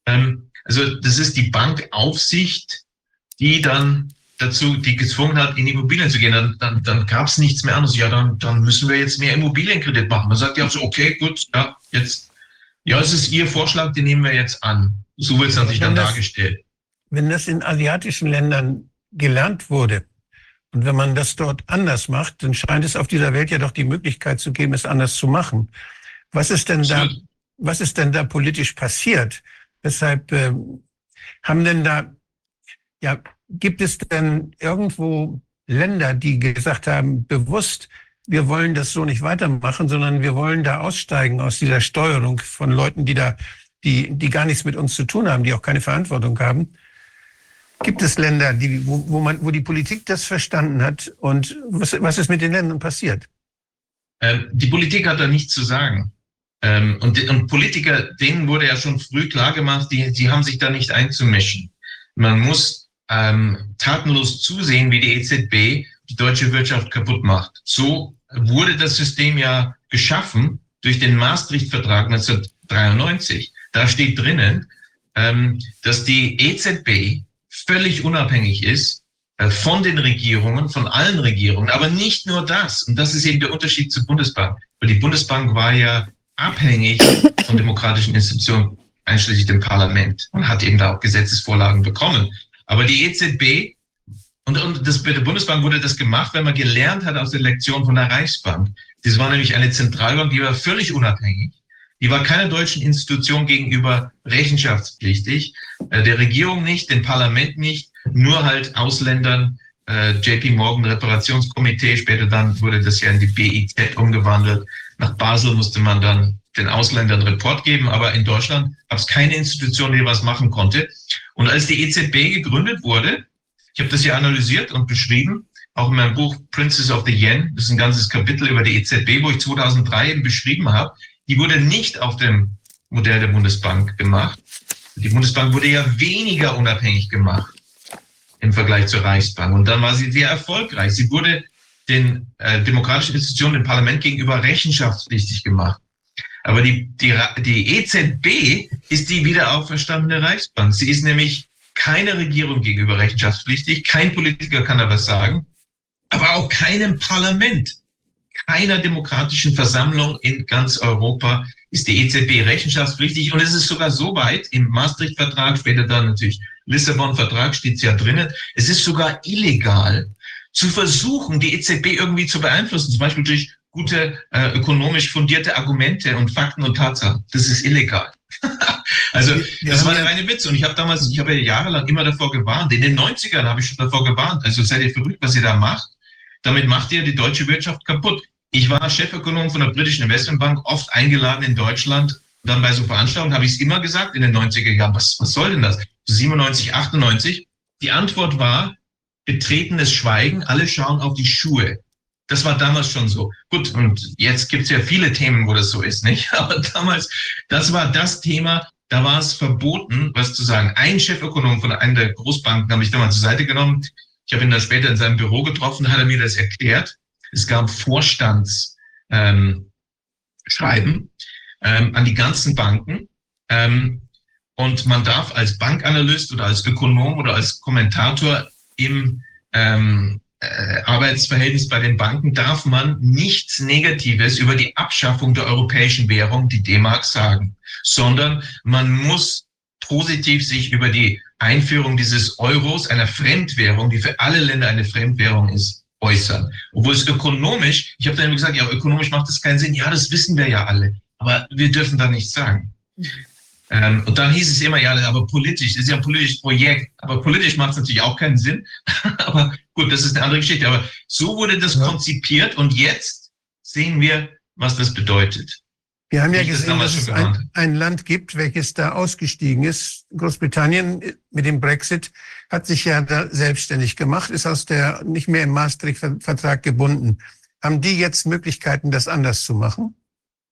Ähm, also das ist die Bankaufsicht, die dann dazu, die gezwungen hat, in Immobilien zu gehen. Dann, dann, dann gab es nichts mehr anderes. Ja, dann, dann müssen wir jetzt mehr Immobilienkredit machen. Man sagt ja so, okay, gut, ja, jetzt, ja, es ist Ihr Vorschlag, den nehmen wir jetzt an. So wird es natürlich dann das, dargestellt. Wenn das in asiatischen Ländern gelernt wurde, und wenn man das dort anders macht, dann scheint es auf dieser Welt ja doch die Möglichkeit zu geben, es anders zu machen. Was ist denn da, was ist denn da politisch passiert? Weshalb äh, haben denn da, ja, gibt es denn irgendwo Länder, die gesagt haben, bewusst, wir wollen das so nicht weitermachen, sondern wir wollen da aussteigen aus dieser Steuerung von Leuten, die da, die, die gar nichts mit uns zu tun haben, die auch keine Verantwortung haben. Gibt es Länder, die, wo, wo, man, wo die Politik das verstanden hat? Und was, was ist mit den Ländern passiert? Ähm, die Politik hat da nichts zu sagen. Ähm, und, und Politiker, denen wurde ja schon früh klargemacht, die, die haben sich da nicht einzumischen. Man muss ähm, tatenlos zusehen, wie die EZB die deutsche Wirtschaft kaputt macht. So wurde das System ja geschaffen durch den Maastricht-Vertrag 1993. Da steht drinnen, ähm, dass die EZB völlig unabhängig ist äh, von den Regierungen, von allen Regierungen, aber nicht nur das. Und das ist eben der Unterschied zur Bundesbank. Weil die Bundesbank war ja abhängig von demokratischen Institutionen, einschließlich dem Parlament und hat eben da auch Gesetzesvorlagen bekommen. Aber die EZB und, und das, bei Bundesbank wurde das gemacht, wenn man gelernt hat aus der Lektion von der Reichsbank. Das war nämlich eine Zentralbank, die war völlig unabhängig. Die war keiner deutschen Institution gegenüber rechenschaftspflichtig, äh, der Regierung nicht, dem Parlament nicht, nur halt Ausländern, äh, JP Morgan Reparationskomitee, später dann wurde das ja in die BIZ umgewandelt. Nach Basel musste man dann den Ausländern Report geben, aber in Deutschland gab es keine Institution, die was machen konnte. Und als die EZB gegründet wurde, ich habe das hier analysiert und beschrieben, auch in meinem Buch Princess of the Yen, das ist ein ganzes Kapitel über die EZB, wo ich 2003 eben beschrieben habe, die wurde nicht auf dem Modell der Bundesbank gemacht. Die Bundesbank wurde ja weniger unabhängig gemacht im Vergleich zur Reichsbank. Und dann war sie sehr erfolgreich. Sie wurde den äh, demokratischen Institutionen, dem Parlament gegenüber rechenschaftspflichtig gemacht. Aber die, die, die EZB ist die wieder auferstandene Reichsbank. Sie ist nämlich keine Regierung gegenüber rechenschaftspflichtig, kein Politiker kann da was sagen, aber auch keinem Parlament keiner demokratischen Versammlung in ganz Europa ist die EZB rechenschaftspflichtig. Und es ist sogar so weit, im Maastricht-Vertrag, später dann natürlich Lissabon-Vertrag steht es ja drinnen, es ist sogar illegal zu versuchen, die EZB irgendwie zu beeinflussen, zum Beispiel durch gute äh, ökonomisch fundierte Argumente und Fakten und Tatsachen. Das ist illegal. also Wir das war der ja- reine Witz. Und ich habe damals, ich habe ja jahrelang immer davor gewarnt. In den 90ern habe ich schon davor gewarnt. Also seid ihr verrückt, was ihr da macht. Damit macht ihr die deutsche Wirtschaft kaputt. Ich war Chefökonom von der britischen Investmentbank, oft eingeladen in Deutschland. Dann bei so Veranstaltungen habe ich es immer gesagt in den 90er Jahren, was, was soll denn das? 97, 98. Die Antwort war betretenes Schweigen, alle schauen auf die Schuhe. Das war damals schon so. Gut, und jetzt gibt es ja viele Themen, wo das so ist, nicht? Aber damals, das war das Thema, da war es verboten, was zu sagen. Ein Chefökonom von einer der Großbanken habe ich da mal zur Seite genommen. Ich habe ihn dann später in seinem Büro getroffen, hat er mir das erklärt. Es gab Vorstandsschreiben ähm, ähm, an die ganzen Banken. Ähm, und man darf als Bankanalyst oder als Ökonom oder als Kommentator im ähm, äh, Arbeitsverhältnis bei den Banken darf man nichts Negatives über die Abschaffung der europäischen Währung, die D-Mark, sagen, sondern man muss positiv sich über die Einführung dieses Euros, einer Fremdwährung, die für alle Länder eine Fremdwährung ist, äußern. Obwohl es ökonomisch, ich habe dann immer gesagt, ja, ökonomisch macht das keinen Sinn. Ja, das wissen wir ja alle. Aber wir dürfen da nichts sagen. Ähm, und dann hieß es immer, ja, aber politisch, das ist ja ein politisches Projekt. Aber politisch macht es natürlich auch keinen Sinn. aber gut, das ist eine andere Geschichte. Aber so wurde das Ja. konzipiert und jetzt sehen wir, was das bedeutet. Wir haben ja ich das gesehen, damals dass es ein, ein Land gibt, welches da ausgestiegen ist. Großbritannien mit dem Brexit hat sich ja selbstständig gemacht, ist aus der nicht mehr im Maastricht-Vertrag gebunden. Haben die jetzt Möglichkeiten, das anders zu machen?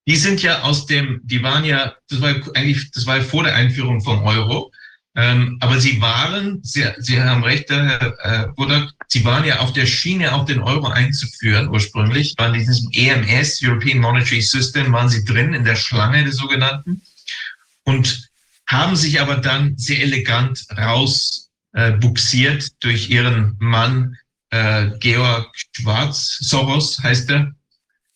Die sind ja aus dem, die waren ja, das war eigentlich, das war vor der Einführung vom Euro. Ähm, aber sie waren, Sie, sie haben recht, Herr äh, Budak, sie waren ja auf der Schiene, auch den Euro einzuführen ursprünglich, waren in diesem EMS, European Monetary System, waren sie drin in der Schlange des sogenannten und haben sich aber dann sehr elegant raus äh, buxiert durch ihren Mann äh, Georg Schwarz, Soros heißt er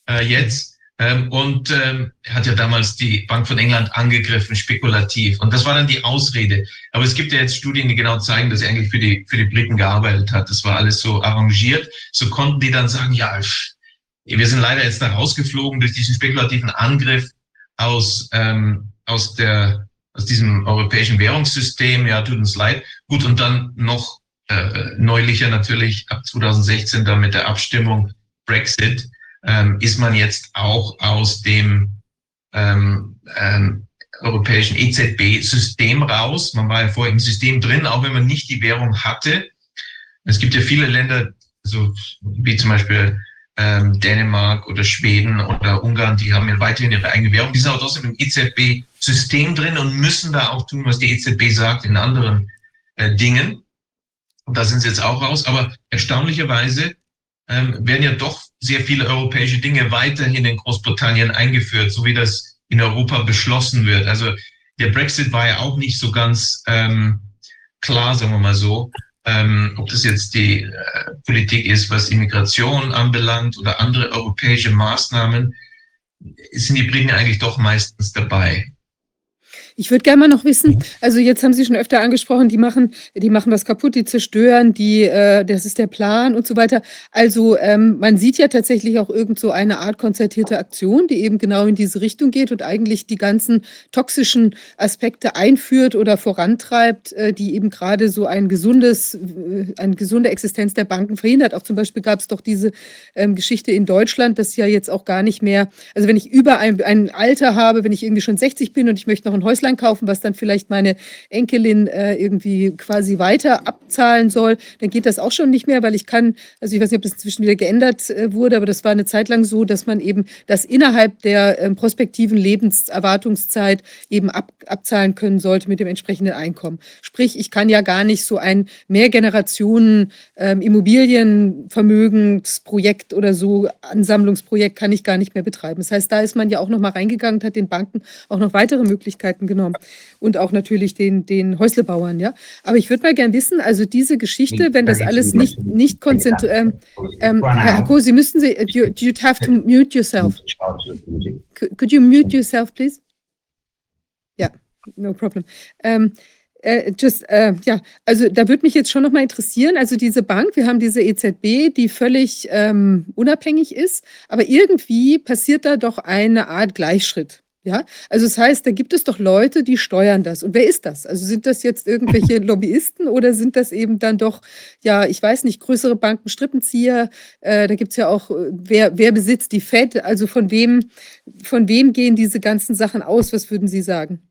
äh, jetzt. Ähm, und ähm, hat ja damals die Bank von England angegriffen, spekulativ. Und das war dann die Ausrede. Aber es gibt ja jetzt Studien, die genau zeigen, dass er eigentlich für die, für die Briten gearbeitet hat. Das war alles so arrangiert. So konnten die dann sagen, ja, wir sind leider jetzt da rausgeflogen durch diesen spekulativen Angriff aus, ähm, aus, der, aus diesem europäischen Währungssystem. Ja, tut uns leid. Gut, und dann noch äh, neulicher natürlich ab 2016 dann mit der Abstimmung Brexit ähm, ist man jetzt auch aus dem ähm, ähm, europäischen EZB-System raus. Man war ja vorher im System drin, auch wenn man nicht die Währung hatte. Es gibt ja viele Länder, so wie zum Beispiel ähm, Dänemark oder Schweden oder Ungarn, die haben ja weiterhin ihre eigene Währung. Die sind auch trotzdem im EZB-System drin und müssen da auch tun, was die EZB sagt in anderen äh, Dingen. Und da sind sie jetzt auch raus. Aber erstaunlicherweise ähm, werden ja doch sehr viele europäische Dinge weiterhin in Großbritannien eingeführt, so wie das in Europa beschlossen wird. Also der Brexit war ja auch nicht so ganz ähm, klar, sagen wir mal so, ähm, ob das jetzt die äh, Politik ist, was Immigration anbelangt oder andere europäische Maßnahmen, sind die Briten eigentlich doch meistens dabei. Ich würde gerne mal noch wissen, also jetzt haben Sie schon öfter angesprochen, die machen, die machen was kaputt, die zerstören, die, äh, das ist der Plan und so weiter. Also ähm, man sieht ja tatsächlich auch irgend so eine Art konzertierte Aktion, die eben genau in diese Richtung geht und eigentlich die ganzen toxischen Aspekte einführt oder vorantreibt, äh, die eben gerade so ein gesundes, äh, eine gesunde Existenz der Banken verhindert. Auch zum Beispiel gab es doch diese ähm, Geschichte in Deutschland, dass ja jetzt auch gar nicht mehr, also wenn ich über ein, ein Alter habe, wenn ich irgendwie schon 60 bin und ich möchte noch ein Häuslein kaufen, was dann vielleicht meine Enkelin äh, irgendwie quasi weiter abzahlen soll, dann geht das auch schon nicht mehr, weil ich kann, also ich weiß nicht, ob das inzwischen wieder geändert äh, wurde, aber das war eine Zeit lang so, dass man eben das innerhalb der ähm, prospektiven Lebenserwartungszeit eben ab, abzahlen können sollte mit dem entsprechenden Einkommen. Sprich, ich kann ja gar nicht so ein Mehrgenerationen ähm, Immobilienvermögensprojekt oder so Ansammlungsprojekt kann ich gar nicht mehr betreiben. Das heißt, da ist man ja auch noch mal reingegangen und hat den Banken auch noch weitere Möglichkeiten genommen und auch natürlich den, den Häuslebauern, ja. Aber ich würde mal gern wissen, also diese Geschichte, wenn das alles nicht, nicht konzentriert, ähm, ähm, Herr Hako, Sie müssten Sie, you, you'd have to mute yourself. Could, you mute yourself, please? Ja, no problem. Ähm, äh, just, äh, ja, also da würde mich jetzt schon nochmal interessieren, also diese Bank, wir haben diese EZB, die völlig ähm, unabhängig ist, aber irgendwie passiert da doch eine Art Gleichschritt. Ja, also das heißt, da gibt es doch Leute, die steuern das. Und wer ist das? Also sind das jetzt irgendwelche Lobbyisten oder sind das eben dann doch, ja, ich weiß nicht, größere Banken, Strippenzieher? Äh, da gibt es ja auch, äh, wer, wer besitzt die Fed? Also von wem, von wem gehen diese ganzen Sachen aus? Was würden Sie sagen?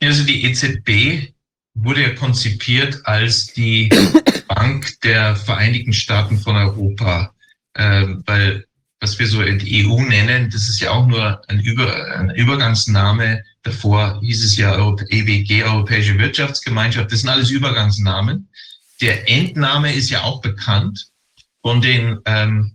Also die EZB wurde ja konzipiert als die Bank der Vereinigten Staaten von Europa, äh, weil was wir so EU nennen, das ist ja auch nur ein, Über, ein Übergangsname. Davor hieß es ja EWG, Europäische Wirtschaftsgemeinschaft. Das sind alles Übergangsnamen. Der Endname ist ja auch bekannt von den ähm,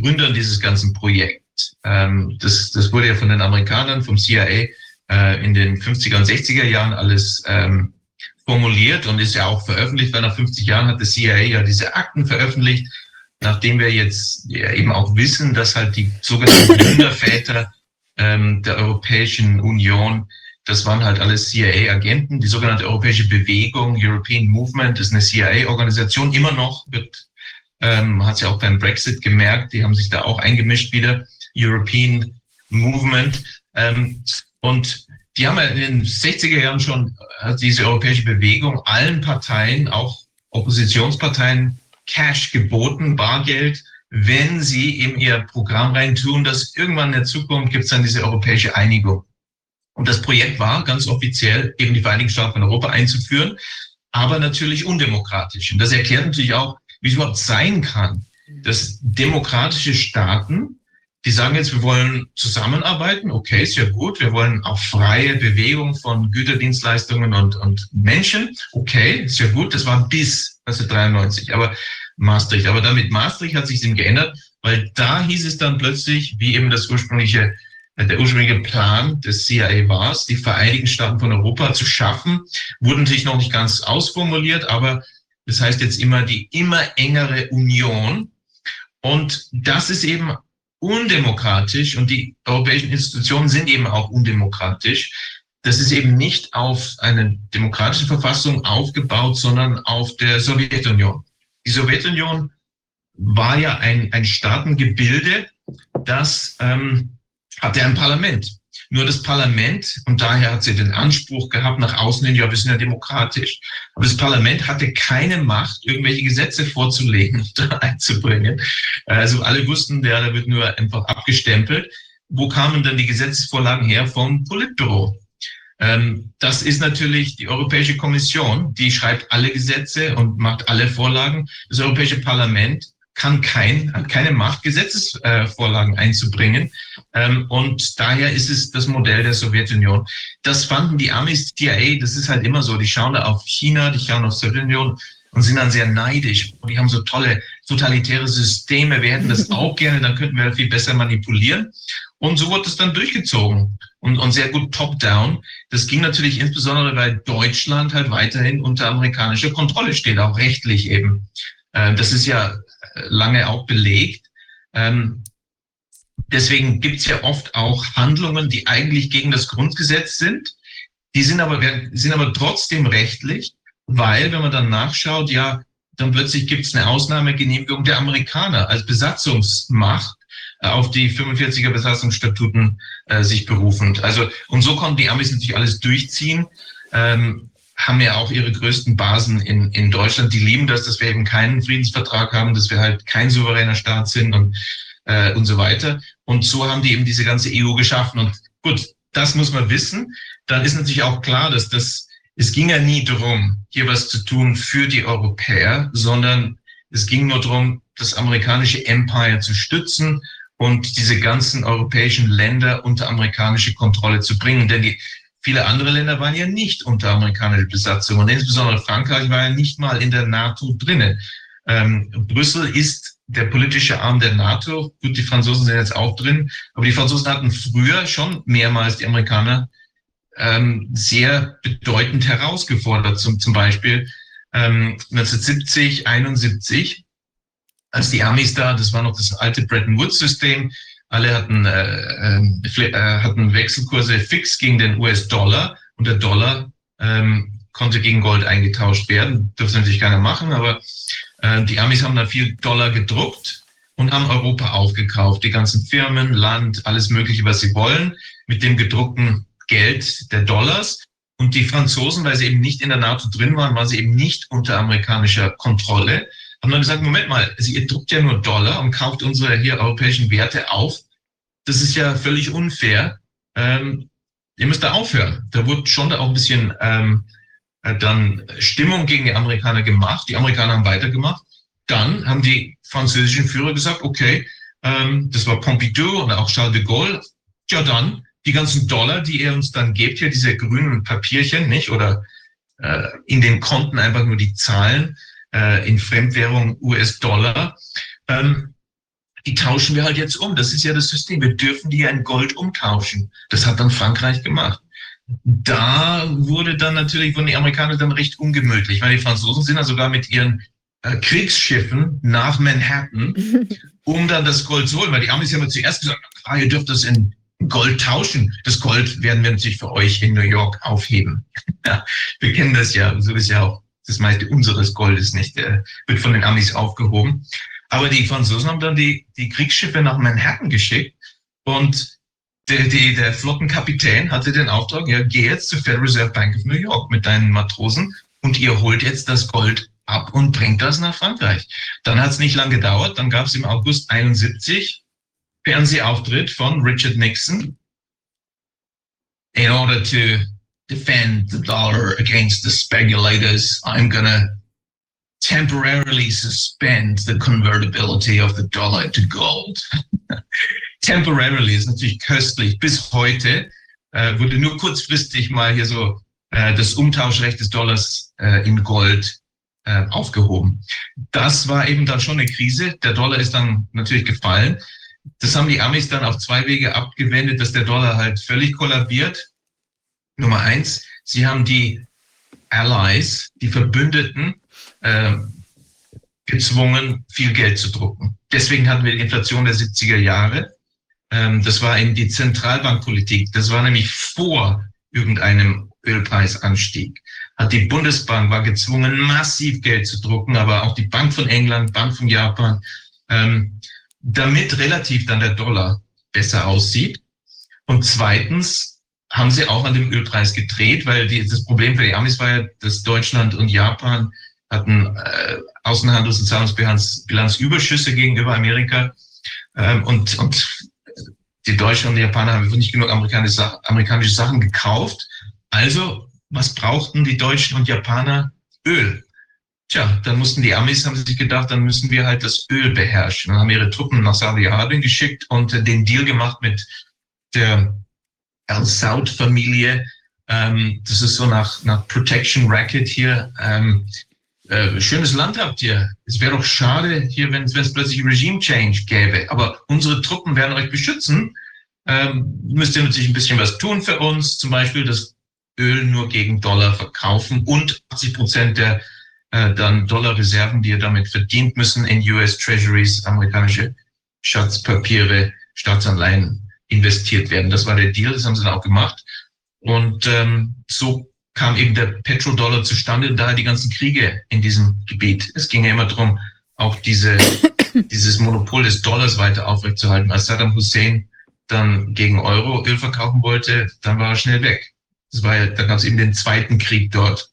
Gründern dieses ganzen Projekts. Ähm, das, das wurde ja von den Amerikanern, vom CIA äh, in den 50er und 60er Jahren alles ähm, formuliert und ist ja auch veröffentlicht, weil nach 50 Jahren hat das CIA ja diese Akten veröffentlicht nachdem wir jetzt eben auch wissen, dass halt die sogenannten Gründerväter ähm, der Europäischen Union, das waren halt alles CIA-Agenten. Die sogenannte Europäische Bewegung, European Movement, ist eine CIA-Organisation, immer noch wird, ähm, hat sie ja auch beim Brexit gemerkt, die haben sich da auch eingemischt wieder, European Movement. Ähm, und die haben ja in den 60er Jahren schon äh, diese europäische Bewegung allen Parteien, auch Oppositionsparteien, Cash geboten, Bargeld, wenn sie in ihr Programm reintun, dass irgendwann in der Zukunft gibt es dann diese europäische Einigung. Und das Projekt war ganz offiziell eben die Vereinigten Staaten von Europa einzuführen, aber natürlich undemokratisch. Und das erklärt natürlich auch, wie es überhaupt sein kann, dass demokratische Staaten die sagen jetzt, wir wollen zusammenarbeiten, okay, ist ja gut, wir wollen auch freie Bewegung von Güterdienstleistungen und, und Menschen, okay, ist ja gut, das war bis 1993, aber Maastricht. Aber damit Maastricht hat sich eben geändert, weil da hieß es dann plötzlich, wie eben das ursprüngliche, der ursprüngliche Plan des CIA war, die Vereinigten Staaten von Europa zu schaffen, wurde natürlich noch nicht ganz ausformuliert, aber das heißt jetzt immer die immer engere Union. Und das ist eben undemokratisch und die europäischen Institutionen sind eben auch undemokratisch. Das ist eben nicht auf eine demokratische Verfassung aufgebaut, sondern auf der Sowjetunion. Die Sowjetunion war ja ein, ein Staatengebilde, das ähm, hatte ein Parlament. Nur das Parlament, und daher hat sie den Anspruch gehabt, nach außen hin, ja, wir sind ja demokratisch. Aber das Parlament hatte keine Macht, irgendwelche Gesetze vorzulegen oder einzubringen. Also alle wussten, der, der wird nur einfach abgestempelt. Wo kamen dann die Gesetzesvorlagen her? Vom Politbüro. Ähm, das ist natürlich die Europäische Kommission, die schreibt alle Gesetze und macht alle Vorlagen. Das Europäische Parlament kann kein, hat keine Macht, Gesetzesvorlagen einzubringen. Ähm, und daher ist es das Modell der Sowjetunion. Das fanden die Amis CIA, das ist halt immer so, die schauen da auf China, die schauen auf Sowjetunion und sind dann sehr neidisch. Die haben so tolle totalitäre Systeme. Wir hätten das auch gerne, dann könnten wir viel besser manipulieren. Und so wurde es dann durchgezogen und, und sehr gut top-down. Das ging natürlich insbesondere, weil Deutschland halt weiterhin unter amerikanischer Kontrolle steht, auch rechtlich eben. Äh, das ist ja lange auch belegt. Ähm, deswegen gibt es ja oft auch Handlungen, die eigentlich gegen das Grundgesetz sind. Die sind aber, sind aber trotzdem rechtlich, weil, wenn man dann nachschaut, ja, dann plötzlich gibt es eine Ausnahmegenehmigung der Amerikaner als Besatzungsmacht äh, auf die 45er Besatzungsstatuten äh, sich berufend. Also, und so konnten die Amis natürlich alles durchziehen. Ähm, haben ja auch ihre größten Basen in, in Deutschland. Die lieben das, dass wir eben keinen Friedensvertrag haben, dass wir halt kein souveräner Staat sind und, äh, und so weiter. Und so haben die eben diese ganze EU geschaffen. Und gut, das muss man wissen. Dann ist natürlich auch klar, dass das, es ging ja nie darum, hier was zu tun für die Europäer, sondern es ging nur darum, das amerikanische Empire zu stützen und diese ganzen europäischen Länder unter amerikanische Kontrolle zu bringen. Denn die Viele andere Länder waren ja nicht unter amerikanischer Besatzung und insbesondere Frankreich war ja nicht mal in der NATO drinnen. Ähm, Brüssel ist der politische Arm der NATO. Gut, die Franzosen sind jetzt auch drin, aber die Franzosen hatten früher schon mehrmals die Amerikaner ähm, sehr bedeutend herausgefordert. Zum, zum Beispiel ähm, 1970, 71, als die Amis da, das war noch das alte Bretton Woods-System, alle hatten, äh, äh, äh, hatten Wechselkurse fix gegen den US-Dollar. und der Dollar ähm, konnte gegen Gold eingetauscht werden. Dürfte natürlich keiner machen, aber äh, die Amis haben da viel Dollar gedruckt und haben Europa aufgekauft. Die ganzen Firmen, Land, alles Mögliche, was sie wollen, mit dem gedruckten Geld der Dollars. Und die Franzosen, weil sie eben nicht in der NATO drin waren, waren sie eben nicht unter amerikanischer Kontrolle, haben dann gesagt, Moment mal, also ihr druckt ja nur Dollar und kauft unsere hier europäischen Werte auf. Das ist ja völlig unfair. Ähm, ihr müsst da aufhören. Da wurde schon da auch ein bisschen ähm, äh, dann Stimmung gegen die Amerikaner gemacht. Die Amerikaner haben weitergemacht. Dann haben die französischen Führer gesagt, okay, ähm, das war Pompidou und auch Charles de Gaulle. Ja, dann die ganzen Dollar, die ihr uns dann gebt, hier diese grünen Papierchen, nicht? Oder äh, in den Konten einfach nur die Zahlen äh, in Fremdwährung US-Dollar. Ähm, die tauschen wir halt jetzt um. Das ist ja das System. Wir dürfen die ja in Gold umtauschen. Das hat dann Frankreich gemacht. Da wurde dann natürlich, wurden die Amerikaner dann recht ungemütlich, weil die Franzosen sind ja sogar mit ihren äh, Kriegsschiffen nach Manhattan, um dann das Gold zu holen, weil die Amis haben ja zuerst gesagt, ah, ihr dürft das in Gold tauschen. Das Gold werden wir natürlich für euch in New York aufheben. wir kennen das ja, so ist ja auch das meiste unseres Goldes nicht, äh, wird von den Amis aufgehoben. Aber die Franzosen haben dann die, die Kriegsschiffe nach Manhattan geschickt und der, die, der Flottenkapitän hatte den Auftrag, ja, geh jetzt zur Federal Reserve Bank of New York mit deinen Matrosen und ihr holt jetzt das Gold ab und bringt das nach Frankreich. Dann hat es nicht lange gedauert, dann gab es im August 71 Fernsehauftritt von Richard Nixon. In order to defend the dollar against the speculators, I'm gonna temporarily suspend the convertibility of the dollar to gold. temporarily ist natürlich köstlich. Bis heute äh, wurde nur kurzfristig mal hier so äh, das Umtauschrecht des Dollars äh, in Gold äh, aufgehoben. Das war eben dann schon eine Krise. Der Dollar ist dann natürlich gefallen. Das haben die Amis dann auf zwei Wege abgewendet, dass der Dollar halt völlig kollabiert. Nummer eins, sie haben die Allies, die Verbündeten, äh, gezwungen, viel Geld zu drucken. Deswegen hatten wir die Inflation der 70er Jahre. Ähm, das war eben die Zentralbankpolitik. Das war nämlich vor irgendeinem Ölpreisanstieg. Hat die Bundesbank war gezwungen, massiv Geld zu drucken, aber auch die Bank von England, Bank von Japan, ähm, damit relativ dann der Dollar besser aussieht. Und zweitens haben sie auch an dem Ölpreis gedreht, weil die, das Problem für die Amis war ja, dass Deutschland und Japan hatten äh, Außenhandels- und Zahlungsbilanzüberschüsse gegenüber Amerika. Ähm, und, und die Deutschen und die Japaner haben nicht genug amerikanische, amerikanische Sachen gekauft. Also, was brauchten die Deutschen und Japaner? Öl. Tja, dann mussten die Amis, haben sich gedacht, dann müssen wir halt das Öl beherrschen. Dann haben ihre Truppen nach Saudi-Arabien geschickt und den Deal gemacht mit der Al-Saud-Familie. Ähm, das ist so nach, nach Protection Racket hier. Ähm, äh, schönes Land habt ihr. Es wäre doch schade hier, wenn es plötzlich Regime Change gäbe. Aber unsere Truppen werden euch beschützen. Ähm, müsst ihr natürlich ein bisschen was tun für uns. Zum Beispiel das Öl nur gegen Dollar verkaufen und 80 Prozent der äh, dann Dollarreserven, die ihr damit verdient, müssen in US Treasuries, amerikanische Schatzpapiere, Staatsanleihen investiert werden. Das war der Deal, das haben sie dann auch gemacht. Und ähm, so kam eben der Petrodollar zustande, daher die ganzen Kriege in diesem Gebiet. Es ging ja immer darum, auch diese, dieses Monopol des Dollars weiter aufrechtzuerhalten. Als Saddam Hussein dann gegen Euro Öl verkaufen wollte, dann war er schnell weg. Das war ja, da gab es eben den zweiten Krieg dort.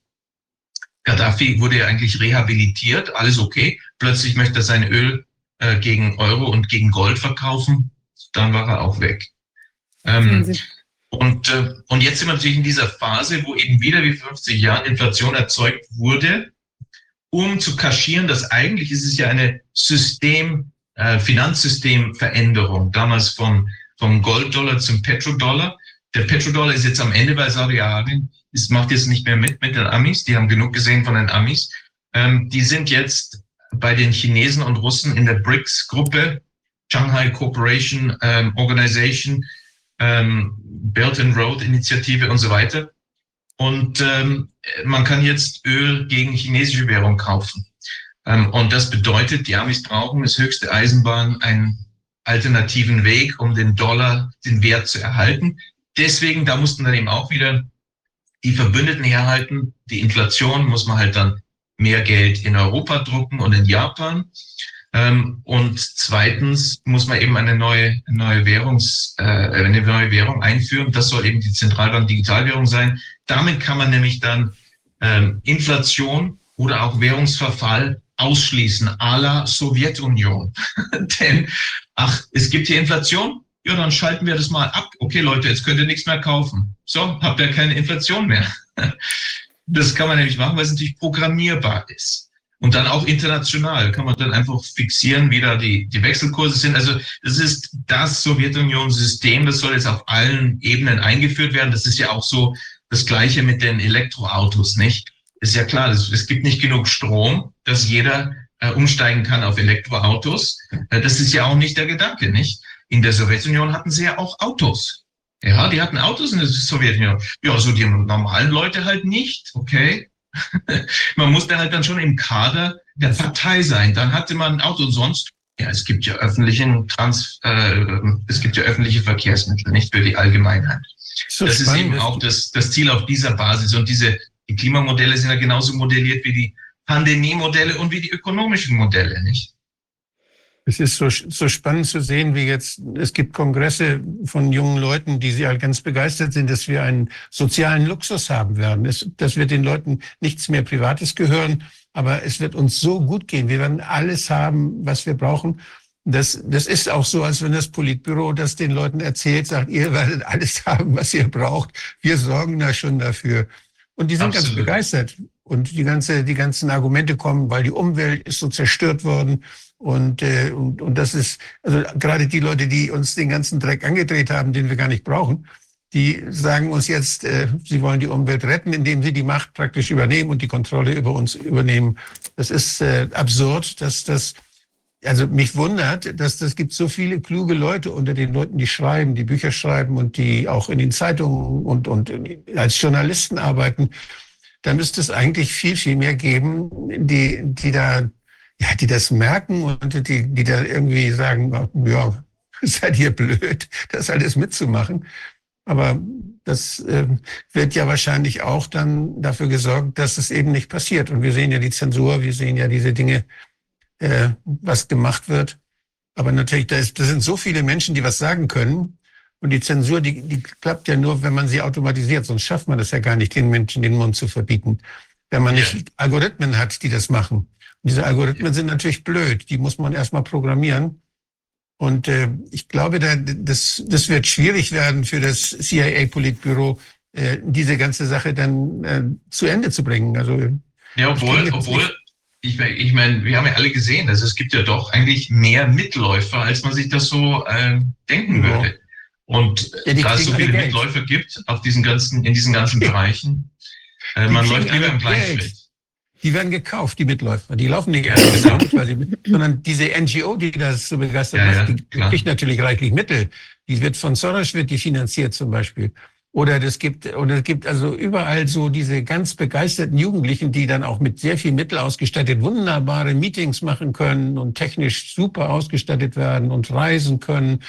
Gaddafi wurde ja eigentlich rehabilitiert, alles okay. Plötzlich möchte er sein Öl äh, gegen Euro und gegen Gold verkaufen. Dann war er auch weg. Ähm, und, äh, und jetzt sind wir natürlich in dieser Phase, wo eben wieder wie 50 Jahren Inflation erzeugt wurde, um zu kaschieren, dass eigentlich ist es ja eine System, äh, Finanzsystemveränderung, damals von, vom Golddollar zum Petrodollar. Der Petrodollar ist jetzt am Ende bei Saudi-Arabien, es macht jetzt nicht mehr mit mit den Amis, die haben genug gesehen von den Amis. Ähm, die sind jetzt bei den Chinesen und Russen in der BRICS-Gruppe, Shanghai Cooperation ähm, Organization, ähm, Belt and Road Initiative und so weiter. Und ähm, man kann jetzt Öl gegen chinesische Währung kaufen. Ähm, und das bedeutet, die Amis brauchen das höchste Eisenbahn einen alternativen Weg, um den Dollar, den Wert zu erhalten. Deswegen, da mussten dann eben auch wieder die Verbündeten herhalten. Die Inflation muss man halt dann mehr Geld in Europa drucken und in Japan. Ähm, und zweitens muss man eben eine neue, neue, Währungs, äh, eine neue Währung einführen. Das soll eben die Zentralbank Digitalwährung sein. Damit kann man nämlich dann ähm, Inflation oder auch Währungsverfall ausschließen, à la Sowjetunion. Denn, ach, es gibt hier Inflation, ja, dann schalten wir das mal ab. Okay, Leute, jetzt könnt ihr nichts mehr kaufen. So, habt ihr keine Inflation mehr. Das kann man nämlich machen, weil es natürlich programmierbar ist. Und dann auch international kann man dann einfach fixieren, wie da die, die Wechselkurse sind. Also das ist das Sowjetunion-System, das soll jetzt auf allen Ebenen eingeführt werden. Das ist ja auch so das Gleiche mit den Elektroautos, nicht? Ist ja klar, es gibt nicht genug Strom, dass jeder äh, umsteigen kann auf Elektroautos. Äh, das ist ja auch nicht der Gedanke, nicht? In der Sowjetunion hatten sie ja auch Autos. Ja, die hatten Autos in der Sowjetunion. Ja, so die normalen Leute halt nicht, okay. man musste halt dann schon im Kader der Partei sein. Dann hatte man ein Auto und sonst, ja, es gibt ja öffentlichen Trans, äh, es gibt ja öffentliche Verkehrsmittel, nicht für die Allgemeinheit. So das spannend. ist eben auch das, das Ziel auf dieser Basis. Und diese die Klimamodelle sind ja genauso modelliert wie die Pandemiemodelle und wie die ökonomischen Modelle, nicht? Es ist so, so spannend zu sehen, wie jetzt, es gibt Kongresse von jungen Leuten, die halt ganz begeistert sind, dass wir einen sozialen Luxus haben werden. Es, dass wir den Leuten nichts mehr Privates gehören, aber es wird uns so gut gehen. Wir werden alles haben, was wir brauchen. Das, das ist auch so, als wenn das Politbüro das den Leuten erzählt, sagt, ihr werdet alles haben, was ihr braucht. Wir sorgen da schon dafür. Und die sind Absolut. ganz begeistert. Und die ganze, die ganzen Argumente kommen, weil die Umwelt ist so zerstört worden. Und, äh, und, und das ist, also gerade die Leute, die uns den ganzen Dreck angedreht haben, den wir gar nicht brauchen, die sagen uns jetzt, äh, sie wollen die Umwelt retten, indem sie die Macht praktisch übernehmen und die Kontrolle über uns übernehmen. Das ist äh, absurd, dass das, also mich wundert, dass das gibt so viele kluge Leute unter den Leuten, die schreiben, die Bücher schreiben und die auch in den Zeitungen und, und als Journalisten arbeiten. Da müsste es eigentlich viel, viel mehr geben, die, die da ja, die das merken und die, die da irgendwie sagen, ja, seid ihr blöd, das alles mitzumachen. Aber das äh, wird ja wahrscheinlich auch dann dafür gesorgt, dass es eben nicht passiert. Und wir sehen ja die Zensur, wir sehen ja diese Dinge, äh, was gemacht wird. Aber natürlich, da, ist, da sind so viele Menschen, die was sagen können. Und die Zensur, die, die klappt ja nur, wenn man sie automatisiert. Sonst schafft man das ja gar nicht, den Menschen den Mund zu verbieten. Wenn man nicht Algorithmen hat, die das machen. Diese Algorithmen sind natürlich blöd, die muss man erstmal programmieren. Und äh, ich glaube, da, das, das wird schwierig werden für das CIA-Politbüro, äh, diese ganze Sache dann äh, zu Ende zu bringen. Also, ja, obwohl, obwohl ich, ich meine, wir haben ja alle gesehen, dass es gibt ja doch eigentlich mehr Mitläufer, als man sich das so äh, denken ja. würde. Und ja, da es so viele Mitläufer gibt auf diesen ganzen, in diesen ganzen Bereichen, äh, man läuft lieber im Gleichschritt die werden gekauft, die Mitläufer. Die laufen nicht sie, sondern diese NGO, die das so begeistert ja, macht, die klar. kriegt natürlich reichlich Mittel. Die wird von Soros wird die finanziert zum Beispiel. Oder es gibt, oder es gibt also überall so diese ganz begeisterten Jugendlichen, die dann auch mit sehr viel Mittel ausgestattet wunderbare Meetings machen können und technisch super ausgestattet werden und reisen können.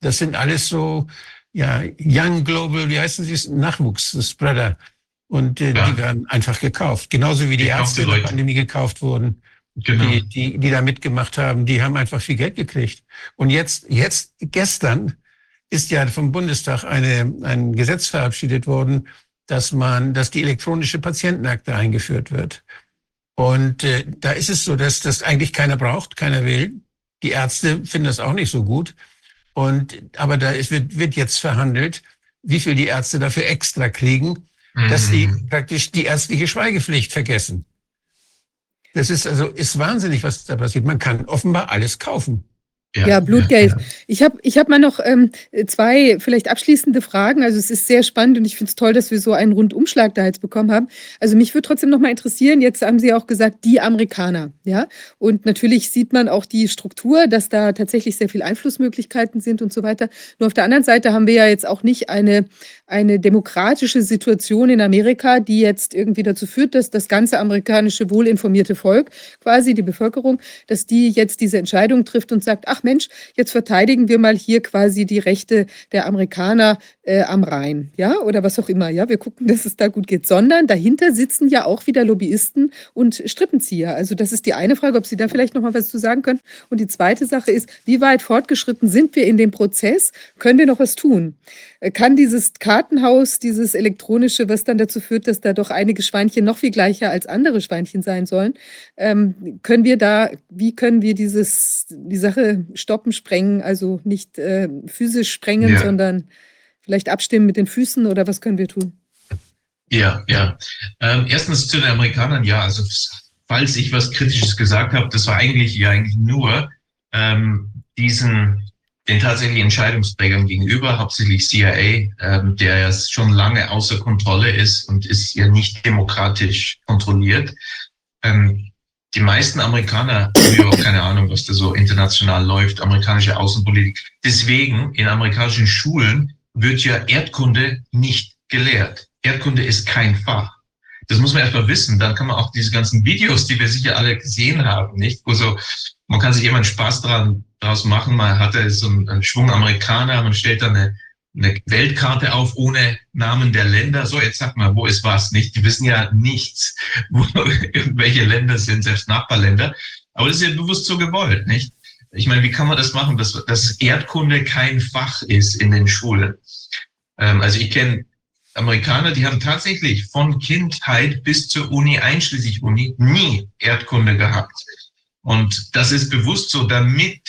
Das sind alles so, ja, Young Global, wie heißen sie, Nachwuchs, Spreader. Und äh, ja. die werden einfach gekauft. Genauso wie die, die Ärzte in der Pandemie gekauft wurden. Genau. Die, die, die da mitgemacht haben, die haben einfach viel Geld gekriegt. Und jetzt, jetzt, gestern ist ja vom Bundestag eine, ein Gesetz verabschiedet worden, dass man, dass die elektronische Patientenakte eingeführt wird. Und äh, da ist es so, dass das eigentlich keiner braucht, keiner will. Die Ärzte finden das auch nicht so gut. Und aber da ist, wird, wird jetzt verhandelt, wie viel die Ärzte dafür extra kriegen, dass sie mhm. praktisch die ärztliche Schweigepflicht vergessen. Das ist also ist wahnsinnig, was da passiert. Man kann offenbar alles kaufen. Ja, ja, Blutgeld. Ja, ja. Ich habe ich hab mal noch ähm, zwei vielleicht abschließende Fragen. Also es ist sehr spannend und ich finde es toll, dass wir so einen Rundumschlag da jetzt bekommen haben. Also mich würde trotzdem noch mal interessieren, jetzt haben Sie auch gesagt, die Amerikaner. ja. Und natürlich sieht man auch die Struktur, dass da tatsächlich sehr viele Einflussmöglichkeiten sind und so weiter. Nur auf der anderen Seite haben wir ja jetzt auch nicht eine, eine demokratische Situation in Amerika, die jetzt irgendwie dazu führt, dass das ganze amerikanische wohlinformierte Volk, quasi die Bevölkerung, dass die jetzt diese Entscheidung trifft und sagt, ach Mensch, jetzt verteidigen wir mal hier quasi die Rechte der Amerikaner äh, am Rhein, ja, oder was auch immer, ja, wir gucken, dass es da gut geht, sondern dahinter sitzen ja auch wieder Lobbyisten und Strippenzieher. Also das ist die eine Frage, ob Sie da vielleicht noch mal was zu sagen können. Und die zweite Sache ist, wie weit fortgeschritten sind wir in dem Prozess? Können wir noch was tun? Äh, kann dieses Kartenhaus, dieses elektronische, was dann dazu führt, dass da doch einige Schweinchen noch viel gleicher als andere Schweinchen sein sollen, ähm, können wir da, wie können wir dieses, die Sache stoppen, sprengen, also nicht äh, physisch sprengen, ja. sondern vielleicht abstimmen mit den Füßen oder was können wir tun? Ja, ja. Ähm, erstens zu den Amerikanern, ja, also falls ich was Kritisches gesagt habe, das war eigentlich ja eigentlich nur ähm, diesen den tatsächlichen Entscheidungsträgern gegenüber, hauptsächlich CIA, ähm, der ja schon lange außer Kontrolle ist und ist ja nicht demokratisch kontrolliert. Ähm, die meisten Amerikaner haben überhaupt keine Ahnung, was da so international läuft, amerikanische Außenpolitik. Deswegen in amerikanischen Schulen wird ja Erdkunde nicht gelehrt. Erdkunde ist kein Fach. Das muss man erstmal wissen. Dann kann man auch diese ganzen Videos, die wir sicher alle gesehen haben, nicht? Wo so, man kann sich einen Spaß dran, draus machen. Man hatte so einen, Schwung Amerikaner, man stellt dann eine, eine Weltkarte auf ohne Namen der Länder. So, jetzt sag mal, wo ist was, nicht? Die wissen ja nichts, wo welche Länder sind, selbst Nachbarländer. Aber das ist ja bewusst so gewollt, nicht? Ich meine, wie kann man das machen, dass, dass Erdkunde kein Fach ist in den Schulen? Ähm, also ich kenne Amerikaner, die haben tatsächlich von Kindheit bis zur Uni, einschließlich Uni, nie Erdkunde gehabt. Und das ist bewusst so, damit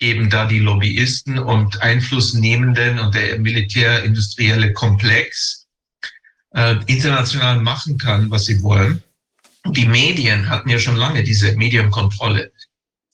eben da die Lobbyisten und Einflussnehmenden und der militärindustrielle Komplex äh, international machen kann, was sie wollen. Die Medien hatten ja schon lange diese Medienkontrolle.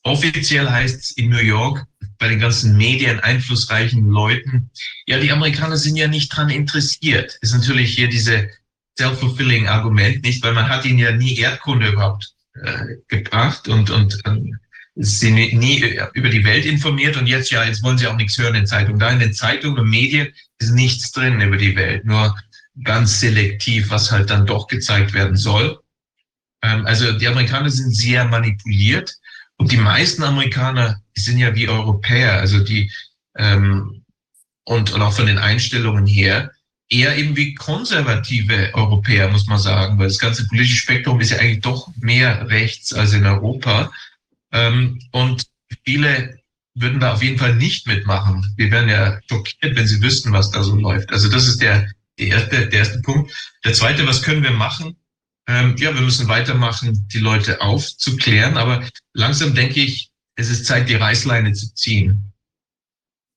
Offiziell heißt es in New York bei den ganzen Medien einflussreichen Leuten, ja, die Amerikaner sind ja nicht dran interessiert. Ist natürlich hier diese self-fulfilling Argument, nicht, weil man hat ihnen ja nie Erdkunde überhaupt äh, gebracht und, und ähm, sie nie, über die Welt informiert und jetzt ja, jetzt wollen sie auch nichts hören in Zeitungen. Da in den Zeitungen und Medien ist nichts drin über die Welt, nur ganz selektiv, was halt dann doch gezeigt werden soll. Ähm, also die Amerikaner sind sehr manipuliert und die meisten Amerikaner sind ja wie Europäer, also die ähm, und, und auch von den Einstellungen her eher eben wie konservative Europäer, muss man sagen, weil das ganze politische Spektrum ist ja eigentlich doch mehr rechts als in Europa. Ähm, und viele würden da auf jeden Fall nicht mitmachen. Wir wären ja schockiert, wenn sie wüssten, was da so läuft. Also das ist der, der, erste, der erste Punkt. Der zweite, was können wir machen? Ähm, ja, wir müssen weitermachen, die Leute aufzuklären. Aber langsam denke ich, es ist Zeit, die Reißleine zu ziehen,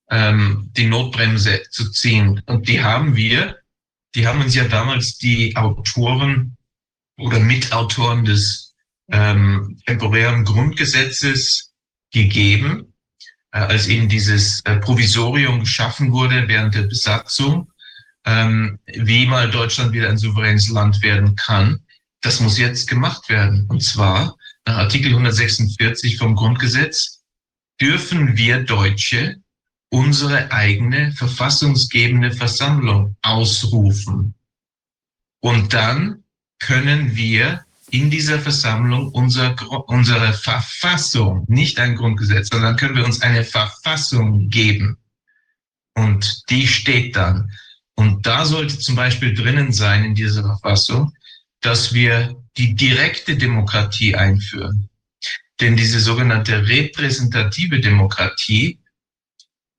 ähm, die Notbremse zu ziehen. Und die haben wir. Die haben uns ja damals die Autoren oder Mitautoren des ähm, temporären Grundgesetzes gegeben, äh, als eben dieses äh, Provisorium geschaffen wurde während der Besatzung, ähm, wie mal Deutschland wieder ein souveränes Land werden kann. Das muss jetzt gemacht werden. Und zwar nach Artikel 146 vom Grundgesetz dürfen wir Deutsche unsere eigene verfassungsgebende Versammlung ausrufen. Und dann können wir in dieser Versammlung unser, unsere Verfassung, nicht ein Grundgesetz, sondern können wir uns eine Verfassung geben. Und die steht dann. Und da sollte zum Beispiel drinnen sein in dieser Verfassung, dass wir die direkte Demokratie einführen. Denn diese sogenannte repräsentative Demokratie,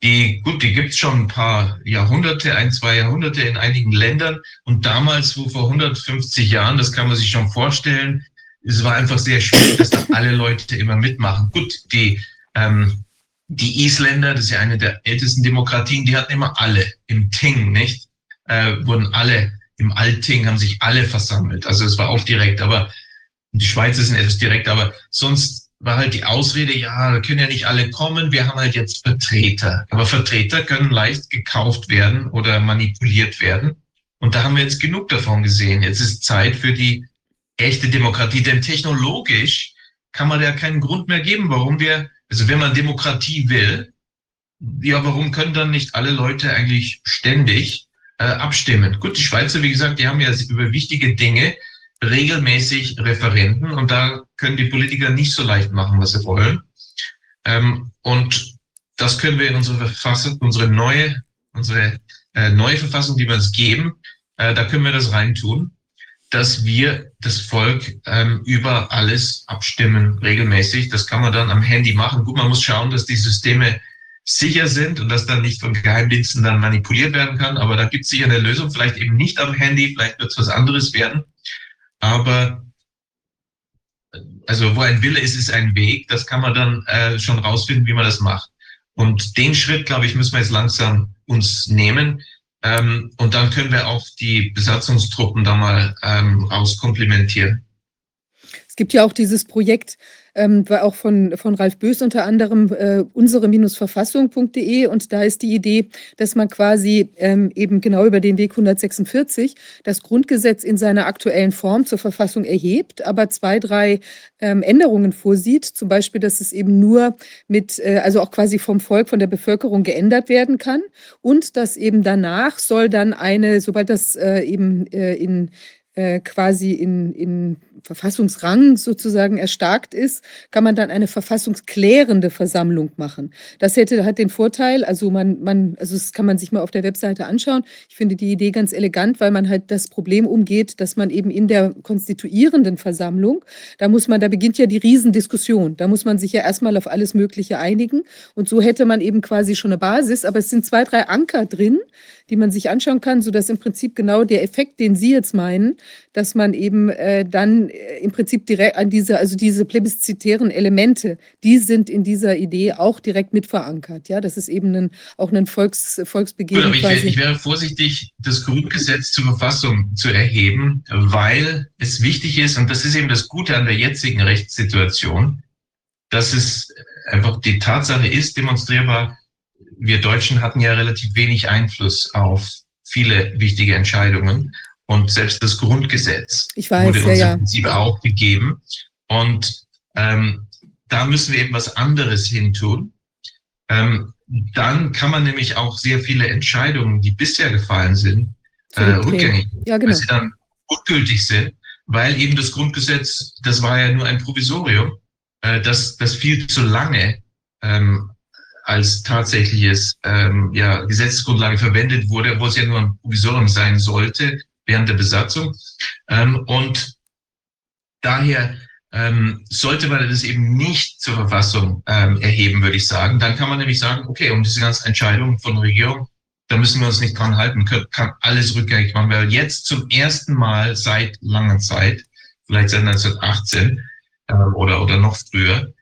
die, gut, die gibt's schon ein paar Jahrhunderte, ein, zwei Jahrhunderte in einigen Ländern. Und damals, wo vor 150 Jahren, das kann man sich schon vorstellen, es war einfach sehr schwierig, dass da alle Leute immer mitmachen. Gut, die, ähm, die Isländer, das ist ja eine der ältesten Demokratien, die hatten immer alle im Ting, nicht? Äh, wurden alle im Alting haben sich alle versammelt. Also es war auch direkt, aber die Schweizer sind etwas direkt, aber sonst war halt die Ausrede, ja, da können ja nicht alle kommen, wir haben halt jetzt Vertreter. Aber Vertreter können leicht gekauft werden oder manipuliert werden. Und da haben wir jetzt genug davon gesehen. Jetzt ist Zeit für die echte Demokratie, denn technologisch kann man ja keinen Grund mehr geben, warum wir, also wenn man Demokratie will, ja, warum können dann nicht alle Leute eigentlich ständig äh, abstimmen. Gut, die Schweizer, wie gesagt, die haben ja über wichtige Dinge regelmäßig Referenten und da können die Politiker nicht so leicht machen, was sie wollen. Ähm, und das können wir in unsere Verfassung, unsere neue, unsere äh, neue Verfassung, die wir uns geben, äh, da können wir das reintun, dass wir das Volk ähm, über alles abstimmen regelmäßig. Das kann man dann am Handy machen. Gut, man muss schauen, dass die Systeme sicher sind und dass dann nicht von Geheimdiensten dann manipuliert werden kann. Aber da gibt es sicher eine Lösung, vielleicht eben nicht am Handy, vielleicht wird es was anderes werden. Aber also wo ein Wille ist, ist ein Weg. Das kann man dann äh, schon rausfinden, wie man das macht. Und den Schritt, glaube ich, müssen wir jetzt langsam uns nehmen. Ähm, und dann können wir auch die Besatzungstruppen da mal ähm, rauskomplimentieren. Es gibt ja auch dieses Projekt ähm, war auch von, von Ralf Bös unter anderem äh, unsere-verfassung.de und da ist die Idee, dass man quasi ähm, eben genau über den Weg 146 das Grundgesetz in seiner aktuellen Form zur Verfassung erhebt, aber zwei, drei ähm, Änderungen vorsieht, zum Beispiel, dass es eben nur mit, äh, also auch quasi vom Volk, von der Bevölkerung geändert werden kann. Und dass eben danach soll dann eine, sobald das äh, eben äh, in äh, quasi in, in Verfassungsrang sozusagen erstarkt ist, kann man dann eine verfassungsklärende Versammlung machen. Das hätte hat den Vorteil, also man, man, also das kann man sich mal auf der Webseite anschauen. Ich finde die Idee ganz elegant, weil man halt das Problem umgeht, dass man eben in der konstituierenden Versammlung, da muss man, da beginnt ja die Riesendiskussion. Da muss man sich ja erstmal auf alles Mögliche einigen. Und so hätte man eben quasi schon eine Basis, aber es sind zwei, drei Anker drin, die man sich anschauen kann, sodass im Prinzip genau der Effekt, den Sie jetzt meinen, dass man eben äh, dann äh, im Prinzip direkt an diese, also diese plebiszitären Elemente, die sind in dieser Idee auch direkt mit verankert. Ja, das ist eben ein, auch ein Volks, Volksbegehren. Ich, ich, wäre vorsichtig, das Grundgesetz zur Verfassung zu erheben, weil es wichtig ist, und das ist eben das Gute an der jetzigen Rechtssituation, dass es einfach die Tatsache ist, demonstrierbar, wir Deutschen hatten ja relativ wenig Einfluss auf viele wichtige Entscheidungen. Und selbst das Grundgesetz ich weiß, wurde uns ja, im Prinzip auch gegeben. Und ähm, da müssen wir eben was anderes hintun. Ähm, dann kann man nämlich auch sehr viele Entscheidungen, die bisher gefallen sind, äh, rückgängig, ja, genau. weil sie dann ungültig sind, weil eben das Grundgesetz, das war ja nur ein Provisorium, äh, das, das viel zu lange ähm, als tatsächliches ähm, ja, Gesetzesgrundlage verwendet wurde, obwohl es ja nur ein Provisorium sein sollte während der Besatzung. Ähm, und daher ähm, sollte man das eben nicht zur Verfassung ähm, erheben, würde ich sagen. Dann kann man nämlich sagen, okay, um diese ganzen Entscheidungen von Regierung, da müssen wir uns nicht dran halten, kann, kann alles rückgängig machen, weil jetzt zum ersten Mal seit langer Zeit, vielleicht seit 1918 ähm, oder, oder noch früher,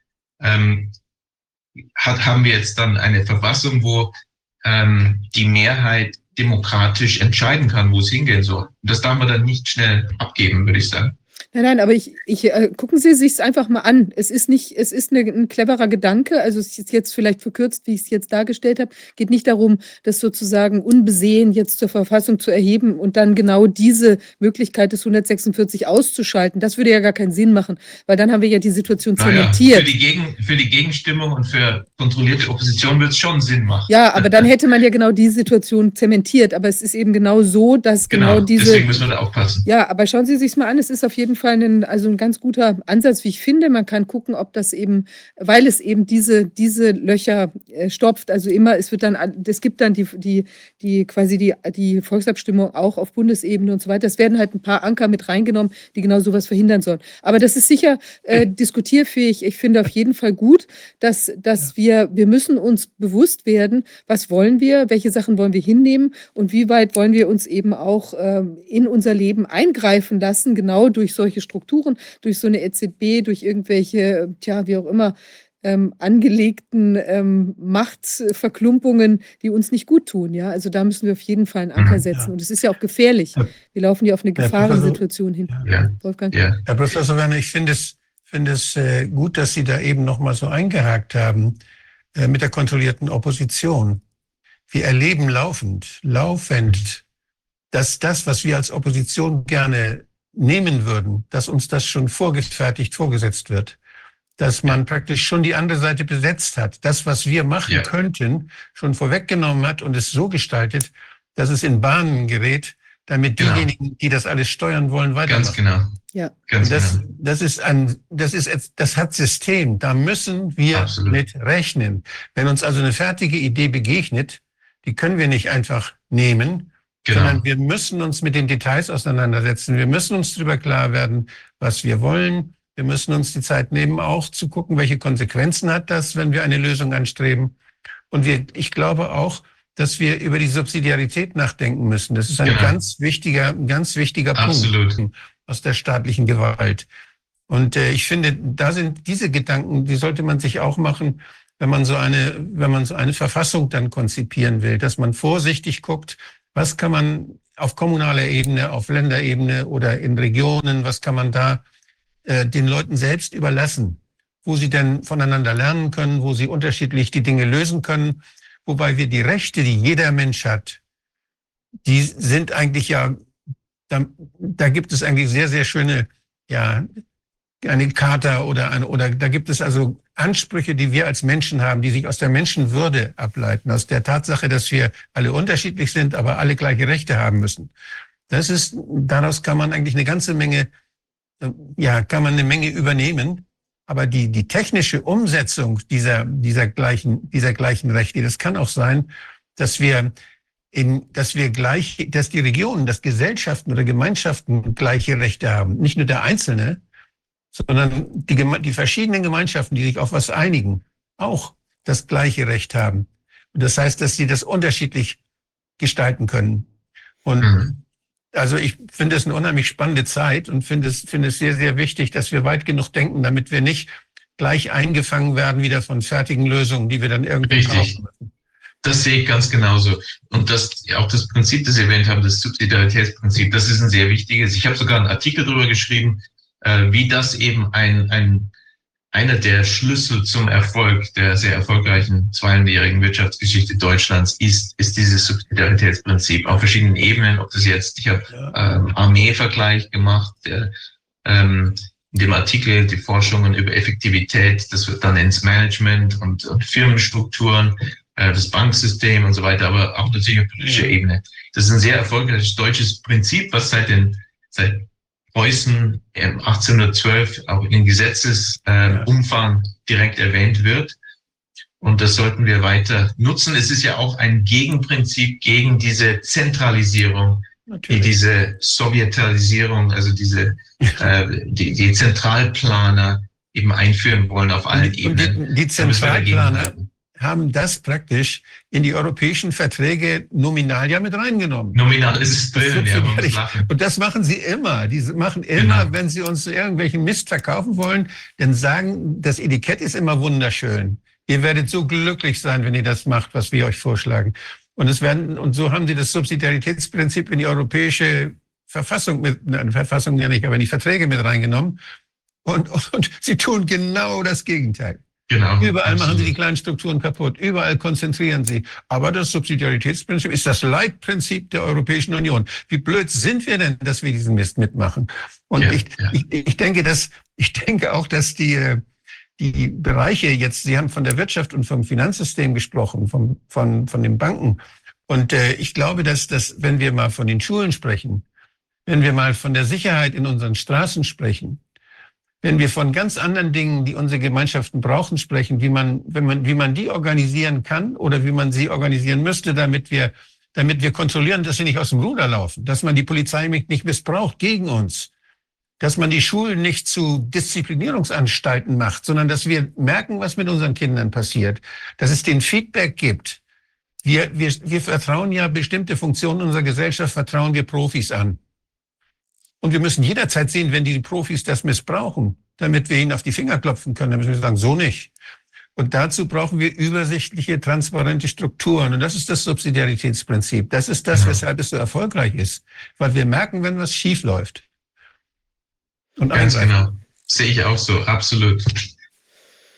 ähm, hat, haben wir jetzt dann eine Verfassung, wo ähm, die Mehrheit demokratisch entscheiden kann, wo es hingehen soll. Und das darf man dann nicht schnell abgeben, würde ich sagen. Nein, nein, aber ich, ich äh, gucken Sie sich einfach mal an. Es ist nicht, es ist eine, ein cleverer Gedanke. Also es ist jetzt vielleicht verkürzt, wie ich es jetzt dargestellt habe. Geht nicht darum, das sozusagen unbesehen jetzt zur Verfassung zu erheben und dann genau diese Möglichkeit des 146 auszuschalten. Das würde ja gar keinen Sinn machen, weil dann haben wir ja die Situation zementiert. Ja, für, die Gegen, für die Gegenstimmung und für kontrollierte Opposition wird es schon Sinn machen. Ja, aber dann hätte man ja genau die Situation zementiert. Aber es ist eben genau so, dass genau, genau diese. Deswegen müssen wir da aufpassen. Ja, aber schauen Sie sich mal an. Es ist auf jeden Fall Fall ein, also ein ganz guter Ansatz, wie ich finde. Man kann gucken, ob das eben, weil es eben diese, diese Löcher äh, stopft, also immer, es wird dann, es gibt dann die, die, die quasi die, die Volksabstimmung auch auf Bundesebene und so weiter. Es werden halt ein paar Anker mit reingenommen, die genau sowas verhindern sollen. Aber das ist sicher äh, diskutierfähig. Ich finde auf jeden Fall gut, dass, dass wir, wir müssen uns bewusst werden, was wollen wir, welche Sachen wollen wir hinnehmen und wie weit wollen wir uns eben auch äh, in unser Leben eingreifen lassen, genau durch solche solche Strukturen, durch so eine EZB, durch irgendwelche, tja, wie auch immer, ähm, angelegten ähm, Machtverklumpungen, die uns nicht gut tun. Ja? Also da müssen wir auf jeden Fall einen Anker setzen. Ja. Und es ist ja auch gefährlich. Wir laufen ja auf eine Gefahrensituation hin. Ja. Wolfgang? Ja. Herr Professor Werner, ich finde es, finde es äh, gut, dass Sie da eben nochmal so eingehakt haben äh, mit der kontrollierten Opposition. Wir erleben laufend, laufend, dass das, was wir als Opposition gerne nehmen würden, dass uns das schon vorgefertigt vorgesetzt wird. Dass man praktisch schon die andere Seite besetzt hat. Das, was wir machen ja. könnten, schon vorweggenommen hat und es so gestaltet, dass es in Bahnen gerät, damit genau. diejenigen, die das alles steuern wollen, weitermachen. Ganz genau. Ja. Ganz das, genau. das ist ein, das ist, das hat System. Da müssen wir Absolut. mit rechnen. Wenn uns also eine fertige Idee begegnet, die können wir nicht einfach nehmen, genau. sondern wir müssen uns mit den Details auseinandersetzen. Wir müssen uns darüber klar werden, was wir wollen. Wir müssen uns die Zeit nehmen, auch zu gucken, welche Konsequenzen hat das, wenn wir eine Lösung anstreben. Und wir, ich glaube auch, dass wir über die Subsidiarität nachdenken müssen. Das ist ein genau. ganz wichtiger, ganz wichtiger Absolut. Punkt aus der staatlichen Gewalt. Und äh, ich finde, da sind diese Gedanken, die sollte man sich auch machen, wenn man so eine, wenn man so eine Verfassung dann konzipieren will, dass man vorsichtig guckt, was kann man auf kommunaler Ebene, auf Länderebene oder in Regionen, was kann man da äh, den Leuten selbst überlassen, wo sie denn voneinander lernen können, wo sie unterschiedlich die Dinge lösen können, wobei wir die Rechte, die jeder Mensch hat, die sind eigentlich ja, da, da gibt es eigentlich sehr, sehr schöne, ja, eine Charta oder eine, oder da gibt es also Ansprüche, die wir als Menschen haben, die sich aus der Menschenwürde ableiten, aus der Tatsache, dass wir alle unterschiedlich sind, aber alle gleiche Rechte haben müssen. Das ist, daraus kann man eigentlich eine ganze Menge, äh, ja, kann man eine Menge übernehmen. Aber die, die technische Umsetzung dieser, dieser gleichen, dieser gleichen Rechte, das kann auch sein, dass wir in, dass wir gleich, dass die Regionen, dass Gesellschaften oder Gemeinschaften gleiche Rechte haben. Nicht nur der Einzelne, sondern die, die verschiedenen Gemeinschaften, die sich auf was einigen, auch das gleiche Recht haben. Und das heißt, dass sie das unterschiedlich gestalten können. Und mhm. also ich finde es eine unheimlich spannende Zeit und finde es, finde es sehr, sehr wichtig, dass wir weit genug denken, damit wir nicht gleich eingefangen werden wieder von fertigen Lösungen, die wir dann irgendwie Richtig. müssen. Das sehe ich ganz genauso. Und das, auch das Prinzip, das Sie erwähnt haben, das Subsidiaritätsprinzip, das ist ein sehr wichtiges. Ich habe sogar einen Artikel darüber geschrieben, äh, wie das eben ein, ein, einer der Schlüssel zum Erfolg der sehr erfolgreichen 200-jährigen Wirtschaftsgeschichte Deutschlands ist, ist dieses Subsidiaritätsprinzip auf verschiedenen Ebenen. Ob das jetzt, ich habe ähm, Armee-Vergleich gemacht, der, ähm, in dem Artikel die Forschungen über Effektivität, das wird dann ins Management und, und Firmenstrukturen, äh, das Banksystem und so weiter, aber auch natürlich auf politischer Ebene. Das ist ein sehr erfolgreiches deutsches Prinzip, was seit den seit Preußen 1812 auch in Gesetzesumfang äh, direkt erwähnt wird. Und das sollten wir weiter nutzen. Es ist ja auch ein Gegenprinzip gegen diese Zentralisierung, Natürlich. die diese Sowjetalisierung, also diese äh, die, die Zentralplaner eben einführen wollen auf allen und Ebenen. Die, die Zentralplaner, haben das praktisch in die europäischen Verträge nominal ja mit reingenommen. Nominal ist es drin, ja, Und das machen sie immer. Die machen immer, genau. wenn sie uns irgendwelchen Mist verkaufen wollen, dann sagen, das Etikett ist immer wunderschön. Ihr werdet so glücklich sein, wenn ihr das macht, was wir euch vorschlagen. Und es werden, und so haben sie das Subsidiaritätsprinzip in die europäische Verfassung mit, eine Verfassung ja nicht, aber in die Verträge mit reingenommen. Und, und sie tun genau das Gegenteil. Genau. Überall absolut. machen sie die kleinen Strukturen kaputt. Überall konzentrieren sie. Aber das Subsidiaritätsprinzip ist das Leitprinzip der Europäischen Union. Wie blöd sind wir denn, dass wir diesen Mist mitmachen? Und ja, ich, ja. Ich, ich denke, dass, ich denke auch, dass die, die Bereiche jetzt, Sie haben von der Wirtschaft und vom Finanzsystem gesprochen, vom, von, von den Banken. Und äh, ich glaube, dass, dass, wenn wir mal von den Schulen sprechen, wenn wir mal von der Sicherheit in unseren Straßen sprechen, wenn wir von ganz anderen Dingen, die unsere Gemeinschaften brauchen, sprechen, wie man, wenn man, wie man die organisieren kann oder wie man sie organisieren müsste, damit wir, damit wir kontrollieren, dass sie nicht aus dem Ruder laufen, dass man die Polizei nicht missbraucht gegen uns, dass man die Schulen nicht zu Disziplinierungsanstalten macht, sondern dass wir merken, was mit unseren Kindern passiert, dass es den Feedback gibt. Wir, wir, wir vertrauen ja bestimmte Funktionen unserer Gesellschaft, vertrauen wir Profis an. Und wir müssen jederzeit sehen, wenn die Profis das missbrauchen, damit wir ihnen auf die Finger klopfen können. Dann müssen wir sagen, so nicht. Und dazu brauchen wir übersichtliche, transparente Strukturen. Und das ist das Subsidiaritätsprinzip. Das ist das, weshalb es so erfolgreich ist. Weil wir merken, wenn was schief läuft. Und Ganz genau. Sehe ich auch so, absolut.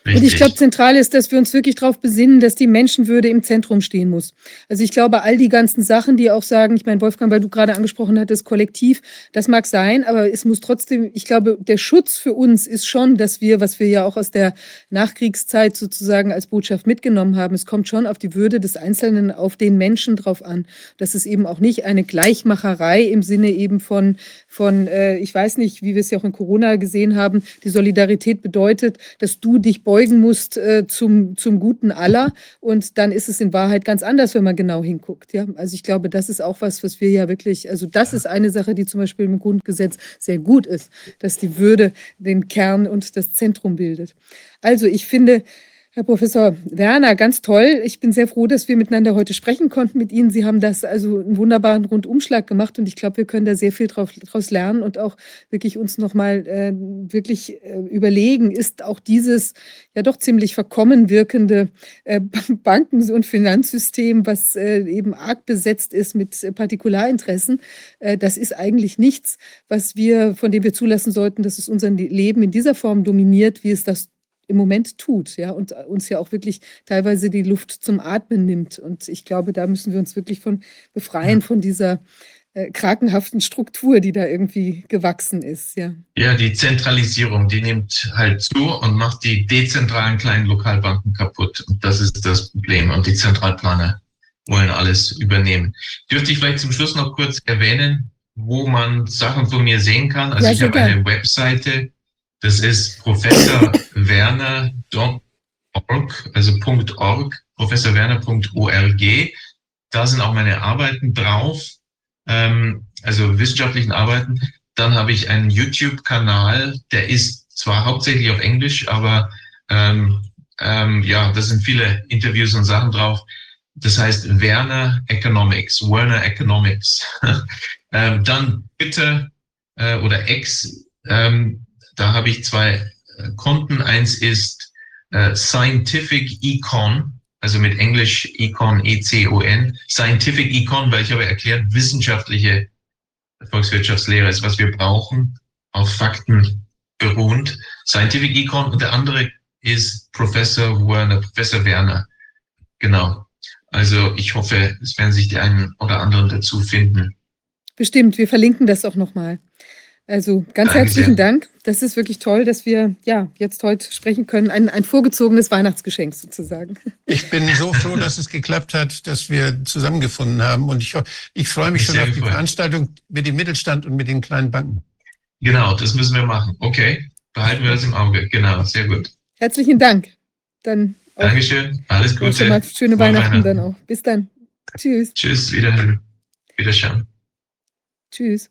Richtig. Und ich glaube, zentral ist, dass wir uns wirklich darauf besinnen, dass die Menschenwürde im Zentrum stehen muss. Also ich glaube, all die ganzen Sachen, die auch sagen, ich meine, Wolfgang, weil du gerade angesprochen hattest, kollektiv, das mag sein, aber es muss trotzdem, ich glaube, der Schutz für uns ist schon, dass wir, was wir ja auch aus der Nachkriegszeit sozusagen als Botschaft mitgenommen haben, es kommt schon auf die Würde des Einzelnen, auf den Menschen drauf an. Das ist eben auch nicht eine Gleichmacherei im Sinne eben von, von äh, ich weiß nicht, wie wir es ja auch in Corona gesehen haben, die Solidarität bedeutet, dass du dich beugst beugen musst äh, zum, zum Guten aller. Und dann ist es in Wahrheit ganz anders, wenn man genau hinguckt. Ja? Also ich glaube, das ist auch was, was wir ja wirklich, also das ist eine Sache, die zum Beispiel im Grundgesetz sehr gut ist, dass die Würde den Kern und das Zentrum bildet. Also ich finde, Herr Professor Werner, ganz toll. Ich bin sehr froh, dass wir miteinander heute sprechen konnten mit Ihnen. Sie haben das also einen wunderbaren Rundumschlag gemacht und ich glaube, wir können da sehr viel daraus lernen und auch wirklich uns nochmal äh, wirklich äh, überlegen, ist auch dieses ja doch ziemlich verkommen wirkende äh, Banken- und Finanzsystem, was äh, eben arg besetzt ist mit Partikularinteressen, äh, das ist eigentlich nichts, was wir, von dem wir zulassen sollten, dass es unser Leben in dieser Form dominiert, wie es das im Moment tut, ja, und uns ja auch wirklich teilweise die Luft zum Atmen nimmt. Und ich glaube, da müssen wir uns wirklich von befreien, von dieser äh, krakenhaften Struktur, die da irgendwie gewachsen ist, ja. Ja, die Zentralisierung, die nimmt halt zu und macht die dezentralen kleinen Lokalbanken kaputt. Und das ist das Problem. Und die Zentralplaner wollen alles übernehmen. Dürfte ich vielleicht zum Schluss noch kurz erwähnen, wo man Sachen von mir sehen kann? Also ja, ich habe eine Webseite, das ist professorwerner.org, also .org, professorwerner.org. Da sind auch meine Arbeiten drauf, ähm, also wissenschaftlichen Arbeiten. Dann habe ich einen YouTube-Kanal, der ist zwar hauptsächlich auf Englisch, aber ähm, ähm, ja, da sind viele Interviews und Sachen drauf. Das heißt Werner Economics, Werner Economics. ähm, dann bitte äh, oder X ähm, da habe ich zwei äh, Konten. Eins ist äh, Scientific Econ, also mit Englisch Econ, E-C-O-N. Scientific Econ, weil ich habe erklärt, wissenschaftliche Volkswirtschaftslehre ist, was wir brauchen, auf Fakten beruhend. Scientific Econ und der andere ist Professor Werner, Professor Werner. Genau. Also ich hoffe, es werden sich die einen oder anderen dazu finden. Bestimmt, wir verlinken das auch nochmal. Also ganz Danke herzlichen sehr. Dank. Das ist wirklich toll, dass wir ja jetzt heute sprechen können. Ein, ein vorgezogenes Weihnachtsgeschenk sozusagen. Ich bin so froh, dass es geklappt hat, dass wir zusammengefunden haben. Und ich, ich freue mich ich schon auf die Veranstaltung mit dem Mittelstand und mit den kleinen Banken. Genau, das müssen wir machen. Okay, behalten wir das im Auge. Genau, sehr gut. Herzlichen Dank. Dann Dankeschön. Alles Gute. Schöne Weihnachten, Weihnachten dann auch. Bis dann. Tschüss. Tschüss, wiederhören. Wiederschauen. Tschüss.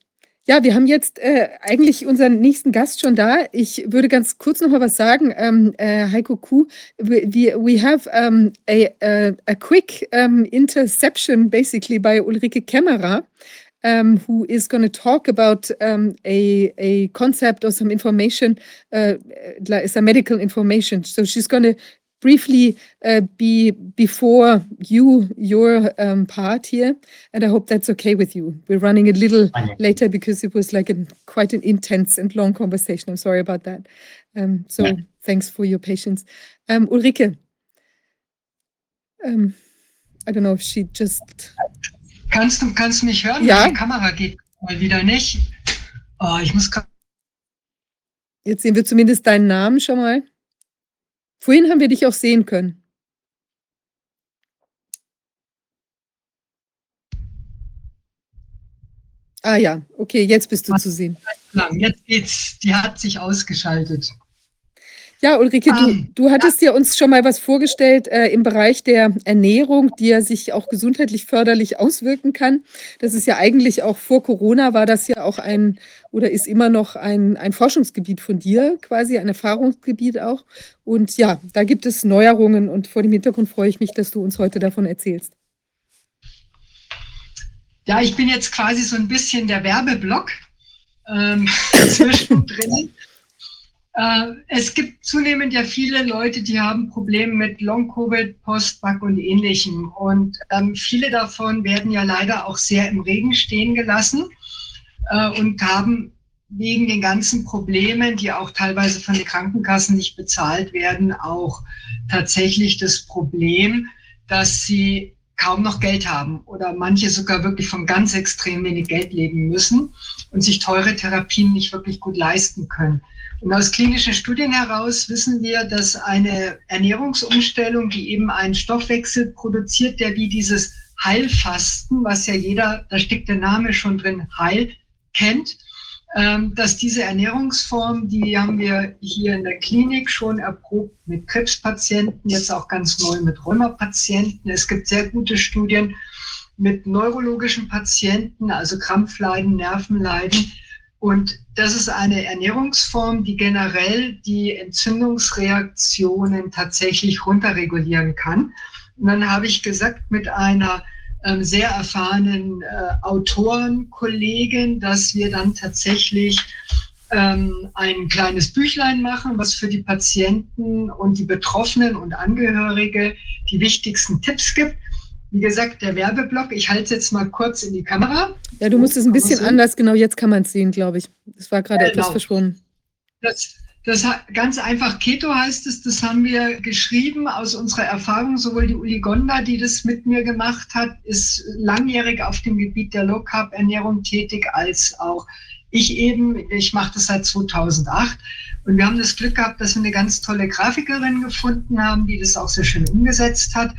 Ja, wir haben jetzt äh, eigentlich unseren nächsten Gast schon da. Ich würde ganz kurz noch mal was sagen. Ähm, äh, Heiko Kuh, we, we have um, a, a, a, quick um, interception basically by Ulrike Kämmerer. Um, who is going to talk about um, a, a concept or some information, uh, some medical information. So she's going to briefly uh, be before you your um, part here, and I hope that's okay with you. We're running a little later because it was like a quite an intense and long conversation. I'm sorry about that. Um, so yeah. thanks for your patience, um, Ulrike. Um, I don't know if she just. Kannst du kannst mich hören? Ja. Die Kamera geht mal wieder nicht. Oh, ich muss. Jetzt sehen wir zumindest deinen Namen schon mal. Vorhin haben wir dich auch sehen können. Ah ja, okay, jetzt bist du zu sehen. Jetzt geht's, die hat sich ausgeschaltet. Ja, Ulrike, du, ähm, du hattest ja. uns schon mal was vorgestellt äh, im Bereich der Ernährung, die ja sich auch gesundheitlich förderlich auswirken kann. Das ist ja eigentlich auch vor Corona war das ja auch ein oder ist immer noch ein, ein Forschungsgebiet von dir, quasi ein Erfahrungsgebiet auch. Und ja, da gibt es Neuerungen und vor dem Hintergrund freue ich mich, dass du uns heute davon erzählst. Ja, ich bin jetzt quasi so ein bisschen der Werbeblock ähm, zwischendrin. Äh, es gibt zunehmend ja viele Leute, die haben Probleme mit Long-Covid, Post-Back und ähnlichem. Und ähm, viele davon werden ja leider auch sehr im Regen stehen gelassen äh, und haben wegen den ganzen Problemen, die auch teilweise von den Krankenkassen nicht bezahlt werden, auch tatsächlich das Problem, dass sie kaum noch Geld haben oder manche sogar wirklich von ganz extrem wenig Geld leben müssen und sich teure Therapien nicht wirklich gut leisten können. Und aus klinischen Studien heraus wissen wir, dass eine Ernährungsumstellung, die eben einen Stoffwechsel produziert, der wie dieses Heilfasten, was ja jeder, da steckt der Name schon drin, Heil, kennt, ähm, dass diese Ernährungsform, die haben wir hier in der Klinik schon erprobt mit Krebspatienten, jetzt auch ganz neu mit Rheumapatienten. Es gibt sehr gute Studien mit neurologischen Patienten, also Krampfleiden, Nervenleiden. Und das ist eine Ernährungsform, die generell die Entzündungsreaktionen tatsächlich runterregulieren kann. Und dann habe ich gesagt, mit einer ähm, sehr erfahrenen äh, Autorenkollegen, dass wir dann tatsächlich ähm, ein kleines Büchlein machen, was für die Patienten und die Betroffenen und Angehörige die wichtigsten Tipps gibt. Wie gesagt, der Werbeblock, ich halte es jetzt mal kurz in die Kamera. Ja, du musst es ein bisschen anders, genau, jetzt kann man es sehen, glaube ich. Es war gerade genau. etwas verschwunden. Das, das ganz einfach Keto heißt es, das haben wir geschrieben aus unserer Erfahrung. Sowohl die Uli Gonda, die das mit mir gemacht hat, ist langjährig auf dem Gebiet der Low Carb Ernährung tätig, als auch ich eben. Ich mache das seit 2008 und wir haben das Glück gehabt, dass wir eine ganz tolle Grafikerin gefunden haben, die das auch sehr schön umgesetzt hat.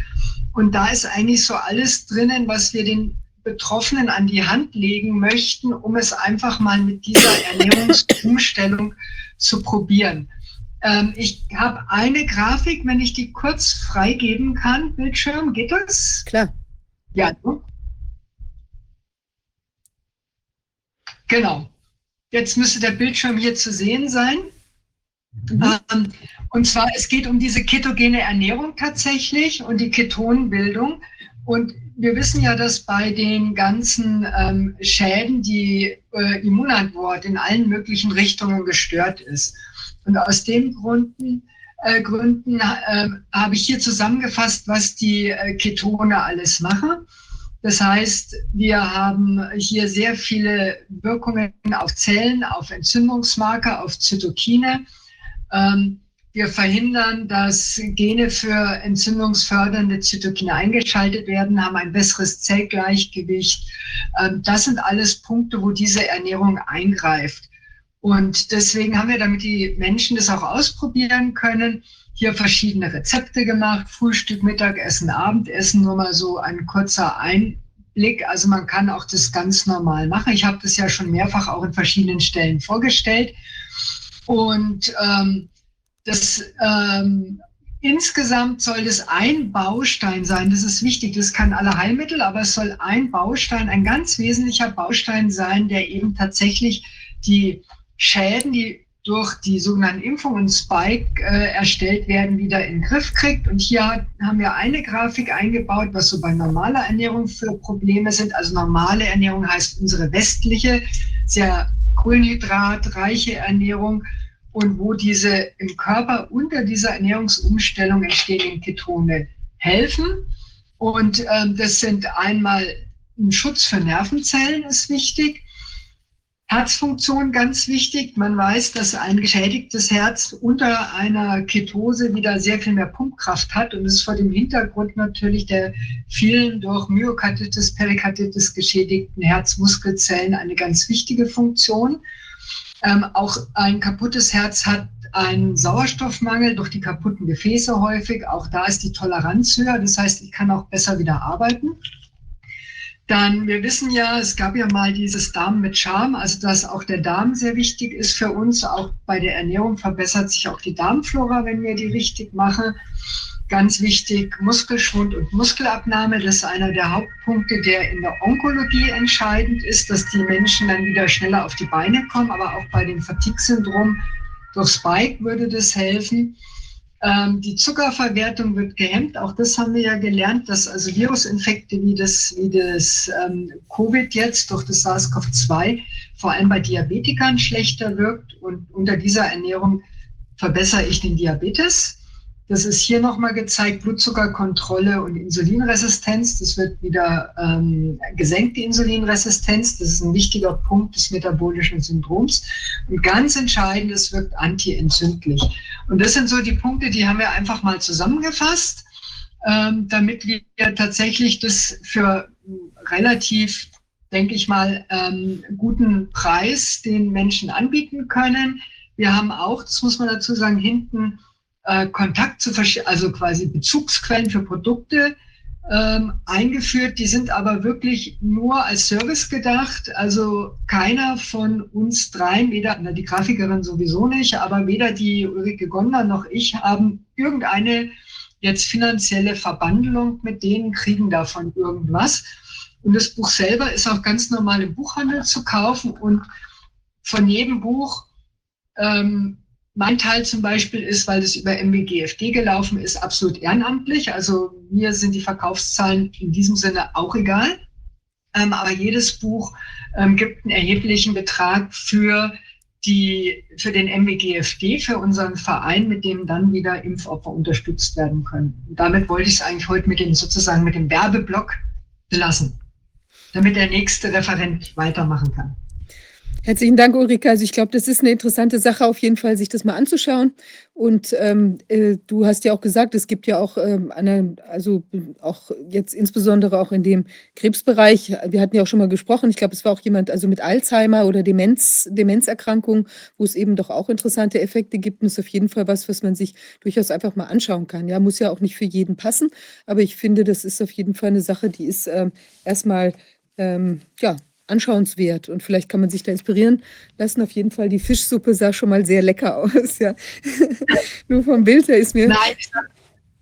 Und da ist eigentlich so alles drinnen, was wir den Betroffenen an die Hand legen möchten, um es einfach mal mit dieser Ernährungsumstellung zu probieren. Ähm, ich habe eine Grafik, wenn ich die kurz freigeben kann, Bildschirm, geht das? Klar. Ja. Genau. Jetzt müsste der Bildschirm hier zu sehen sein. Mhm. Ähm, und zwar, es geht um diese ketogene Ernährung tatsächlich und die Ketonbildung. Und wir wissen ja, dass bei den ganzen ähm, Schäden die äh, Immunantwort in allen möglichen Richtungen gestört ist. Und aus den Gründen, äh, Gründen äh, habe ich hier zusammengefasst, was die äh, Ketone alles machen. Das heißt, wir haben hier sehr viele Wirkungen auf Zellen, auf Entzündungsmarker, auf Zytokine. Ähm, wir verhindern, dass Gene für entzündungsfördernde Zytokine eingeschaltet werden, haben ein besseres Zellgleichgewicht. Ähm, das sind alles Punkte, wo diese Ernährung eingreift. Und deswegen haben wir, damit die Menschen das auch ausprobieren können, hier verschiedene Rezepte gemacht. Frühstück, Mittagessen, Abendessen, nur mal so ein kurzer Einblick. Also man kann auch das ganz normal machen. Ich habe das ja schon mehrfach auch in verschiedenen Stellen vorgestellt. Und ähm, das ähm, insgesamt soll das ein Baustein sein. Das ist wichtig. Das kann alle Heilmittel, aber es soll ein Baustein, ein ganz wesentlicher Baustein sein, der eben tatsächlich die Schäden, die durch die sogenannten Impfungen Spike äh, erstellt werden, wieder in den Griff kriegt. Und hier haben wir eine Grafik eingebaut, was so bei normaler Ernährung für Probleme sind. Also normale Ernährung heißt unsere westliche, sehr kohlenhydratreiche Ernährung und wo diese im Körper unter dieser Ernährungsumstellung entstehenden Ketone helfen. Und ähm, das sind einmal ein Schutz für Nervenzellen ist wichtig. Herzfunktion ganz wichtig. Man weiß, dass ein geschädigtes Herz unter einer Ketose wieder sehr viel mehr Pumpkraft hat. Und ist vor dem Hintergrund natürlich der vielen durch Myokarditis, Perikarditis geschädigten Herzmuskelzellen eine ganz wichtige Funktion. Ähm, auch ein kaputtes Herz hat einen Sauerstoffmangel durch die kaputten Gefäße häufig. Auch da ist die Toleranz höher. Das heißt, ich kann auch besser wieder arbeiten. Dann, wir wissen ja, es gab ja mal dieses Darm mit Charme, also dass auch der Darm sehr wichtig ist für uns. Auch bei der Ernährung verbessert sich auch die Darmflora, wenn wir die richtig machen. Ganz wichtig, Muskelschwund und Muskelabnahme. Das ist einer der Hauptpunkte, der in der Onkologie entscheidend ist, dass die Menschen dann wieder schneller auf die Beine kommen. Aber auch bei dem Fatigue-Syndrom durch Spike würde das helfen. Ähm, die Zuckerverwertung wird gehemmt. Auch das haben wir ja gelernt, dass also Virusinfekte wie das, wie das ähm, Covid jetzt durch das SARS-CoV-2 vor allem bei Diabetikern schlechter wirkt. Und unter dieser Ernährung verbessere ich den Diabetes. Das ist hier nochmal gezeigt, Blutzuckerkontrolle und Insulinresistenz. Das wird wieder ähm, gesenkt, die Insulinresistenz. Das ist ein wichtiger Punkt des metabolischen Syndroms. Und ganz entscheidend, es wirkt antientzündlich. Und das sind so die Punkte, die haben wir einfach mal zusammengefasst, ähm, damit wir tatsächlich das für relativ, denke ich mal, ähm, guten Preis den Menschen anbieten können. Wir haben auch, das muss man dazu sagen, hinten äh, Kontakt zu, also quasi Bezugsquellen für Produkte ähm, eingeführt. Die sind aber wirklich nur als Service gedacht. Also keiner von uns dreien, weder na, die Grafikerin sowieso nicht, aber weder die Ulrike Gonder noch ich haben irgendeine jetzt finanzielle Verbandelung mit denen, kriegen davon irgendwas. Und das Buch selber ist auch ganz normal im Buchhandel zu kaufen und von jedem Buch ähm, mein Teil zum Beispiel ist, weil das über MWGFD gelaufen ist, absolut ehrenamtlich. Also mir sind die Verkaufszahlen in diesem Sinne auch egal. Ähm, aber jedes Buch ähm, gibt einen erheblichen Betrag für die, für den MWGFD, für unseren Verein, mit dem dann wieder Impfopfer unterstützt werden können. Und damit wollte ich es eigentlich heute mit dem, sozusagen mit dem Werbeblock belassen, damit der nächste Referent weitermachen kann. Herzlichen Dank, Ulrike. Also ich glaube, das ist eine interessante Sache, auf jeden Fall, sich das mal anzuschauen. Und ähm, äh, du hast ja auch gesagt, es gibt ja auch ähm, eine, also auch jetzt insbesondere auch in dem Krebsbereich, wir hatten ja auch schon mal gesprochen, ich glaube, es war auch jemand also mit Alzheimer oder Demenz, Demenzerkrankung, wo es eben doch auch interessante Effekte gibt. Und ist auf jeden Fall was, was man sich durchaus einfach mal anschauen kann. Ja, muss ja auch nicht für jeden passen, aber ich finde, das ist auf jeden Fall eine Sache, die ist ähm, erstmal ähm, ja, anschauenswert und vielleicht kann man sich da inspirieren lassen. Auf jeden Fall, die Fischsuppe sah schon mal sehr lecker aus. Ja. Nur vom Bild her ist mir. Nein,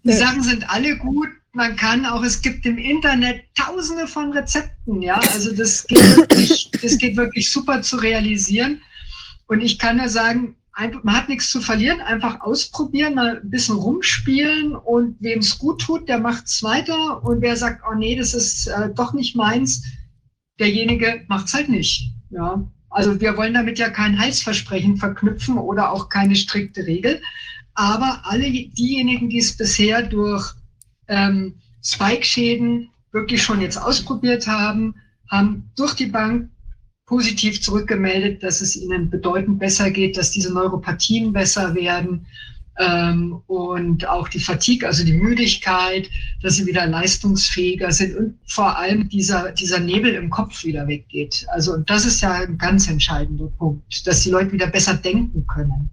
die Sachen sind alle gut. Man kann auch, es gibt im Internet tausende von Rezepten, ja. Also das geht wirklich, das geht wirklich super zu realisieren. Und ich kann nur sagen, man hat nichts zu verlieren, einfach ausprobieren, mal ein bisschen rumspielen und wem es gut tut, der macht es weiter. Und wer sagt, oh nee, das ist äh, doch nicht meins, derjenige macht es halt nicht. Ja. Also wir wollen damit ja kein Heilsversprechen verknüpfen oder auch keine strikte Regel. Aber alle diejenigen, die es bisher durch ähm, Spike-Schäden wirklich schon jetzt ausprobiert haben, haben durch die Bank positiv zurückgemeldet, dass es ihnen bedeutend besser geht, dass diese Neuropathien besser werden, ähm, und auch die Fatigue, also die Müdigkeit, dass sie wieder leistungsfähiger sind und vor allem dieser, dieser Nebel im Kopf wieder weggeht. Also und das ist ja ein ganz entscheidender Punkt, dass die Leute wieder besser denken können.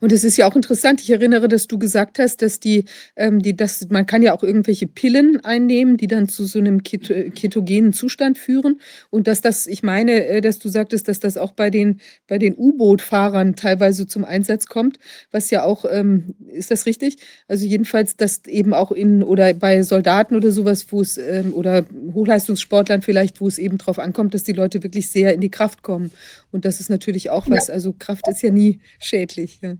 Und es ist ja auch interessant, ich erinnere, dass du gesagt hast, dass die, ähm, die, dass man kann ja auch irgendwelche Pillen einnehmen, die dann zu so einem Keto, ketogenen Zustand führen. Und dass das, ich meine, äh, dass du sagtest, dass das auch bei den, bei den U-Boot-Fahrern teilweise zum Einsatz kommt, was ja auch, ähm, ist das richtig? Also jedenfalls, dass eben auch in oder bei Soldaten oder sowas, wo es, ähm, oder Hochleistungssportlern vielleicht, wo es eben drauf ankommt, dass die Leute wirklich sehr in die Kraft kommen. Und das ist natürlich auch was, also Kraft ist ja nie schädlich. Ja.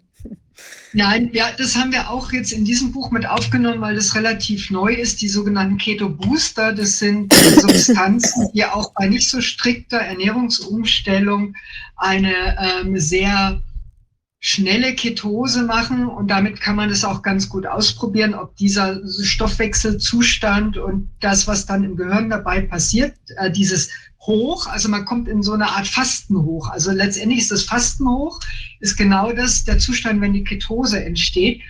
Nein, ja, das haben wir auch jetzt in diesem Buch mit aufgenommen, weil das relativ neu ist. Die sogenannten Keto Booster, das sind Substanzen, die auch bei nicht so strikter Ernährungsumstellung eine ähm, sehr schnelle Ketose machen und damit kann man das auch ganz gut ausprobieren, ob dieser Stoffwechselzustand und das, was dann im Gehirn dabei passiert, äh, dieses hoch, also man kommt in so eine Art Fasten hoch. Also letztendlich ist das Fasten hoch, ist genau das, der Zustand, wenn die Ketose entsteht.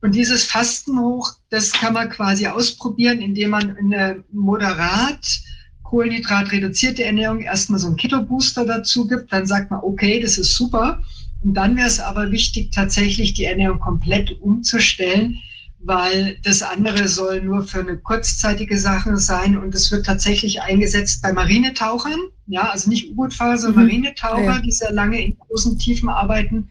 Und dieses Fasten hoch, das kann man quasi ausprobieren, indem man eine moderat Kohlenhydrat reduzierte Ernährung erstmal so einen Keto-Booster dazu gibt. Dann sagt man, okay, das ist super. Und dann wäre es aber wichtig, tatsächlich die Ernährung komplett umzustellen, weil das andere soll nur für eine kurzzeitige Sache sein und es wird tatsächlich eingesetzt bei Marinetauchern, ja, also nicht U-Boot-Fahrer, sondern mhm. Marinetaucher, ja. die sehr lange in großen Tiefen arbeiten.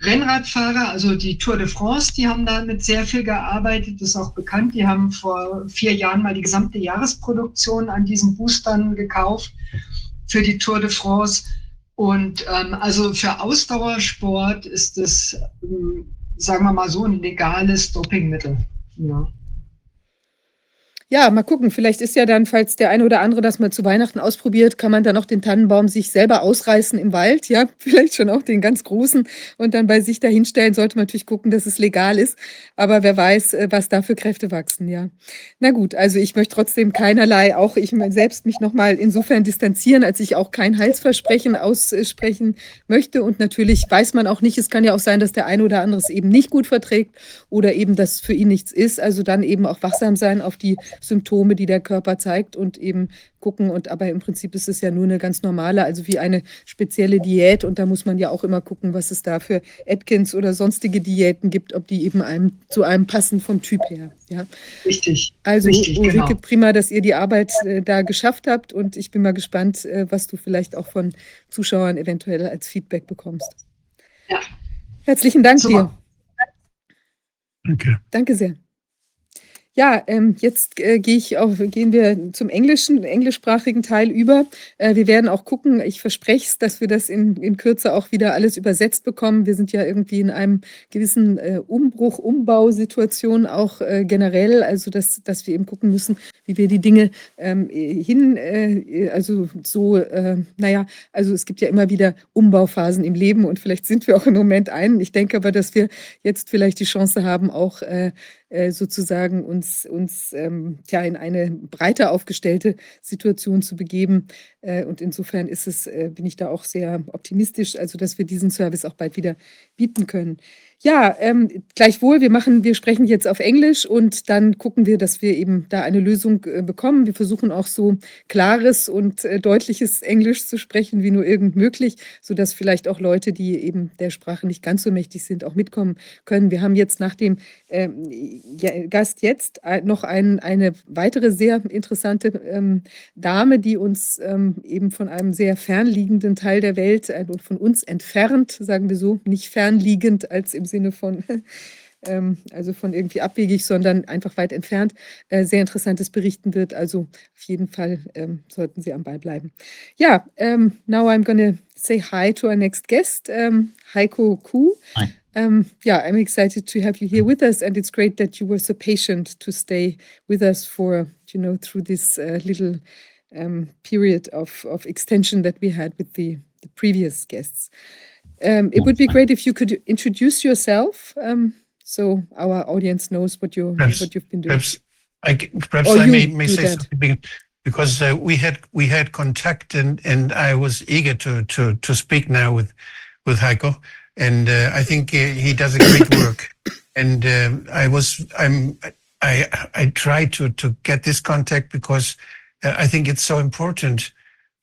Rennradfahrer, also die Tour de France, die haben damit sehr viel gearbeitet, das ist auch bekannt. Die haben vor vier Jahren mal die gesamte Jahresproduktion an diesen Boostern gekauft für die Tour de France. Und ähm, also für Ausdauersport ist das ähm, sagen wir mal so, ein legales Dopingmittel. Ja. Ja, mal gucken. Vielleicht ist ja dann, falls der eine oder andere das mal zu Weihnachten ausprobiert, kann man dann noch den Tannenbaum sich selber ausreißen im Wald. Ja, vielleicht schon auch den ganz großen und dann bei sich dahinstellen. Sollte man natürlich gucken, dass es legal ist. Aber wer weiß, äh, was da für Kräfte wachsen. Ja. Na gut, also ich möchte trotzdem keinerlei, auch ich selbst mich nochmal insofern distanzieren, als ich auch kein Heilsversprechen aussprechen möchte. Und natürlich weiß man auch nicht, es kann ja auch sein, dass der eine oder andere es eben nicht gut verträgt oder eben das für ihn nichts ist. Also dann eben auch wachsam sein auf die Symptome, die der Körper zeigt und eben gucken. Und aber im Prinzip ist es ja nur eine ganz normale, also wie eine spezielle Diät. Und da muss man ja auch immer gucken, was es da für Atkins oder sonstige Diäten gibt, ob die eben einem zu einem passen vom Typ her. Ja. Richtig. Also Richtig, Ulrike, genau. prima, dass ihr die Arbeit äh, da geschafft habt und ich bin mal gespannt, äh, was du vielleicht auch von Zuschauern eventuell als Feedback bekommst. Ja. Herzlichen Dank Super. dir. Danke. Danke sehr. Ja, ähm, jetzt äh, gehe ich auf, gehen wir zum englischen, englischsprachigen Teil über. Äh, wir werden auch gucken, ich verspreche es, dass wir das in, in Kürze auch wieder alles übersetzt bekommen. Wir sind ja irgendwie in einem gewissen äh, Umbruch, Umbausituation auch äh, generell, also dass, dass wir eben gucken müssen, wie wir die Dinge ähm, hin, äh, also so, äh, naja, also es gibt ja immer wieder Umbauphasen im Leben und vielleicht sind wir auch im Moment ein. Ich denke aber, dass wir jetzt vielleicht die Chance haben, auch äh, sozusagen uns, uns ähm, ja, in eine breiter aufgestellte Situation zu begeben. Äh, und insofern ist es, äh, bin ich da auch sehr optimistisch, also dass wir diesen Service auch bald wieder bieten können. Ja, ähm, gleichwohl, wir machen, wir sprechen jetzt auf Englisch und dann gucken wir, dass wir eben da eine Lösung äh, bekommen. Wir versuchen auch so klares und äh, deutliches Englisch zu sprechen, wie nur irgend möglich, sodass vielleicht auch Leute, die eben der Sprache nicht ganz so mächtig sind, auch mitkommen können. Wir haben jetzt nach dem ähm, Gast jetzt äh, noch ein, eine weitere sehr interessante ähm, Dame, die uns ähm, eben von einem sehr fernliegenden Teil der Welt äh, und von uns entfernt, sagen wir so, nicht fernliegend als im Sinne von, ähm, also von irgendwie abwegig, sondern einfach weit entfernt, äh, sehr Interessantes berichten wird. Also auf jeden Fall ähm, sollten Sie am Ball bleiben. Ja, um, now I'm to say hi to our next guest, um, Heiko Kuh. Hi. Um, yeah, I'm excited to have you here with us, and it's great that you were so patient to stay with us for, you know, through this uh, little um, period of, of extension that we had with the, the previous guests. Um, it would be great if you could introduce yourself, um, so our audience knows what you Perhaps- what you've been doing. Perhaps I, perhaps I may, may say that. something because uh, we had we had contact and and I was eager to to to speak now with with Heiko, and uh, I think uh, he does a great work. And um, I was I'm I I tried to to get this contact because uh, I think it's so important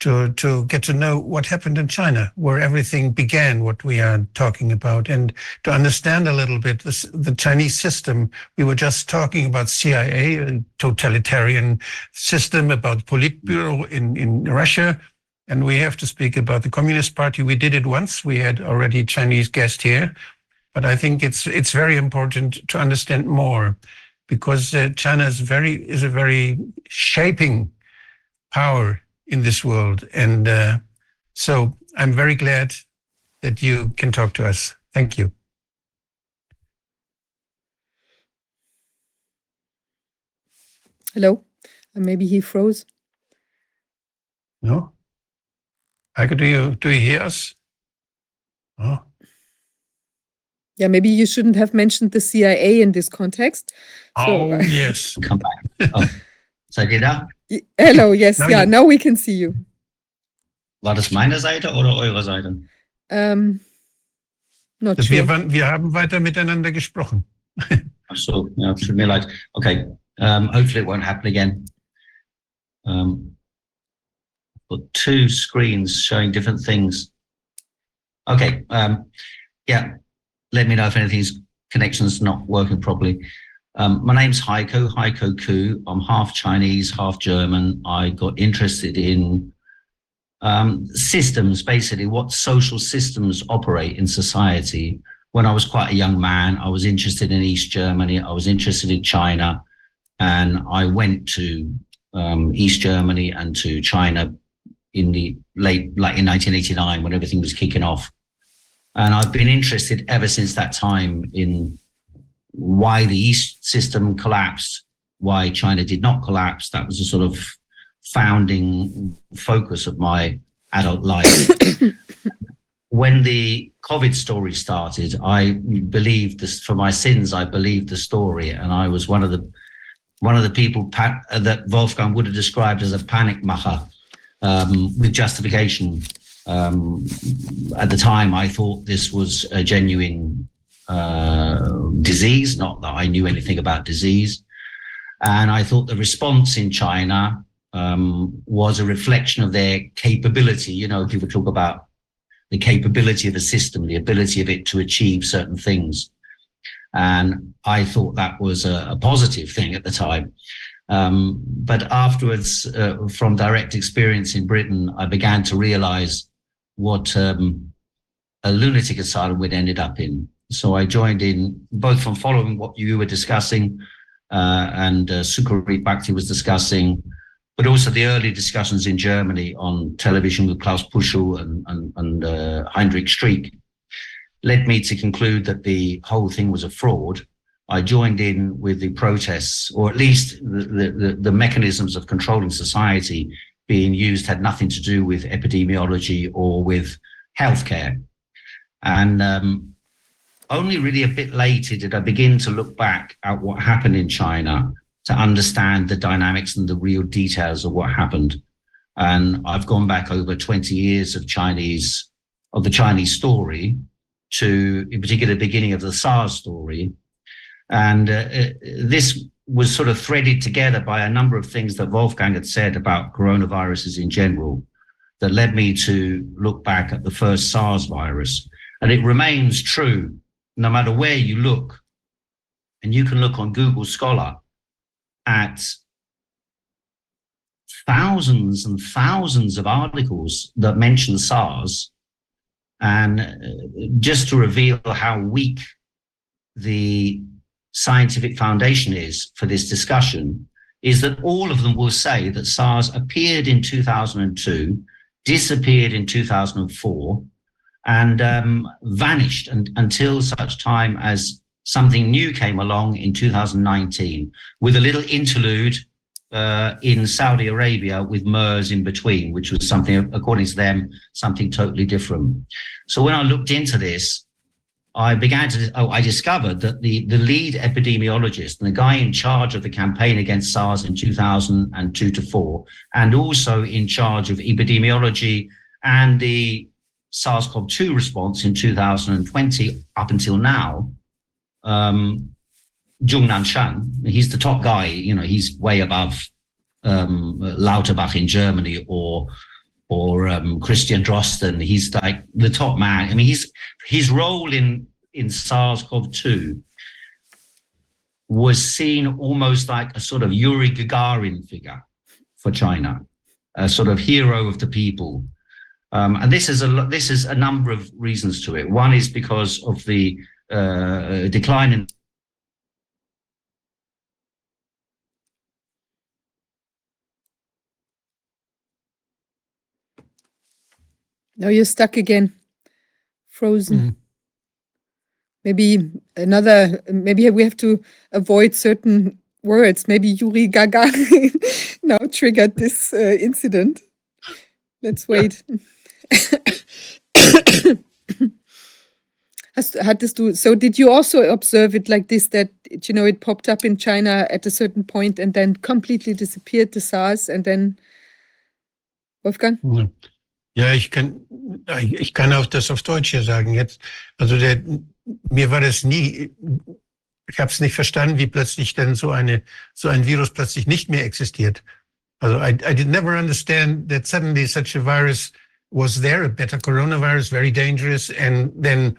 to to get to know what happened in China, where everything began, what we are talking about, and to understand a little bit the Chinese system. We were just talking about CIA, a totalitarian system, about Politburo in in Russia, and we have to speak about the Communist Party. We did it once. We had already Chinese guest here, but I think it's it's very important to understand more because uh, China is very is a very shaping power in this world. And uh, so I'm very glad that you can talk to us. Thank you. Hello, maybe he froze. No? Heike, do you, do you hear us? Oh, Yeah, maybe you shouldn't have mentioned the CIA in this context. Oh uh, yes. Come back. Oh. Seid ihr da? y- hello, yes, Now yeah, you- now we can see you. War das meine Seite oder eure Seite? Um, not Das wir, sure. waren- wir haben weiter miteinander gesprochen. Ach so, ja, tut mir leid. Okay, um, hopefully it won't happen again. Um, got two screens showing different things. Okay, um, yeah, let me know if anything's connection's not working properly. Um, my name's Heiko, Heiko Ku. I'm half Chinese, half German. I got interested in um, systems, basically what social systems operate in society. When I was quite a young man, I was interested in East Germany. I was interested in China, and I went to um, East Germany and to China in the late, like in 1989, when everything was kicking off. And I've been interested ever since that time in why the East system collapsed, why China did not collapse. That was a sort of founding focus of my adult life. when the COVID story started, I believed this for my sins. I believed the story, and I was one of the one of the people pa- that Wolfgang would have described as a panic macher um, with justification. Um, at the time, I thought this was a genuine uh, disease. Not that I knew anything about disease. And I thought the response in China um, was a reflection of their capability. You know, people talk about the capability of a system, the ability of it to achieve certain things. And I thought that was a, a positive thing at the time. Um, but afterwards, uh, from direct experience in Britain, I began to realize what um, a lunatic asylum we'd ended up in. So I joined in both from following what you were discussing uh, and uh, Sukarit Bhakti was discussing, but also the early discussions in Germany on television with Klaus Puschel and, and, and uh, Heinrich Streeck led me to conclude that the whole thing was a fraud. I joined in with the protests, or at least the, the, the mechanisms of controlling society being used had nothing to do with epidemiology or with healthcare. And um, only really a bit later did I begin to look back at what happened in China to understand the dynamics and the real details of what happened. And I've gone back over 20 years of Chinese, of the Chinese story to, in particular, the beginning of the SARS story. And uh, uh, this was sort of threaded together by a number of things that Wolfgang had said about coronaviruses in general that led me to look back at the first SARS virus. And it remains true no matter where you look. And you can look on Google Scholar at thousands and thousands of articles that mention SARS. And uh, just to reveal how weak the scientific foundation is for this discussion, is that all of them will say that SARS appeared in 2002, disappeared in 2004, and um, vanished and, until such time as something new came along in 2019 with a little interlude uh, in Saudi Arabia with MERS in between, which was something, according to them, something totally different. So when I looked into this, I began to, oh, I discovered that the, the lead epidemiologist and the guy in charge of the campaign against SARS in 2002 to 4, and also in charge of epidemiology and the SARS-CoV-2 response in 2020 up until now, um, Zhong Nanshan, he's the top guy, you know, he's way above um, Lauterbach in Germany or or um, Christian Drosten. He's like the top man. I mean, he's his role in in SARS-CoV-2 was seen almost like a sort of Yuri Gagarin figure for China, a sort of hero of the people. Um, and this is a this is a number of reasons to it. One is because of the uh, decline in No, you're stuck again, frozen. Mhm. Maybe another, maybe we have to avoid certain words. Maybe Yuri Gagarin now triggered this uh, incident. Let's wait. Hast, hattest du, so did you also observe it like this, that, you know, it popped up in China at a certain point and then completely disappeared, the SARS, and then, Wolfgang? Ja. Ja, ich kann, ich kann auch das auf Deutsch hier sagen jetzt. Also der, mir war das nie, ich habe es nicht verstanden, wie plötzlich denn so eine, so ein Virus plötzlich nicht mehr existiert. Also I, I did never understand that suddenly such a virus was there, a better coronavirus, very dangerous, and then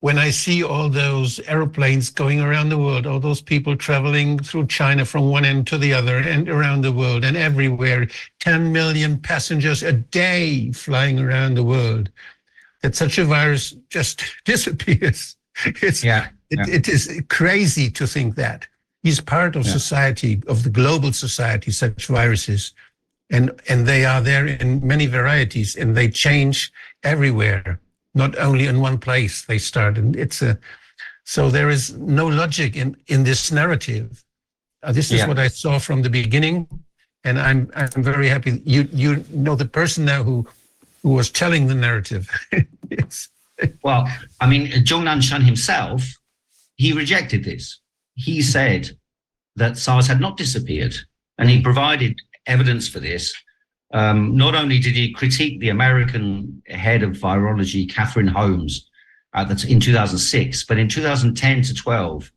when I see all those aeroplanes going around the world, all those people traveling through China from one end to the other and around the world and everywhere, 10 million passengers a day flying around the world, that such a virus just disappears. It's, yeah, it, it is crazy to think that. He's part of Yeah. society, of the global society, such viruses. And, and they are there in many varieties and they change everywhere not only in one place they start and it's a so there is no logic in in this narrative Uh, this is Yeah. what i saw from the beginning and i'm i'm very happy you you know the person now who who was telling the narrative it's Well, I mean, Zhong Nanshan himself, he rejected this. He said that SARS had not disappeared, and he provided evidence for this. Um, not only did he critique the American head of virology, Catherine Holmes, at the, in 2006, but in 2010 to 12,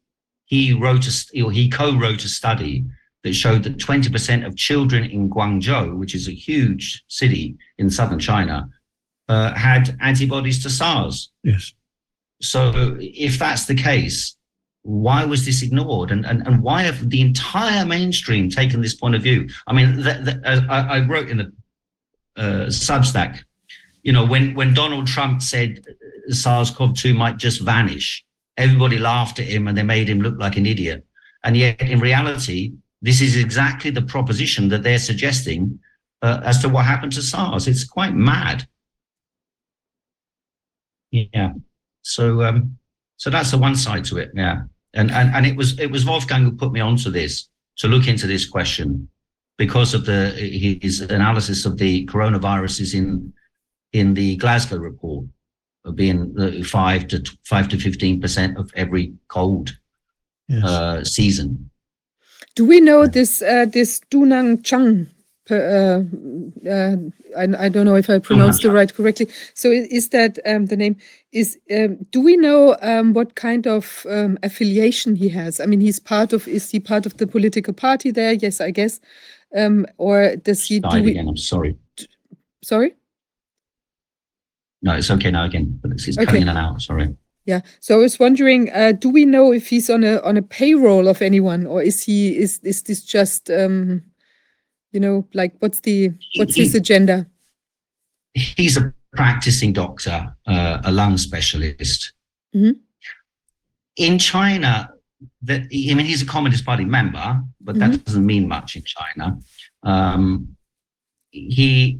he wrote a, he co-wrote a study that showed that 20% of children in Guangzhou, which is a huge city in southern China, uh, had antibodies to SARS. Yes. So if that's the case, why was this ignored? And, and, and why have the entire mainstream taken this point of view? I mean, the, the, uh, I, I wrote in the uh, Substack, you know, when, when Donald Trump said SARS-CoV-2 might just vanish, everybody laughed at him and they made him look like an idiot. And yet in reality, this is exactly the proposition that they're suggesting uh, as to what happened to SARS. It's quite mad. Yeah. So um, so that's the one side to it. Yeah. And and and it was it was Wolfgang who put me onto this to look into this question because of the his analysis of the coronaviruses in in the Glasgow report of being five to five to fifteen percent of every cold Yes. uh, season. Do we know this uh, this Dunang Chang? Uh, uh, I, I don't know if I pronounced it Chang. right correctly. So i- is that um, the name? Is um, do we know um, what kind of um, affiliation he has? I mean, he's part of. Is he part of the political party there? Yes, I guess. Um, or does he? Do we, again. I'm sorry. sorry. No, it's okay now again, but it's, it's Okay. coming in and out. Sorry. Yeah. So I was wondering, uh, do we know if he's on a on a payroll of anyone, or is he is is this just um, you know, like what's the what's his agenda? he's a practicing doctor, uh, a lung specialist. Mhm. In China, that I mean, he's a Communist Party member, but that doesn't mean much in China. Um, he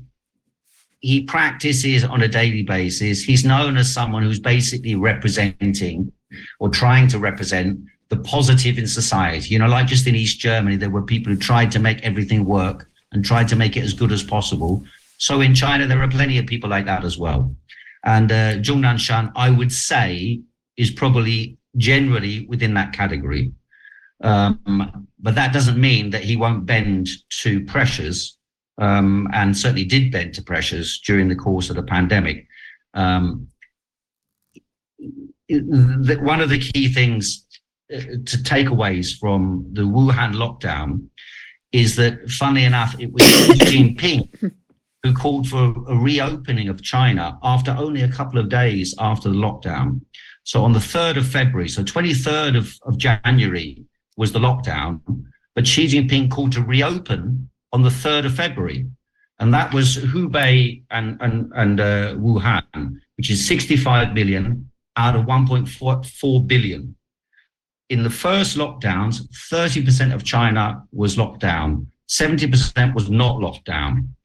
he practices on a daily basis. He's known as someone who's basically representing or trying to represent the positive in society. You know, like just in East Germany, there were people who tried to make everything work and tried to make it as good as possible. So in China, there are plenty of people like that as well. And uh, Zhong Nanshan, I would say, is probably generally within that category. Um, but that doesn't mean that he won't bend to pressures, um, and certainly did bend to pressures during the course of the pandemic. Um, the- one of the key things uh, to takeaways from the Wuhan lockdown is that, funnily enough, it was Xi Jinping who called for a reopening of China after only a couple of days after the lockdown. So on the 3rd of February, so 23rd of, of January was the lockdown, but Xi Jinping called to reopen on the 3rd of February. And that was Hubei and, and, and uh, Wuhan, which is 65 million out of 1.4 billion. In the first lockdowns, 30% of China was locked down, 70% was not locked down.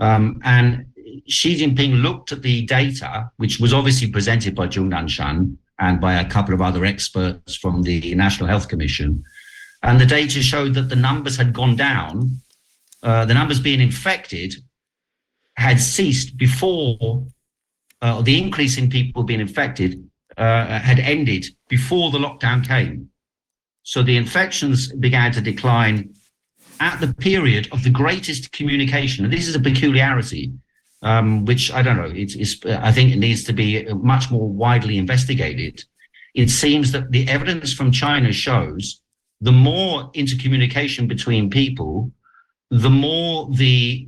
Um, and Xi Jinping looked at the data, which was obviously presented by Zhong Nanshan and by a couple of other experts from the National Health Commission. And the data showed that the numbers had gone down. Uh, the numbers being infected had ceased before uh, the increase in people being infected uh, had ended before the lockdown came. So the infections began to decline at the period of the greatest communication. And this is a peculiarity, um, which I don't know. It's, it's, I think it needs to be much more widely investigated. It seems that the evidence from China shows the more intercommunication between people, the more the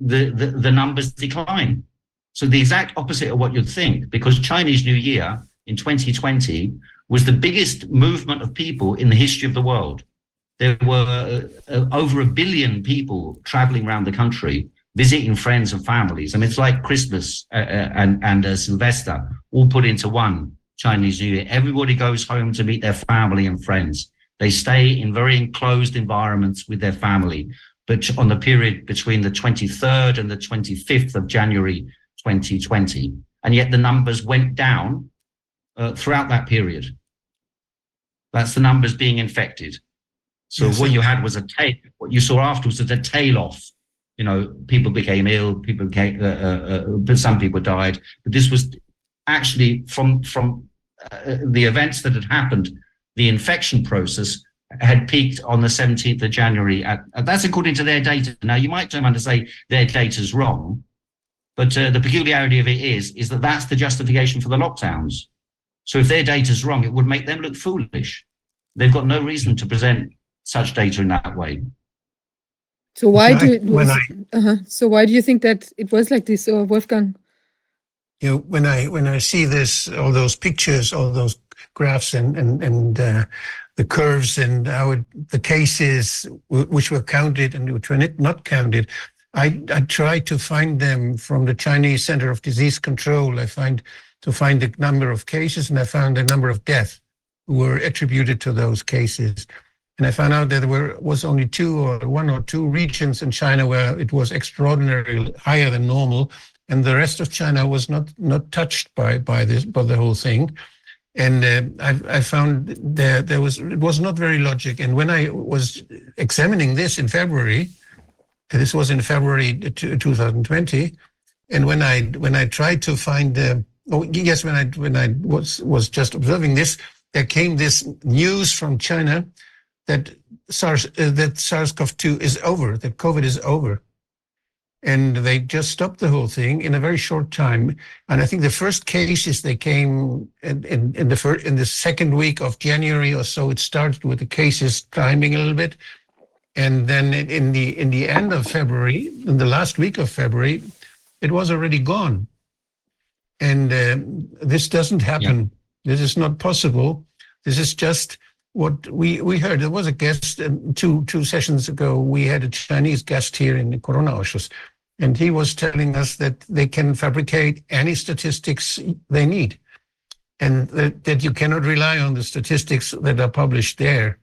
the, the, the numbers decline. So the exact opposite of what you'd think, because Chinese New Year in 2020 was the biggest movement of people in the history of the world. There were uh, over a billion people traveling around the country, visiting friends and families. I mean, it's like Christmas uh, uh, and, and uh, Sylvester all put into one Chinese New Year. Everybody goes home to meet their family and friends. They stay in very enclosed environments with their family. But on the period between the 23rd and the 25th of January 2020, and yet the numbers went down uh, throughout that period. That's the numbers being infected. So Yes. what you had was a tail. What you saw afterwards was a tail off. You know, people became ill. People became. Uh, uh, uh, some people died. But this was actually from from uh, the events that had happened. The infection process had peaked on the 17th of January. At, and that's according to their data. Now you might turn around and say their data's wrong, but uh, the peculiarity of it is is that that's the justification for the lockdowns. So if their data's wrong, it would make them look foolish. They've got no reason to present such data in that way. So why So I- do I- uh-huh. so why do you think that it was like this, uh, Wolfgang? you know, when I when I see this, all those pictures, all those graphs, and and and uh, the curves, and how it, the cases w- which were counted and which were not- not counted, I I try to find them from the Chinese Center of Disease Control. I find to find the number of cases, and I found the number of deaths who were attributed to those cases. And I found out that there were, was only two or one or two regions in China where it was extraordinarily higher than normal, and the rest of China was not not touched by by this by the whole thing. And uh, I, I found there there was it was not very logic. And when I was examining this in February, this was in February 2020, and when I when I tried to find the oh yes when I when I was was just observing this, there came this news from China that SARS uh, that SARS-CoV-2 is over, that COVID is over and they just stopped the whole thing in a very short time. And I think the first cases they came in, in, in the first, in the second week of January or so. It started with the cases climbing a little bit, and then in- the in the end of February, in the last week of February, it was already gone. And um, this doesn't happen. This is not possible. This is just what we we heard. There was a guest um, two two sessions ago. We had a Chinese guest here in the Corona Ausschuss, and he was telling us that they can fabricate any statistics they need, and that, that you cannot rely on the statistics that are published there.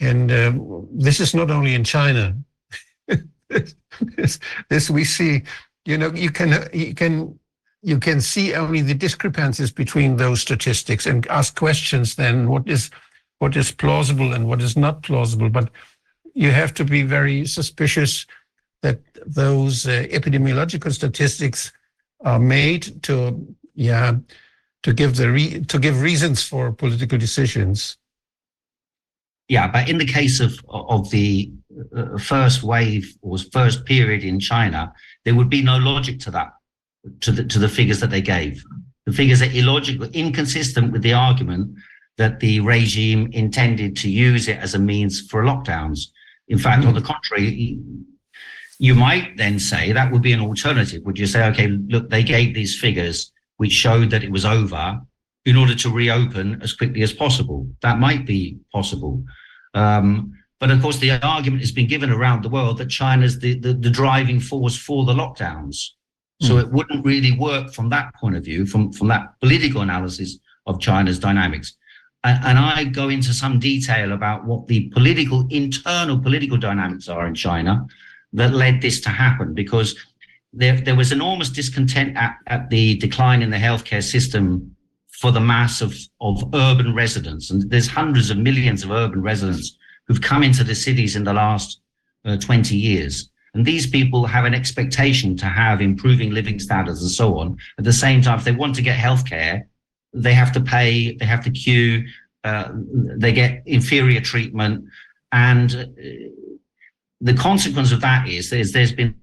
And um, this is not only in China. this, this we see. You know, you can you can you can see only the discrepancies between those statistics and ask questions. Then what is what is plausible and what is not plausible. But you have to be very suspicious that those uh, epidemiological statistics are made to, yeah, to give the re- to give reasons for political decisions. Yeah, but in the case of of the uh, first wave or first period in China, there would be no logic to that, to the to the figures that they gave. The figures are illogical, inconsistent with the argument that the regime intended to use it as a means for lockdowns. In fact, on the contrary, you might then say that would be an alternative. Would you say, okay, look, they gave these figures which showed that it was over in order to reopen as quickly as possible? That might be possible. Um, but of course, the argument has been given around the world that China's the, the, the driving force for the lockdowns. So Mm. it wouldn't really work from that point of view, from, from that political analysis of China's dynamics. And, I go into some detail about what the political, internal political dynamics are in China that led this to happen, because there, there was enormous discontent at, at the decline in the healthcare system for the mass of, of urban residents. And there's hundreds of millions of urban residents who've come into the cities in the last uh, 20 years. And these people have an expectation to have improving living standards and so on. At the same time, if they want to get healthcare, they have to pay, they have to queue, uh, they get inferior treatment. And uh, the consequence of that is there's, there's been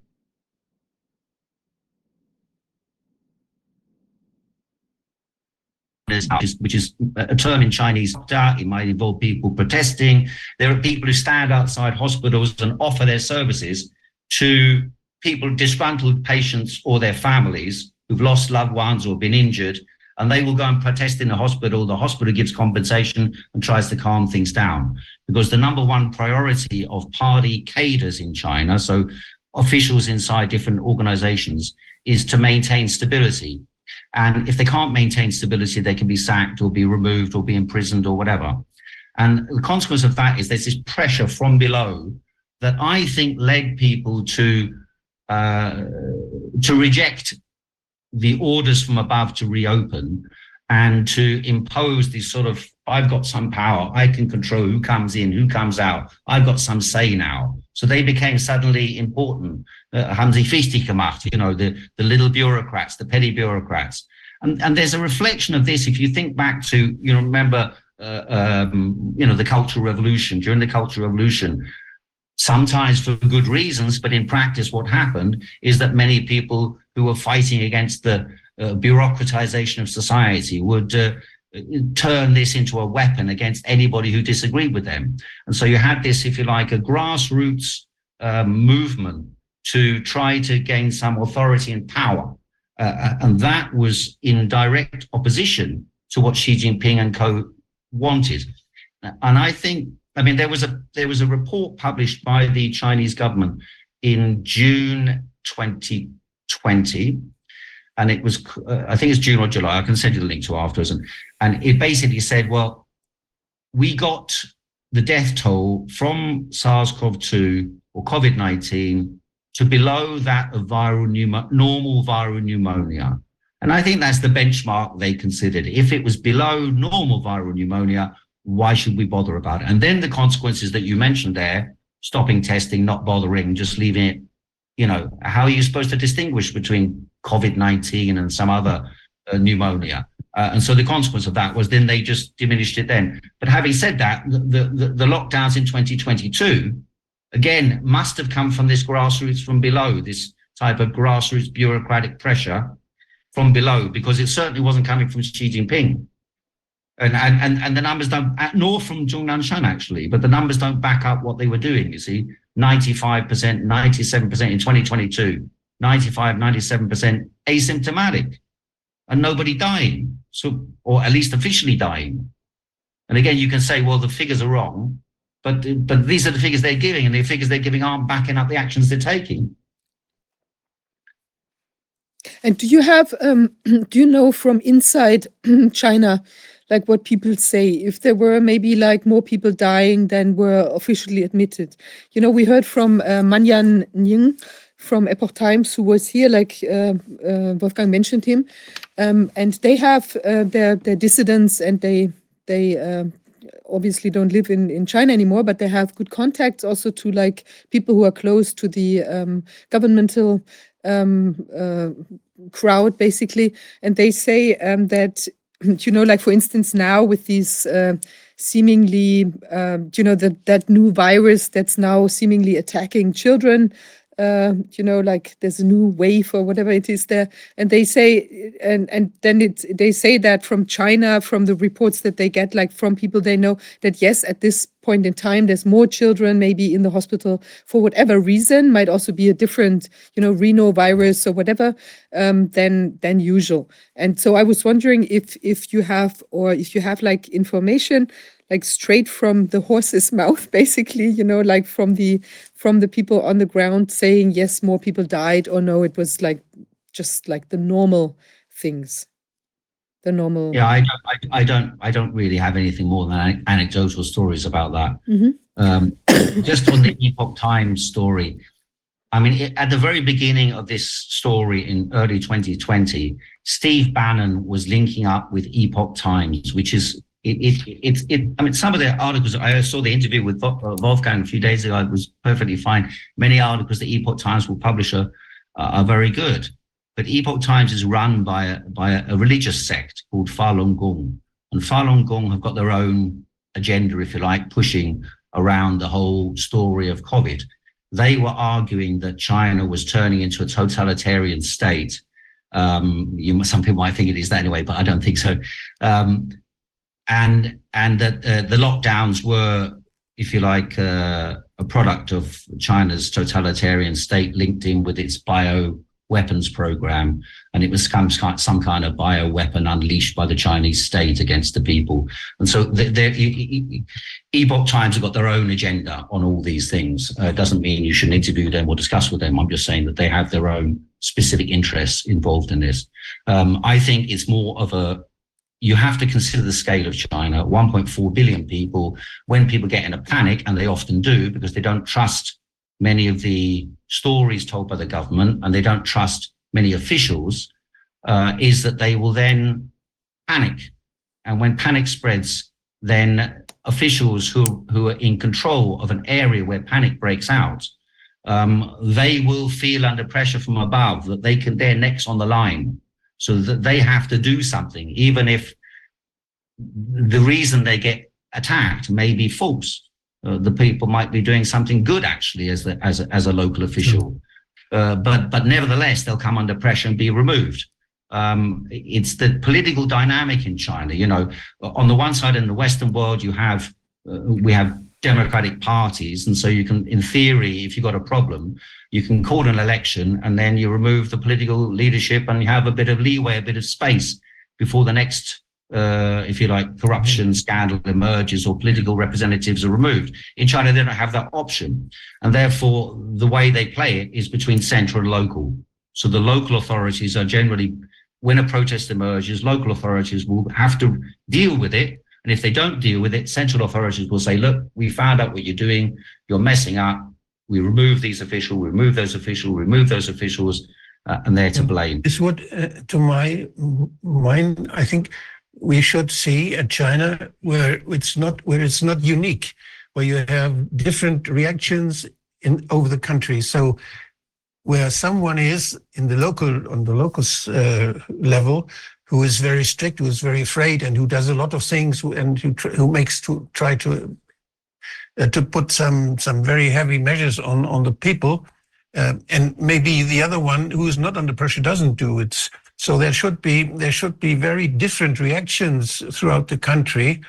which is a term in Chinese. It might involve people protesting. There are people who stand outside hospitals and offer their services to people, disgruntled patients or their families who've lost loved ones or been injured, and they will go and protest in the hospital. The hospital gives compensation and tries to calm things down because the number one priority of party cadres in China, so officials inside different organizations, is to maintain stability. And if they can't maintain stability, they can be sacked or be removed or be imprisoned or whatever. And the consequence of that is there's this pressure from below that I think led people to uh, to reject the orders from above to reopen and to impose this sort of I've got some power, I can control who comes in, who comes out, I've got some say now. So they became suddenly important. Uh, gemacht, you know, the, the little bureaucrats, the petty bureaucrats. And, and there's a reflection of this if you think back to, you know, remember, uh, um, you know, the Cultural Revolution. During the Cultural Revolution, sometimes for good reasons, but in practice, what happened is that many people who were fighting against the uh, bureaucratization of society would uh, uh, turn this into a weapon against anybody who disagreed with them. And so you had this, if you like, a grassroots um, movement to try to gain some authority and power. Uh, uh, and that was in direct opposition to what Xi Jinping and co wanted. And I think, I mean, there was a there was a report published by the Chinese government in June 2020, and it was uh, I think it's June or July. I can send you the link to afterwards, and and it basically said, well, we got the death toll from SARS-CoV-2 or COVID-19 to below that of viral pneumo- normal viral pneumonia. And I think that's the benchmark they considered. If it was below normal viral pneumonia, why should we bother about it? And then the consequences that you mentioned there, stopping testing, not bothering, just leaving it, you know, how are you supposed to distinguish between COVID-19 and some other uh, pneumonia? Uh, and so the consequence of that was then they just diminished it then. But having said that, the, the, the lockdowns in 2022, again, must have come from this grassroots from below, this type of grassroots bureaucratic pressure from below, because it certainly wasn't coming from Xi Jinping. And, and, and, and the numbers don't, nor from Zhong Nanshan actually, but the numbers don't back up what they were doing, you see. 95%, 97% in 2022, 95, 97% asymptomatic and nobody dying. So, or at least officially dying. And again, you can say, well, the figures are wrong, but, but these are the figures they're giving and the figures they're giving aren't backing up the actions they're taking. And do you have, um, do you know from inside China, like what people say, if there were maybe like more people dying than were officially admitted? You know, we heard from uh, Manyan Ning from Epoch Times, who was here, like uh, uh, Wolfgang mentioned him, um, and they have uh, their their dissidents, and they they uh, obviously don't live in in China anymore, but they have good contacts also to like people who are close to the um, governmental um, uh, crowd, basically, and they say um, that you know, like for instance, now with these uh, seemingly, uh, you know, that that new virus that's now seemingly attacking children, uh, you know, like there's a new wave or whatever it is there, and they say, and and then it they say that from China, from the reports that they get, like from people they know, that yes, at this point in time, there's more children maybe in the hospital for whatever reason, might also be a different, you know, rhinovirus or whatever, um, than than usual. And so I was wondering if if you have or if you have like information like straight from the horse's mouth basically you know like from the from the people on the ground saying yes more people died or no it was like just like the normal things the normal Yeah, I don't, I, I don't, I don't really have anything more than anecdotal stories about that. Mhm. Um, just on the Epoch Times story, I mean, it, at the very beginning of this story in early 2020, Steve Bannon was linking up with Epoch Times, which is it, it, it, it, I mean, some of the articles, I saw the interview with uh, Wolfgang a few days ago, it was perfectly fine. Many articles the Epoch Times will publish are, are very good. But Epoch Times is run by a, by a, religious sect called Falun Gong. And Falun Gong have got their own agenda, if you like, pushing around the whole story of COVID. They were arguing that China was turning into a totalitarian state. Um, you, some people might think it is that anyway, but I don't think so. Um, and and that uh, the lockdowns were, if you like, uh, a product of China's totalitarian state linked in with its bio weapons program, and it was some, some kind of bio weapon unleashed by the Chinese state against the people. And so Epoch Times have got their own agenda on all these things. Uh, it doesn't mean you shouldn't interview them or discuss with them. I'm just saying that they have their own specific interests involved in this. Um, I think it's more of a you have to consider the scale of China 1.4 billion people. When people get in a panic, and they often do because they don't trust many of the stories told by the government and they don't trust many officials, uh, is that they will then panic. And when panic spreads, then officials who, who are in control of an area where panic breaks out, um, they will feel under pressure from above that they can, they're next on the line so that they have to do something, even if the reason they get attacked may be false. Uh, the people might be doing something good actually as the, as a, as a local official, uh, but but nevertheless they'll come under pressure and be removed. Um, it's the political dynamic in China. You know, on the one side in the Western world, you have uh, we have democratic parties, and so you can, in theory, if you've got a problem, you can call an election and then you remove the political leadership and you have a bit of leeway, a bit of space before the next uh, if you like, corruption scandal emerges or political representatives are removed. In China, they don't have that option. And therefore, the way they play it is between central and local. So the local authorities are generally, when a protest emerges, local authorities will have to deal with it. And if they don't deal with it, central authorities will say, look, we found out what you're doing. You're messing up. We remove these officials, we remove those officials, remove those officials, uh, and they're to blame. This Is what, uh, to my mind, I think we should see a China where it's not where it's not unique, where you have different reactions in over the country. So where someone is in the local on the local uh, level who is very strict, who is very afraid, and who does a lot of things, and who who makes to try to uh, to put some some very heavy measures on on the people, uh, and maybe the other one who is not under pressure doesn't do it. So there should be there should be very different reactions throughout the country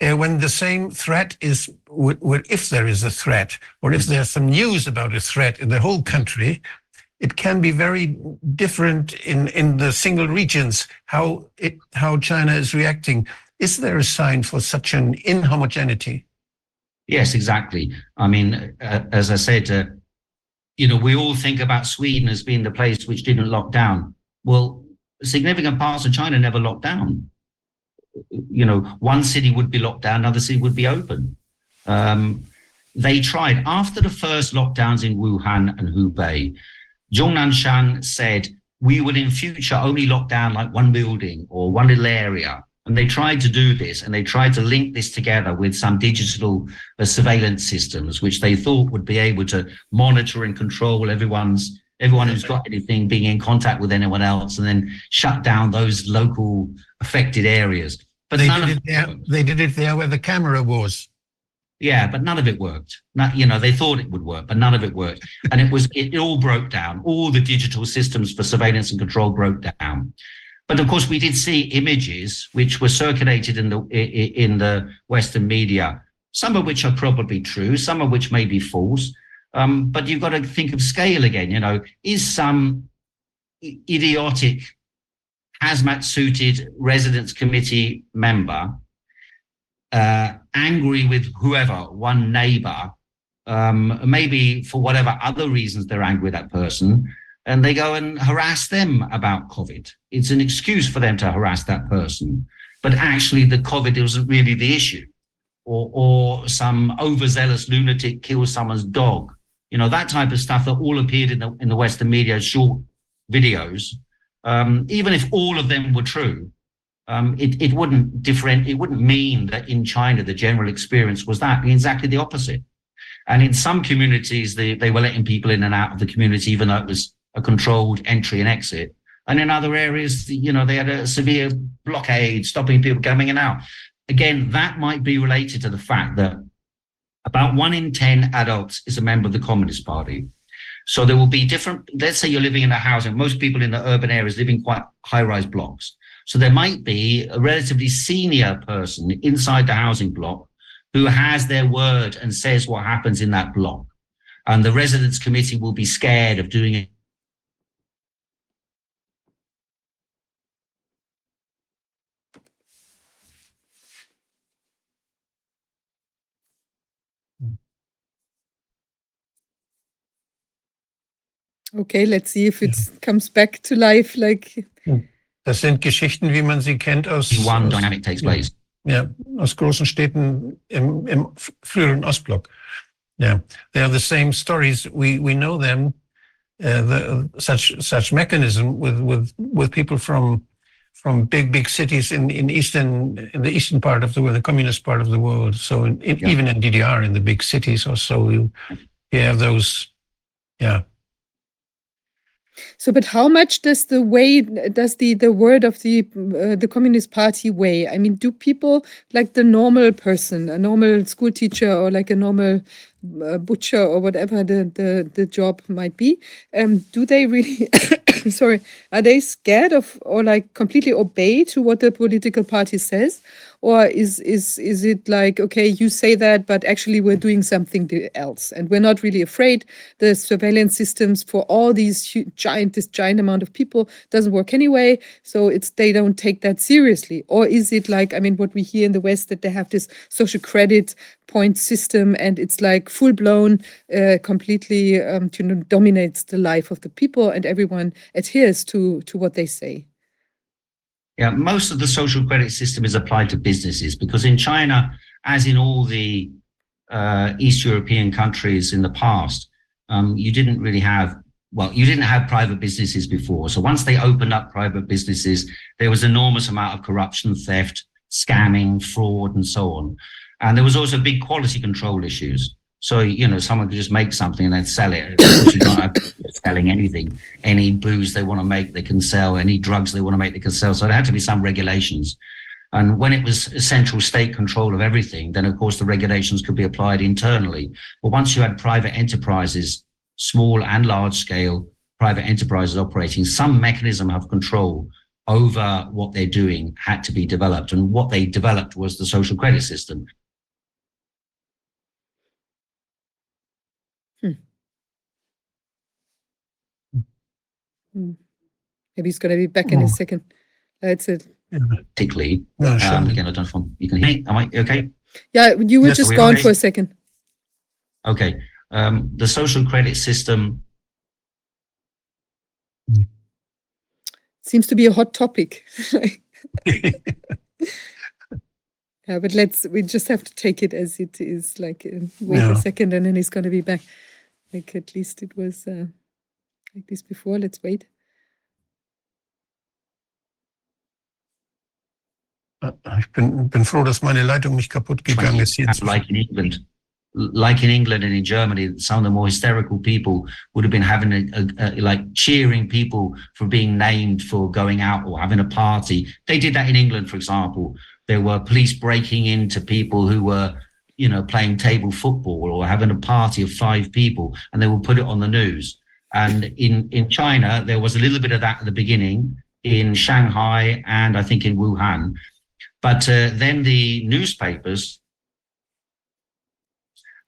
uh, when the same threat is, if there is a threat, or if there's some news about a threat in the whole country. It can be very different in, in the single regions how it, how China is reacting. Is there a sign for such an inhomogeneity? Yes, exactly. I mean, uh, as I said, uh, you know, we all think about Sweden as being the place which didn't lock down. Well, significant parts of China never locked down. You know, one city would be locked down, another city would be open. Um, they tried after the first lockdowns in Wuhan and Hubei. Zhong Nanshan said, we will in future only lock down like one building or one little area. And they tried to do this and they tried to link this together with some digital uh, surveillance systems, which they thought would be able to monitor and control everyone's everyone who's got anything being in contact with anyone else and then shut down those local affected areas. But They none did of it there. They did it there where the camera was. yeah, but none of it worked. Not, you know, they thought it would work, but none of it worked. And it was, it, all broke down. All the digital systems for surveillance and control broke down. But of course, we did see images which were circulated in the in the Western media, some of which are probably true, some of which may be false. Um, but you've got to think of scale again. You know, is some idiotic hazmat suited residence committee member uh, angry with whoever, one neighbor, um, maybe for whatever other reasons they're angry with that person, and they go and harass them about COVID. It's an excuse for them to harass that person, but actually the COVID wasn't really the issue. Or, or some overzealous lunatic kills someone's dog. You know, that type of stuff that all appeared in the, in the Western media short videos. Um, even if all of them were true, um, it, it wouldn't different, it wouldn't mean that in China, the general experience was that, exactly the opposite. And in some communities, they, they were letting people in and out of the community, even though it was a controlled entry and exit. And in other areas, you know, they had a severe blockade, stopping people coming in and out. Again, that might be related to the fact that about one in 10 adults is a member of the Communist Party. So there will be different, let's say you're living in a housing, most people in the urban areas live in quite high rise blocks. So there might be a relatively senior person inside the housing block who has their word and says what happens in that block. And the residents committee will be scared of doing Okay, let's see if it comes back to life. Like, Das sind Geschichten, wie man sie kennt aus, One aus, dynamic takes place. ja, aus großen Städten im, im früheren Ostblock. Yeah, they are the same stories. We we know them. Uh, the, such such mechanism with with with people from from big big cities in in eastern in the eastern part of the world, the communist part of the world. So in, in, Yeah. even in DDR, in the big cities or so, you you have those. Yeah, so, but how much does the way, does the the word of the uh, the Communist Party weigh? I mean, do people like the normal person, a normal school teacher, or like a normal butcher, or whatever the the the job might be, um, do they really sorry, are they scared of or like completely obey to what the political party says? Or is is is it like, okay, you say that, but actually we're doing something else and we're not really afraid. The surveillance systems for all these hu- giant this giant amount of people doesn't work anyway. So it's they don't take that seriously. Or is it like, I mean, what we hear in the West that they have this social credit point system and it's like full blown uh, completely um, dominates the life of the people and everyone adheres to to what they say Yeah, most of the social credit system is applied to businesses because in China, as in all the uh, East European countries in the past, um, you didn't really have, well, you didn't have private businesses before. So once they opened up private businesses, there was enormous amount of corruption, theft, scamming, fraud, and so on. And there was also big quality control issues. So, you know, someone could just make something and then sell it. Of you don't have selling anything. Any booze they want to make, they can sell. Any drugs they want to make, they can sell. So there had to be some regulations. And when it was central state control of everything, then of course the regulations could be applied internally. But once you had private enterprises, small and large scale private enterprises operating, some mechanism of control over what they're doing had to be developed. And what they developed was the social credit system. Maybe he's going to be back in a Oh. second that's it Yeah, particularly. no, Um, again, I don't know if I'm- you can hear me. Am I okay? yeah you were Yes, just we gone are. for a second Okay. Um, the social credit system. seems to be a hot topic yeah but let's we just have to take it as it is like uh, wait a second and then he's going to be back like at least it was uh, like this before let's wait äh, Ich bin, bin froh, dass meine Leitung nicht kaputt gegangen ist. Hier zu- like in England, like in England and in Germany, some of the more hysterical people would have been having a, a, a- like cheering people for being named for going out or having a party. They did that in England, for example. There were police breaking into people who were, you know, playing table football or having a party of five people, and they would put it on the news. And in in China, there was a little bit of that at the beginning in Shanghai and I think in Wuhan. But uh, then the newspapers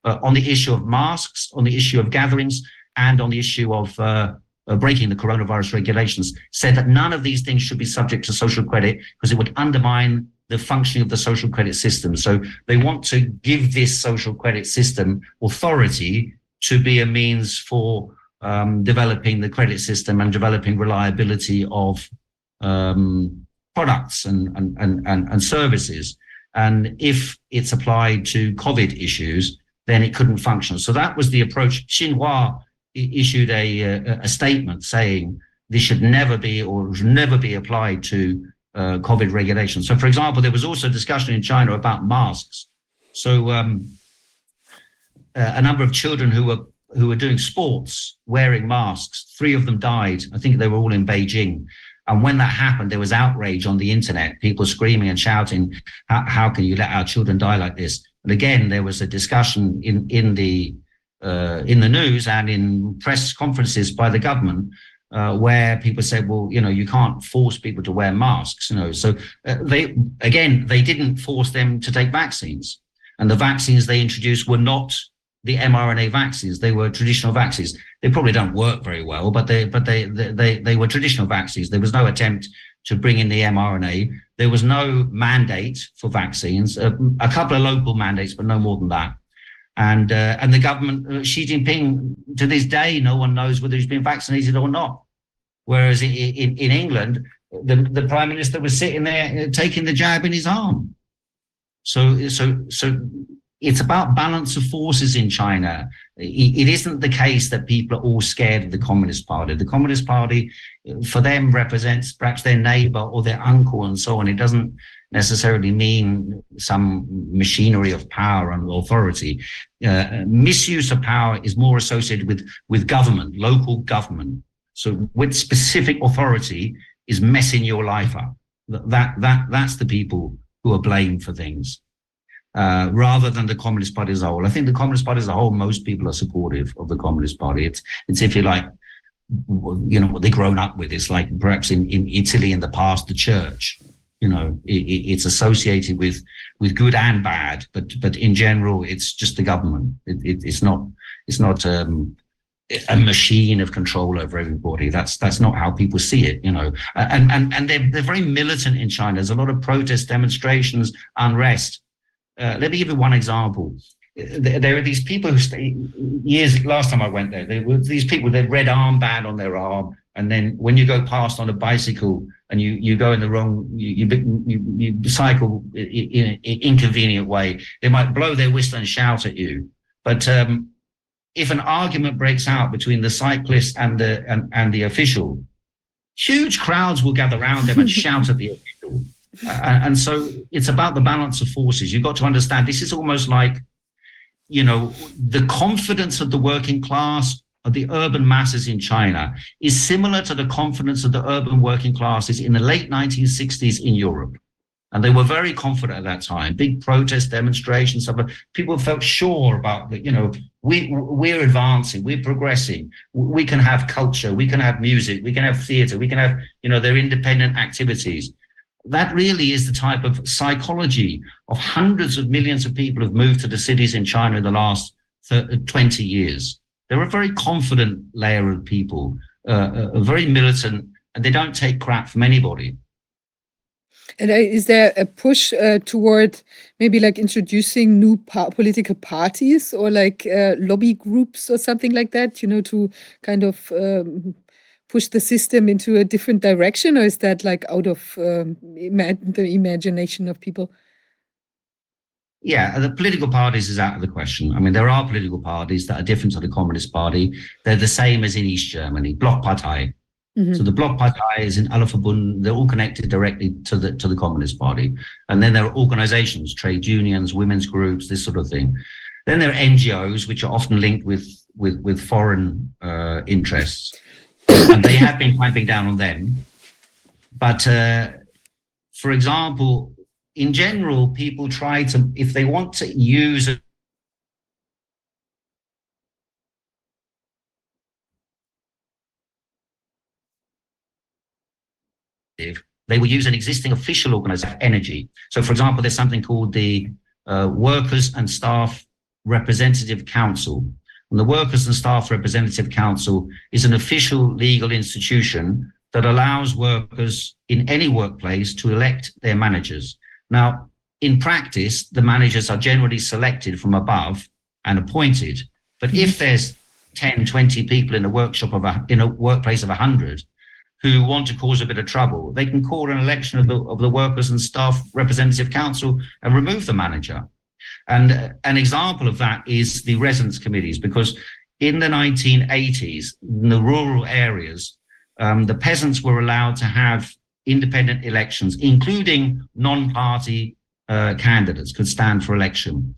uh, on the issue of masks, on the issue of gatherings, and on the issue of uh, uh, breaking the coronavirus regulations, said that none of these things should be subject to social credit because it would undermine the functioning of the social credit system. So they want to give this social credit system authority to be a means for um, developing the credit system and developing reliability of um, products and, and, and, and, services. And if it's applied to COVID issues, then it couldn't function. So that was the approach. Xinhua issued a, a, a statement saying this should never be or should never be applied to uh, COVID regulations. So, for example, there was also discussion in China about masks. So, um, uh, a number of children who were who were doing sports wearing masks, three of them died. I think they were all in Beijing. And when that happened, there was outrage on the internet, people screaming and shouting, how, can you let our children die like this? And again, there was a discussion in, in the uh, in the news and in press conferences by the government uh, where people said, well, you know, you can't force people to wear masks. You know, so uh, they again they didn't force them to take vaccines, and the vaccines they introduced were not the mRNA vaccines. They were traditional vaccines. They probably don't work very well, but they but they they they, they were traditional vaccines. There was no attempt to bring in the mRNA. There was no mandate for vaccines. Uh, a couple of local mandates, but no more than that. And uh, and the government, uh, Xi Jinping, to this day, no one knows whether he's been vaccinated or not. Whereas in, in, in England, the, the prime minister was sitting there uh, taking the jab in his arm. So so so it's about balance of forces in China. It, isn't the case that people are all scared of the Communist Party. The Communist Party, for them, represents perhaps their neighbor or their uncle and so on. It doesn't necessarily mean some machinery of power and authority. Uh, misuse of power is more associated with, with government, local government. So with specific authority is messing your life up. That, that, that's the people who are blamed for things. Uh, rather than the Communist Party as a whole. I think the Communist Party as a whole, most people are supportive of the Communist Party. It's, it's if you like, you know what they've grown up with. It's like perhaps in, in Italy in the past, the church. You know, it, it's associated with with good and bad, but but in general, it's just the government. It, it, it's not it's not um, a machine of control over everybody. That's that's not how people see it, you know. And and and they're they're very militant in China. There's a lot of protests, demonstrations, unrest. Uh, let me give you one example. There, are these people who stay years. Last time I went there, there were these people. They red armband on their arm, and then when you go past on a bicycle and you you go in the wrong, you you, you cycle in an inconvenient way, they might blow their whistle and shout at you. But um, if an argument breaks out between the cyclist and the and, and the official, huge crowds will gather around them and shout at the official. And so it's about the balance of forces. You've got to understand this is almost like, you know, the confidence of the working class of the urban masses in China is similar to the confidence of the urban working classes in the late 1960s in Europe. And they were very confident at that time. Big protest demonstrations. People felt sure about that. You know, we we're advancing, we're progressing. We can have culture, we can have music, we can have theatre, we can have you know their independent activities. That really is the type of psychology of hundreds of millions of people who've moved to the cities in China in the last 20 years. They're a very confident layer of people, uh, uh, very militant, and they don't take crap from anybody. And uh, is there a push uh, toward maybe like introducing new political parties or like uh, lobby groups or something like that, you know, to kind of um, push the system into a different direction? Or is that like out of um, ima the imagination of people? Yeah, the political parties is out of the question. I mean, there are political parties that are different to the Communist Party. They're the same as in East Germany, Blockpartei. Mm-hmm. So the Blockpartei is in Alle Verbund, they're all connected directly to the to the Communist Party. And then there are organizations, trade unions, women's groups, this sort of thing. Then there are NGOs, which are often linked with with, with foreign uh, interests. and they have been clamping down on them. But uh, for example, in general, people try to, if they want to use a they will use an existing official organization energy. So for example, there's something called the uh, Workers and Staff Representative Council. And the Workers and Staff Representative Council is an official legal institution that allows workers in any workplace to elect their managers. Now, in practice, the managers are generally selected from above and appointed. But if mm-hmm. there's 10, 20 people in a workshop of a, in a workplace of 100, who want to cause a bit of trouble, they can call an election of the, of the Workers and Staff Representative Council and remove the manager. And an example of that is the residence committees, because in the 1980s, in the rural areas, um, the peasants were allowed to have independent elections, including non-party uh, candidates could stand for election.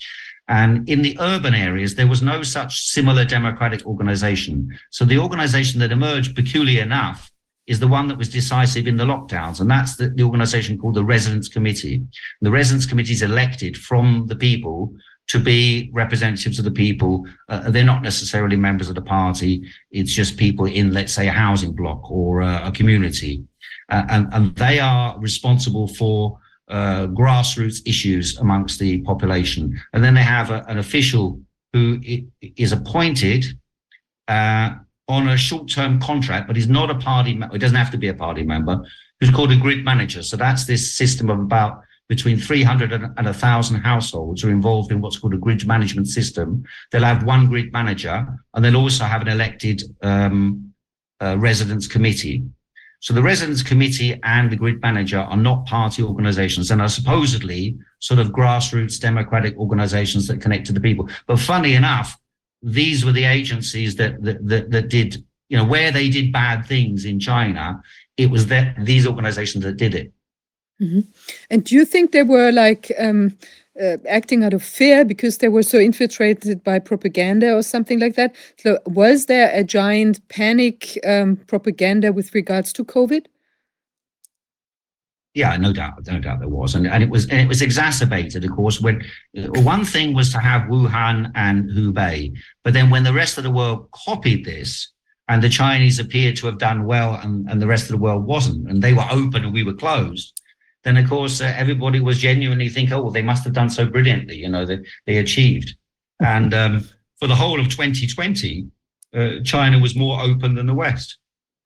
And in the urban areas, there was no such similar democratic organization. So the organization that emerged, peculiar enough, is the one that was decisive in the lockdowns, and that's the, the organization called the Residence Committee. The Residence Committee is elected from the people to be representatives of the people. Uh, they're not necessarily members of the party. It's just people in, let's say, a housing block or uh, a community. Uh, and, and they are responsible for uh, grassroots issues amongst the population. And then they have a, an official who is appointed uh, on a short-term contract, but he's not a party, member, it doesn't have to be a party member, who's called a grid manager. So that's this system of about between 300 and, and 1,000 households are involved in what's called a grid management system. They'll have one grid manager, and they'll also have an elected um, uh, residence committee. So the residence committee and the grid manager are not party organizations and are supposedly sort of grassroots democratic organizations that connect to the people. But funny enough, these were the agencies that, that, that, that did, you know, where they did bad things in China, it was that these organizations that did it. Mm -hmm. And do you think they were like um, uh, acting out of fear because they were so infiltrated by propaganda or something like that? So was there a giant panic um, propaganda with regards to COVID? Yeah, no doubt, no doubt there was, and and it was and it was exacerbated, of course, when uh, one thing was to have Wuhan and Hubei, but then when the rest of the world copied this, and the Chinese appeared to have done well and, and the rest of the world wasn't, and they were open and we were closed, then of course uh, everybody was genuinely thinking, oh, well, they must have done so brilliantly, you know, that they achieved. And um, for the whole of 2020, uh, China was more open than the West.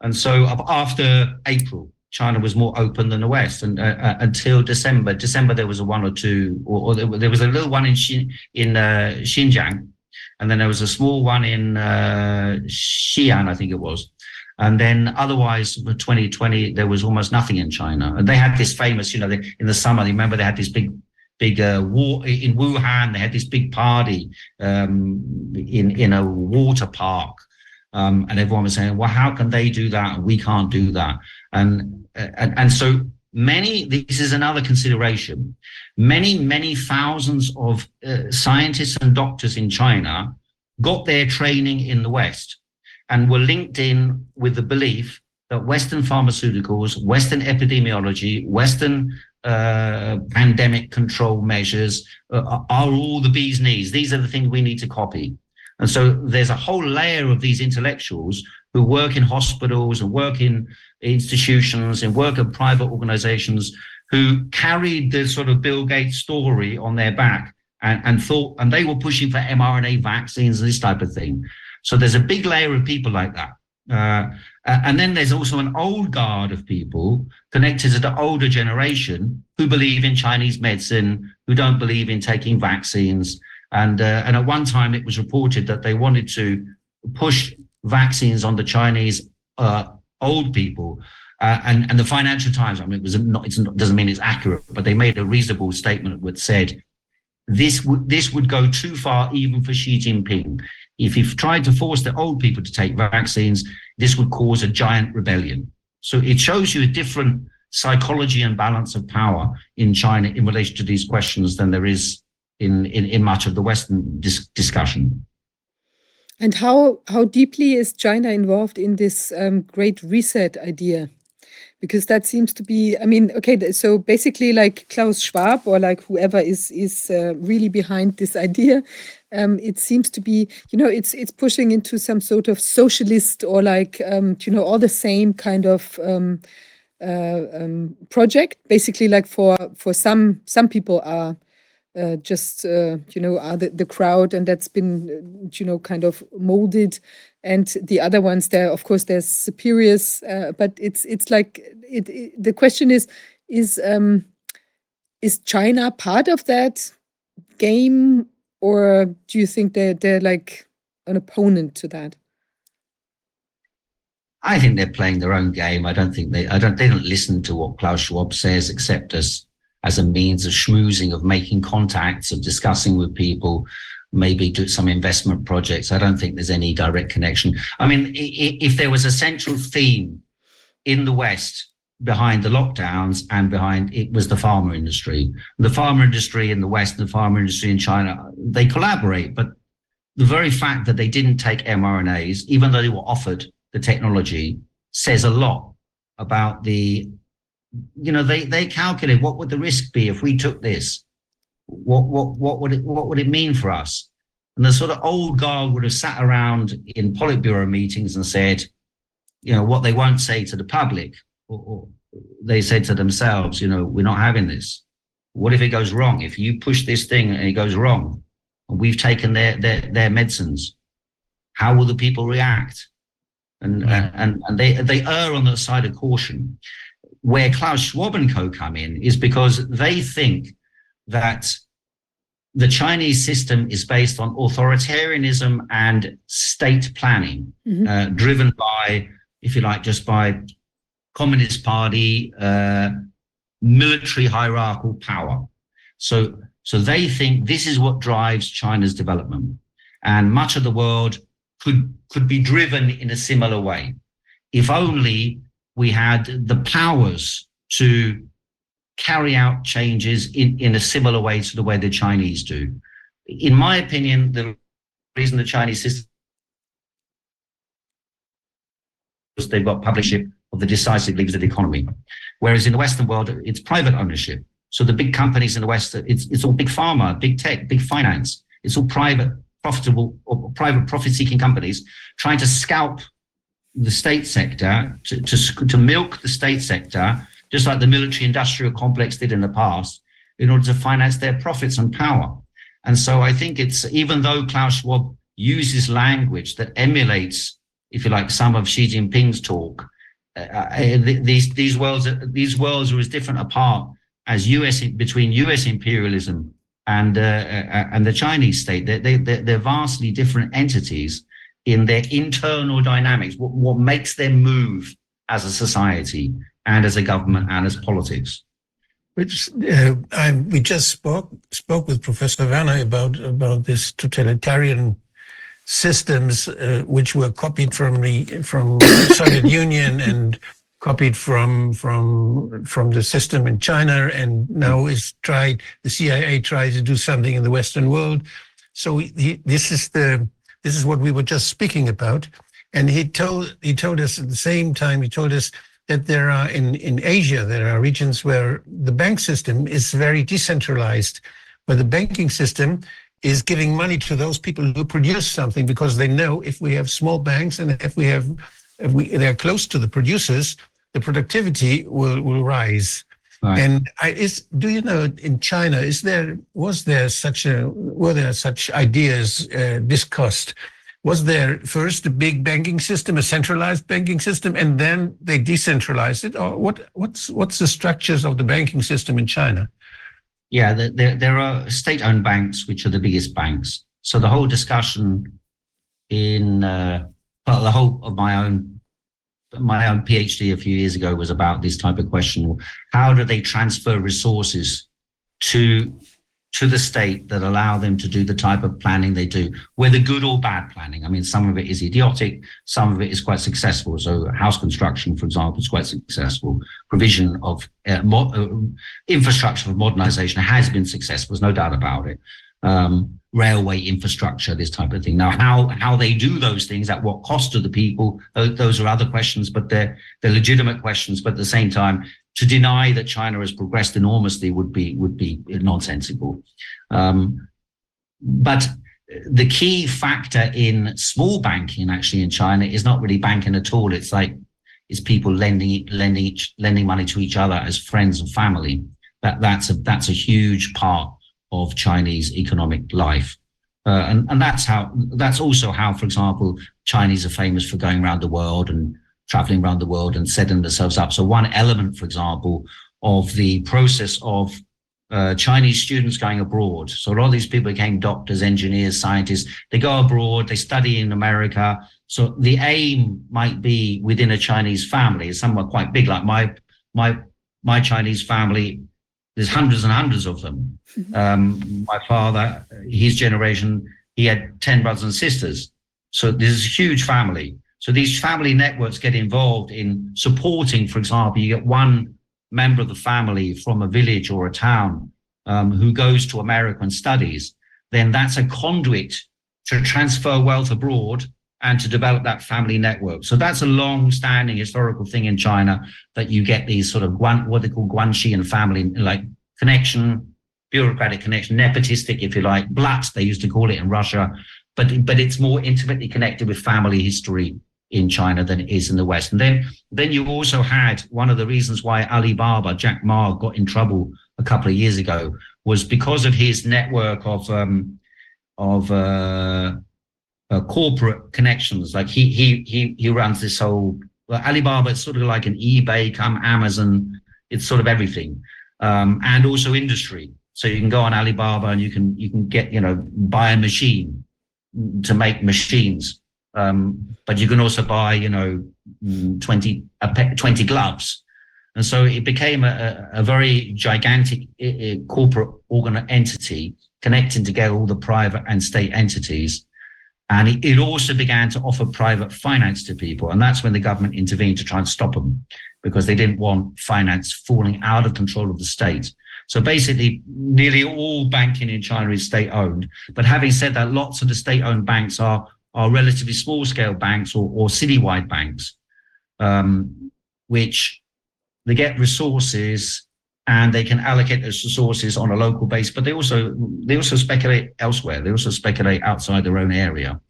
And so after April, China was more open than the West, and uh, uh, until December. December there was a one or two, or, or there was a little one in Xin, in uh, Xinjiang, and then there was a small one in uh, Xi'an, I think it was. And then otherwise, for 2020, there was almost nothing in China. And they had this famous, you know, they, in the summer, remember they had this big, big uh, war in Wuhan. They had this big party um, in in a water park, um, and everyone was saying, "Well, how can they do that we can't do that?" And and, and so many. This is another consideration. Many many thousands of uh, scientists and doctors in China got their training in the West and were linked in with the belief that Western pharmaceuticals, Western epidemiology, Western uh, pandemic control measures uh, are all the bee's knees. These are the things we need to copy. And so there's a whole layer of these intellectuals who work in hospitals and work in institutions and work in private organizations who carried the sort of Bill Gates story on their back and, and thought, and they were pushing for mRNA vaccines and this type of thing. So there's a big layer of people like that. Uh, and then there's also an old guard of people connected to the older generation who believe in Chinese medicine, who don't believe in taking vaccines. And, uh, and at one time it was reported that they wanted to push vaccines on the Chinese uh, old people. Uh, and, and the Financial Times, I mean, it was not, it doesn't mean it's accurate, but they made a reasonable statement which said this would this would go too far even for Xi Jinping. If he tried to force the old people to take vaccines, this would cause a giant rebellion. So it shows you a different psychology and balance of power in China in relation to these questions than there is in, in, in much of the Western dis discussion. And how, how deeply is China involved in this um, great reset idea? because that seems to be i mean okay so basically like klaus schwab or like whoever is is uh, really behind this idea um, it seems to be you know it's it's pushing into some sort of socialist or like um, you know all the same kind of um, uh, um, project basically like for for some some people are uh, just uh, you know are the, the crowd and that's been uh, you know kind of molded. And the other ones there of course there's superiors uh, but it's it's like it, it, the question is is um is china part of that game? Or do you think they're they're like an opponent to that? I think they're playing their own game. I don't think they I don't they don't listen to what Klaus Schwab says except as as a means of schmoozing, of making contacts, of discussing with people, maybe do some investment projects. I don't think there's any direct connection. I mean, if there was a central theme in the West behind the lockdowns and behind it was the pharma industry. The pharma industry in the West and the pharma industry in China, they collaborate, but the very fact that they didn't take mRNAs, even though they were offered the technology, says a lot about the, you know, they they calculate what would the risk be if we took this what what what would it what would it mean for us? And the sort of old guard would have sat around in Politburo meetings and said, you know, what they won't say to the public, or, or they said to themselves, you know, we're not having this. What if it goes wrong? If you push this thing and it goes wrong, and we've taken their their their medicines, how will the people react? And mm. and and they they err on the side of caution. Where Klaus Schwab and Co come in is because they think that the Chinese system is based on authoritarianism and state planning, mm-hmm. uh, driven by, if you like, just by Communist Party uh, military hierarchical power. So, so they think this is what drives China's development, and much of the world could could be driven in a similar way, if only we had the powers to carry out changes in, in a similar way to the way the Chinese do. In my opinion, the reason the Chinese system is they've got publishing of the decisive levers of the economy. Whereas in the Western world, it's private ownership. So the big companies in the West, it's, it's all big pharma, big tech, big finance. It's all private, profitable or private profit seeking companies trying to scalp the state sector to, to, to milk the state sector, just like the military industrial complex did in the past, in order to finance their profits and power. And so I think it's, even though Klaus Schwab uses language that emulates, if you like, some of Xi Jinping's talk, uh, uh these, these worlds, these worlds are as different apart as US, between US imperialism and, uh, uh, and the Chinese state. They're, they, they're vastly different entities in their internal dynamics, what, what makes them move as a society and as a government and as politics. Which uh, I, we just spoke spoke with Professor Werner about about this totalitarian systems uh, which were copied from the from Soviet Union and copied from from from the system in China and now is tried the CIA tries to do something in the Western world. So he, this is the this is what we were just speaking about. And he told he told us at the same time, he told us that there are in, in Asia, there are regions where the bank system is very decentralized, where the banking system is giving money to those people who produce something because they know if we have small banks and if we have if we they're close to the producers, the productivity will, will rise. Right. And I, is do you know in China is there was there such a were there such ideas uh, discussed? Was there first a big banking system, a centralized banking system, and then they decentralized it, or what? What's what's the structures of the banking system in China? Yeah, there there are state-owned banks which are the biggest banks. So the whole discussion in uh, well, the whole of my own my own PhD a few years ago was about this type of question. How do they transfer resources to to the state that allow them to do the type of planning they do, whether good or bad planning. I mean, some of it is idiotic, some of it is quite successful. So house construction, for example, is quite successful. Provision of uh, uh, infrastructure for modernization has been successful. There's no doubt about it. Um, railway infrastructure, this type of thing. Now, how how they do those things at what cost to the people, those are other questions, but they're they're legitimate questions. But at the same time, to deny that China has progressed enormously would be would be nonsensical. Um, but the key factor in small banking actually in China is not really banking at all. It's like it's people lending lending lending money to each other as friends and family. That that's a that's a huge part of Chinese economic life. Uh, and, and that's how that's also how, for example, Chinese are famous for going around the world and traveling around the world and setting themselves up. So one element, for example, of the process of uh, Chinese students going abroad. So a lot of these people became doctors, engineers, scientists. They go abroad, they study in America. So the aim might be within a Chinese family, somewhat quite big, like my my my Chinese family there's hundreds and hundreds of them. Mm-hmm. Um, my father, his generation, he had 10 brothers and sisters. So there's a huge family. So these family networks get involved in supporting, for example, you get one member of the family from a village or a town um, who goes to America and studies, then that's a conduit to transfer wealth abroad and to develop that family network. So that's a long-standing historical thing in China that you get these sort of guan, what they call Guanxi and family like connection, bureaucratic connection, nepotistic, if you like, Blatt, they used to call it in Russia, but but it's more intimately connected with family history in China than it is in the West. And then then you also had one of the reasons why Alibaba, Jack Ma, got in trouble a couple of years ago was because of his network of um, of uh, uh, corporate connections. Like he he he he runs this whole well, Alibaba. It's sort of like an eBay, come Amazon. It's sort of everything, um, and also industry. So you can go on Alibaba and you can you can get you know buy a machine to make machines, um, but you can also buy you know mm, 20, uh, 20 gloves. And so it became a, a very gigantic corporate organ entity connecting together all the private and state entities and it, also began to offer private finance to people. And that's when the government intervened to try and stop them because they didn't want finance falling out of control of the state. So basically, nearly all banking in China is state owned. But having said that, lots of the state owned banks are, are relatively small scale banks or, or citywide banks, um, which they get resources and they can allocate those resources on a local base. But they also they also speculate elsewhere. They also speculate outside their own area.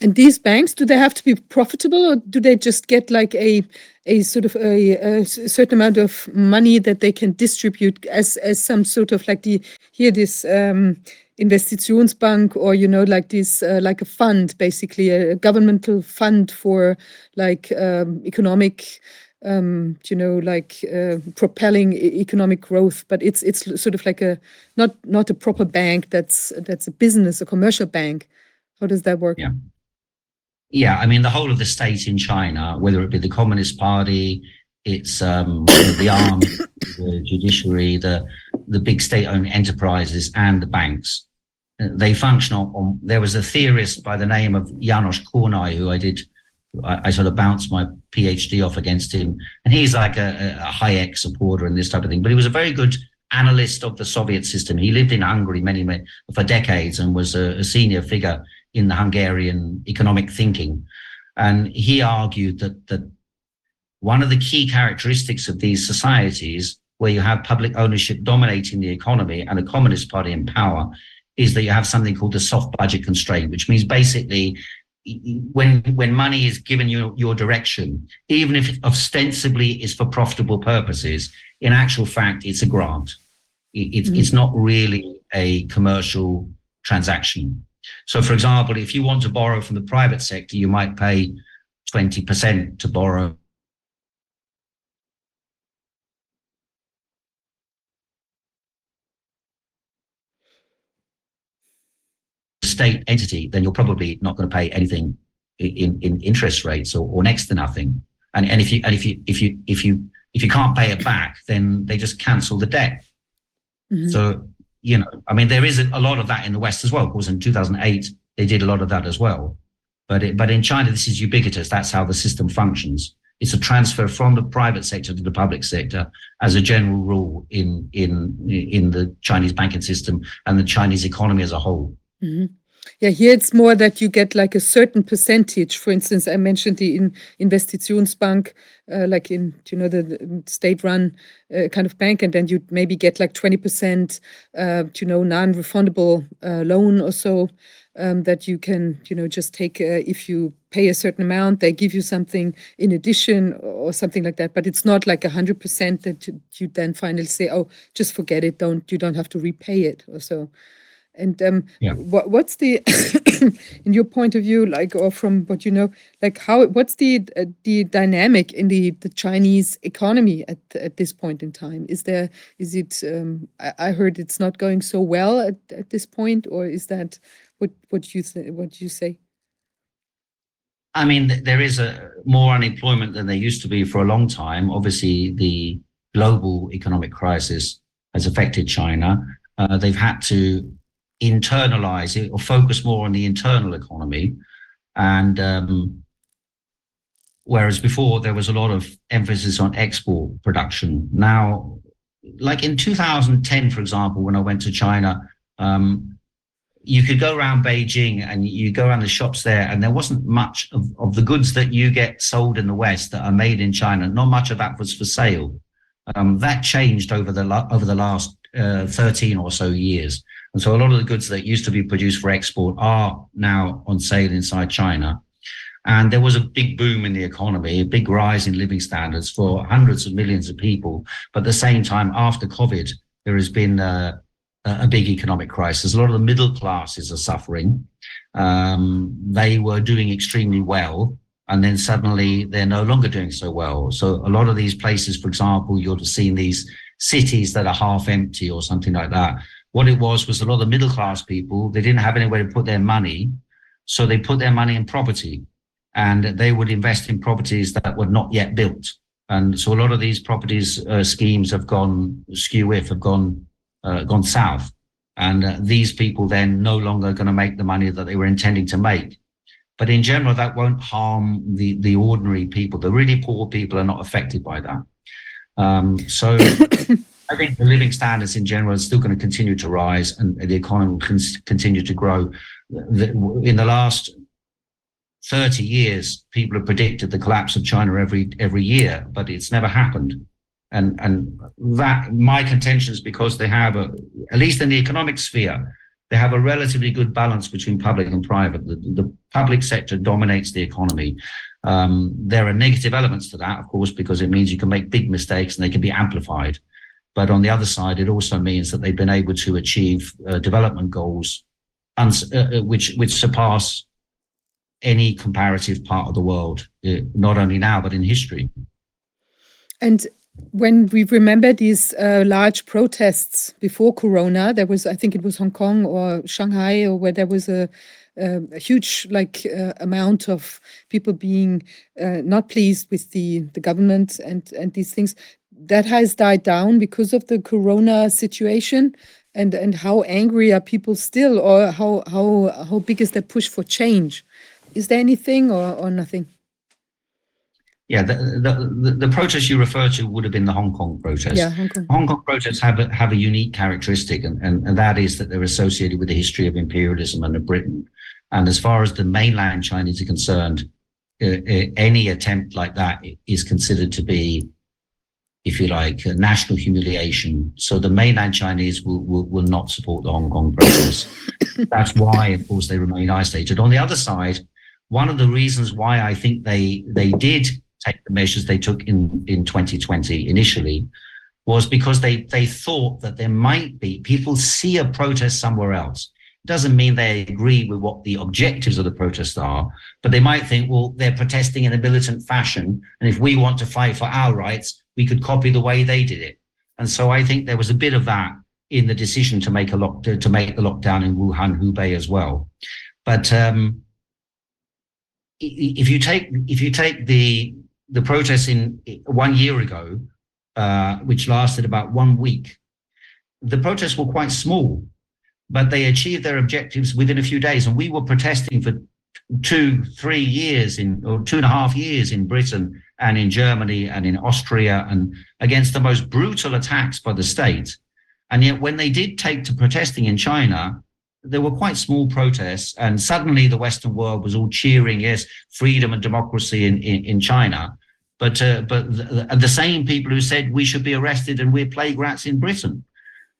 And these banks, do they have to be profitable or do they just get like a a sort of a certain amount of money that they can distribute as as some sort of like the here this um, Investitionsbank or you know like this uh, like a fund basically a governmental fund for like um, economic um, you know like uh, propelling economic growth but it's it's sort of like a not not a proper bank that's that's a business a commercial bank how does that work Yeah. Yeah, I mean, the whole of the state in China, whether it be the Communist Party, it's um, the army, the judiciary, the the big state-owned enterprises, and the banks. Uh, They function on, on. There was a theorist by the name of Janos Kornai who I did. I, I sort of bounced my PhD off against him, and he's like a, a Hayek supporter and this type of thing. But he was a very good analyst of the Soviet system. He lived in Hungary many, many for decades and was a, a senior figure in the Hungarian economic thinking. And he argued that, that one of the key characteristics of these societies, where you have public ownership dominating the economy and a communist party in power, is that you have something called the soft budget constraint, which means basically when when money is given you your direction, even if it ostensibly is for profitable purposes, in actual fact, it's a grant. It- it's, mm-hmm. it's not really a commercial transaction. So, for example, if you want to borrow from the private sector, you might pay 20% to borrow. State entity, then you're probably not going to pay anything in, in interest rates or, or next to nothing. And, and if you and if you if you if you if you can't pay it back, then they just cancel the debt. Mhm. So, you know, I mean, there is a lot of that in the West as well. Of course, in 2008, they did a lot of that as well. But it, but in China, this is ubiquitous. That's how the system functions. It's a transfer from the private sector to the public sector as a general rule in in in the Chinese banking system and the Chinese economy as a whole. Mhm. Yeah, here it's more that you get like a certain percentage. For instance, I mentioned the in Investitionsbank, uh, like in you know the, the state-run uh, kind of bank, and then you maybe get like twenty percent, uh, you know, non-refundable uh, loan or so um, that you can you know just take uh, if you pay a certain amount, they give you something in addition or something like that. But it's not like a hundred percent that you, you then finally say, oh, just forget it. Don't you don't have to repay it or so. And um, Yeah. what what's the, in your point of view, like, or from what you know, like, how what's the uh, the dynamic in the the Chinese economy at at this point in time? Is there is it? Um, I, I heard it's not going so well at, at this point, or is that what what you th- what you say? I mean, there is a more unemployment than there used to be for a long time. Obviously, the global economic crisis has affected China. Uh, they've had to internalize it or focus more on the internal economy. And um, whereas before there was a lot of emphasis on export production, now, like in 2010, for example, when I went to China, um, you could go around Beijing and you go around the shops there, and there wasn't much of, of the goods that you get sold in the West that are made in China. Not much of that was for sale. Um, that changed over the over the last uh, 13 or so years, and so a lot of the goods that used to be produced for export are now on sale inside China. And there was a big boom in the economy, a big rise in living standards for hundreds of millions of people. But at the same time, after COVID, there has been uh, a a big economic crisis. A lot of the middle classes are suffering. Um, they were doing extremely well, and then suddenly they're no longer doing so well. So a lot of these places, for example, you'll have seen these cities that are half empty or something like that. What it was was a lot of middle class people, they didn't have anywhere to put their money. So they put their money in property and they would invest in properties that were not yet built. And so a lot of these properties uh, schemes have gone skew if have gone uh, gone south. And uh, these people then no longer going to make the money that they were intending to make. But in general, that won't harm the, the ordinary people. The really poor people are not affected by that. Um, so I think the living standards in general are still going to continue to rise and the economy will con- continue to grow. In the last 30 years, people have predicted the collapse of China every every year, but it's never happened. And and that my contention is because they have a, at least in the economic sphere, they have a relatively good balance between public and private. The, the public sector dominates the economy. Um, there are negative elements to that, of course, because it means you can make big mistakes and they can be amplified. But on the other side, it also means that they've been able to achieve uh, development goals uh, uh, which which surpass any comparative part of the world, uh, not only now but in history. And when we remember these uh, large protests before Corona, there was, I think it was Hong Kong or Shanghai, or where there was a, a, a huge like uh, amount of people being uh, not pleased with the the government and and these things. That has died down because of the Corona situation. And and how angry are people still, or how how how big is the push for change? Is there anything or or nothing? Yeah, the, the, the, the protest you refer to would have been the Hong Kong protest. Yeah, Hong Kong. Hong Kong protests have a, have a unique characteristic, and, and, and that is that they're associated with the history of imperialism and of Britain. And as far as the mainland Chinese are concerned, uh, uh, any attempt like that is considered to be, if you like, national humiliation. So the mainland Chinese will, will, will not support the Hong Kong protests. That's why, of course, they remain isolated. On the other side, one of the reasons why I think they they did take the measures they took in, in 2020 initially was because they, they thought that there might be people see a protest somewhere else. It doesn't mean they agree with what the objectives of the protest are, but they might think, well, they're protesting in a militant fashion. And if we want to fight for our rights, we could copy the way they did it. And so I think there was a bit of that in the decision to make a lock to, to make the lockdown in Wuhan, Hubei as well. But um, if you take if you take the the protests in one year ago, uh, which lasted about one week, the protests were quite small, but they achieved their objectives within a few days. And we were protesting for two, three years in, or two and a half years in Britain and in Germany and in Austria and against the most brutal attacks by the state. And yet, when they did take to protesting in China, there were quite small protests, and suddenly the Western world was all cheering, yes, freedom and democracy in, in, in China. But uh, but the, the, same people who said we should be arrested and we're plague rats in Britain.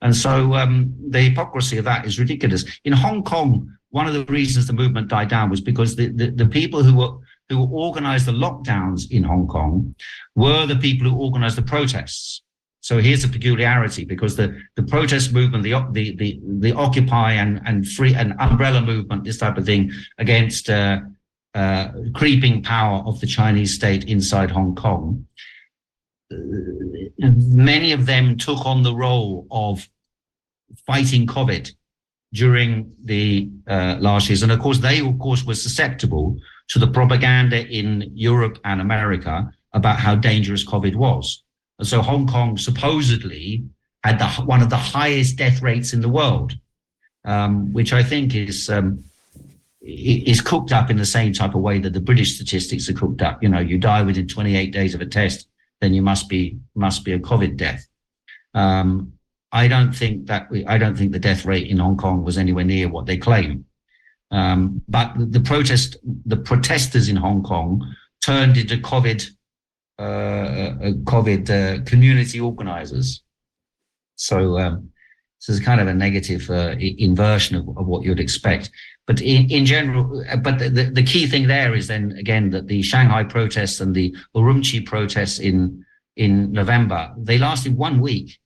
And so um, the hypocrisy of that is ridiculous. In Hong Kong, one of the reasons the movement died down was because the, the, the people who were who organized the lockdowns in Hong Kong were the people who organized the protests. So here's a peculiarity because the, the protest movement, the, the, the, the Occupy and, and free and umbrella movement, this type of thing against uh, uh, creeping power of the Chinese state inside Hong Kong, uh, many of them took on the role of fighting COVID during the uh, last years. And of course, they, of course, were susceptible to the propaganda in Europe and America about how dangerous COVID was. And so Hong Kong supposedly had the, one of the highest death rates in the world, um, which I think is um, is cooked up in the same type of way that the British statistics are cooked up. You know, you die within 28 days of a test, then you must be must be a COVID death. Um, I don't think that we, I don't think the death rate in Hong Kong was anywhere near what they claim. Um, but the protest, the protesters in Hong Kong turned into COVID, uh, uh COVID uh, community organizers. So um, this is kind of a negative uh, inversion of, of, what you'd expect. But in, in general, uh, but the, the key thing there is then again that the Shanghai protests and the Urumqi protests in in November they lasted one week,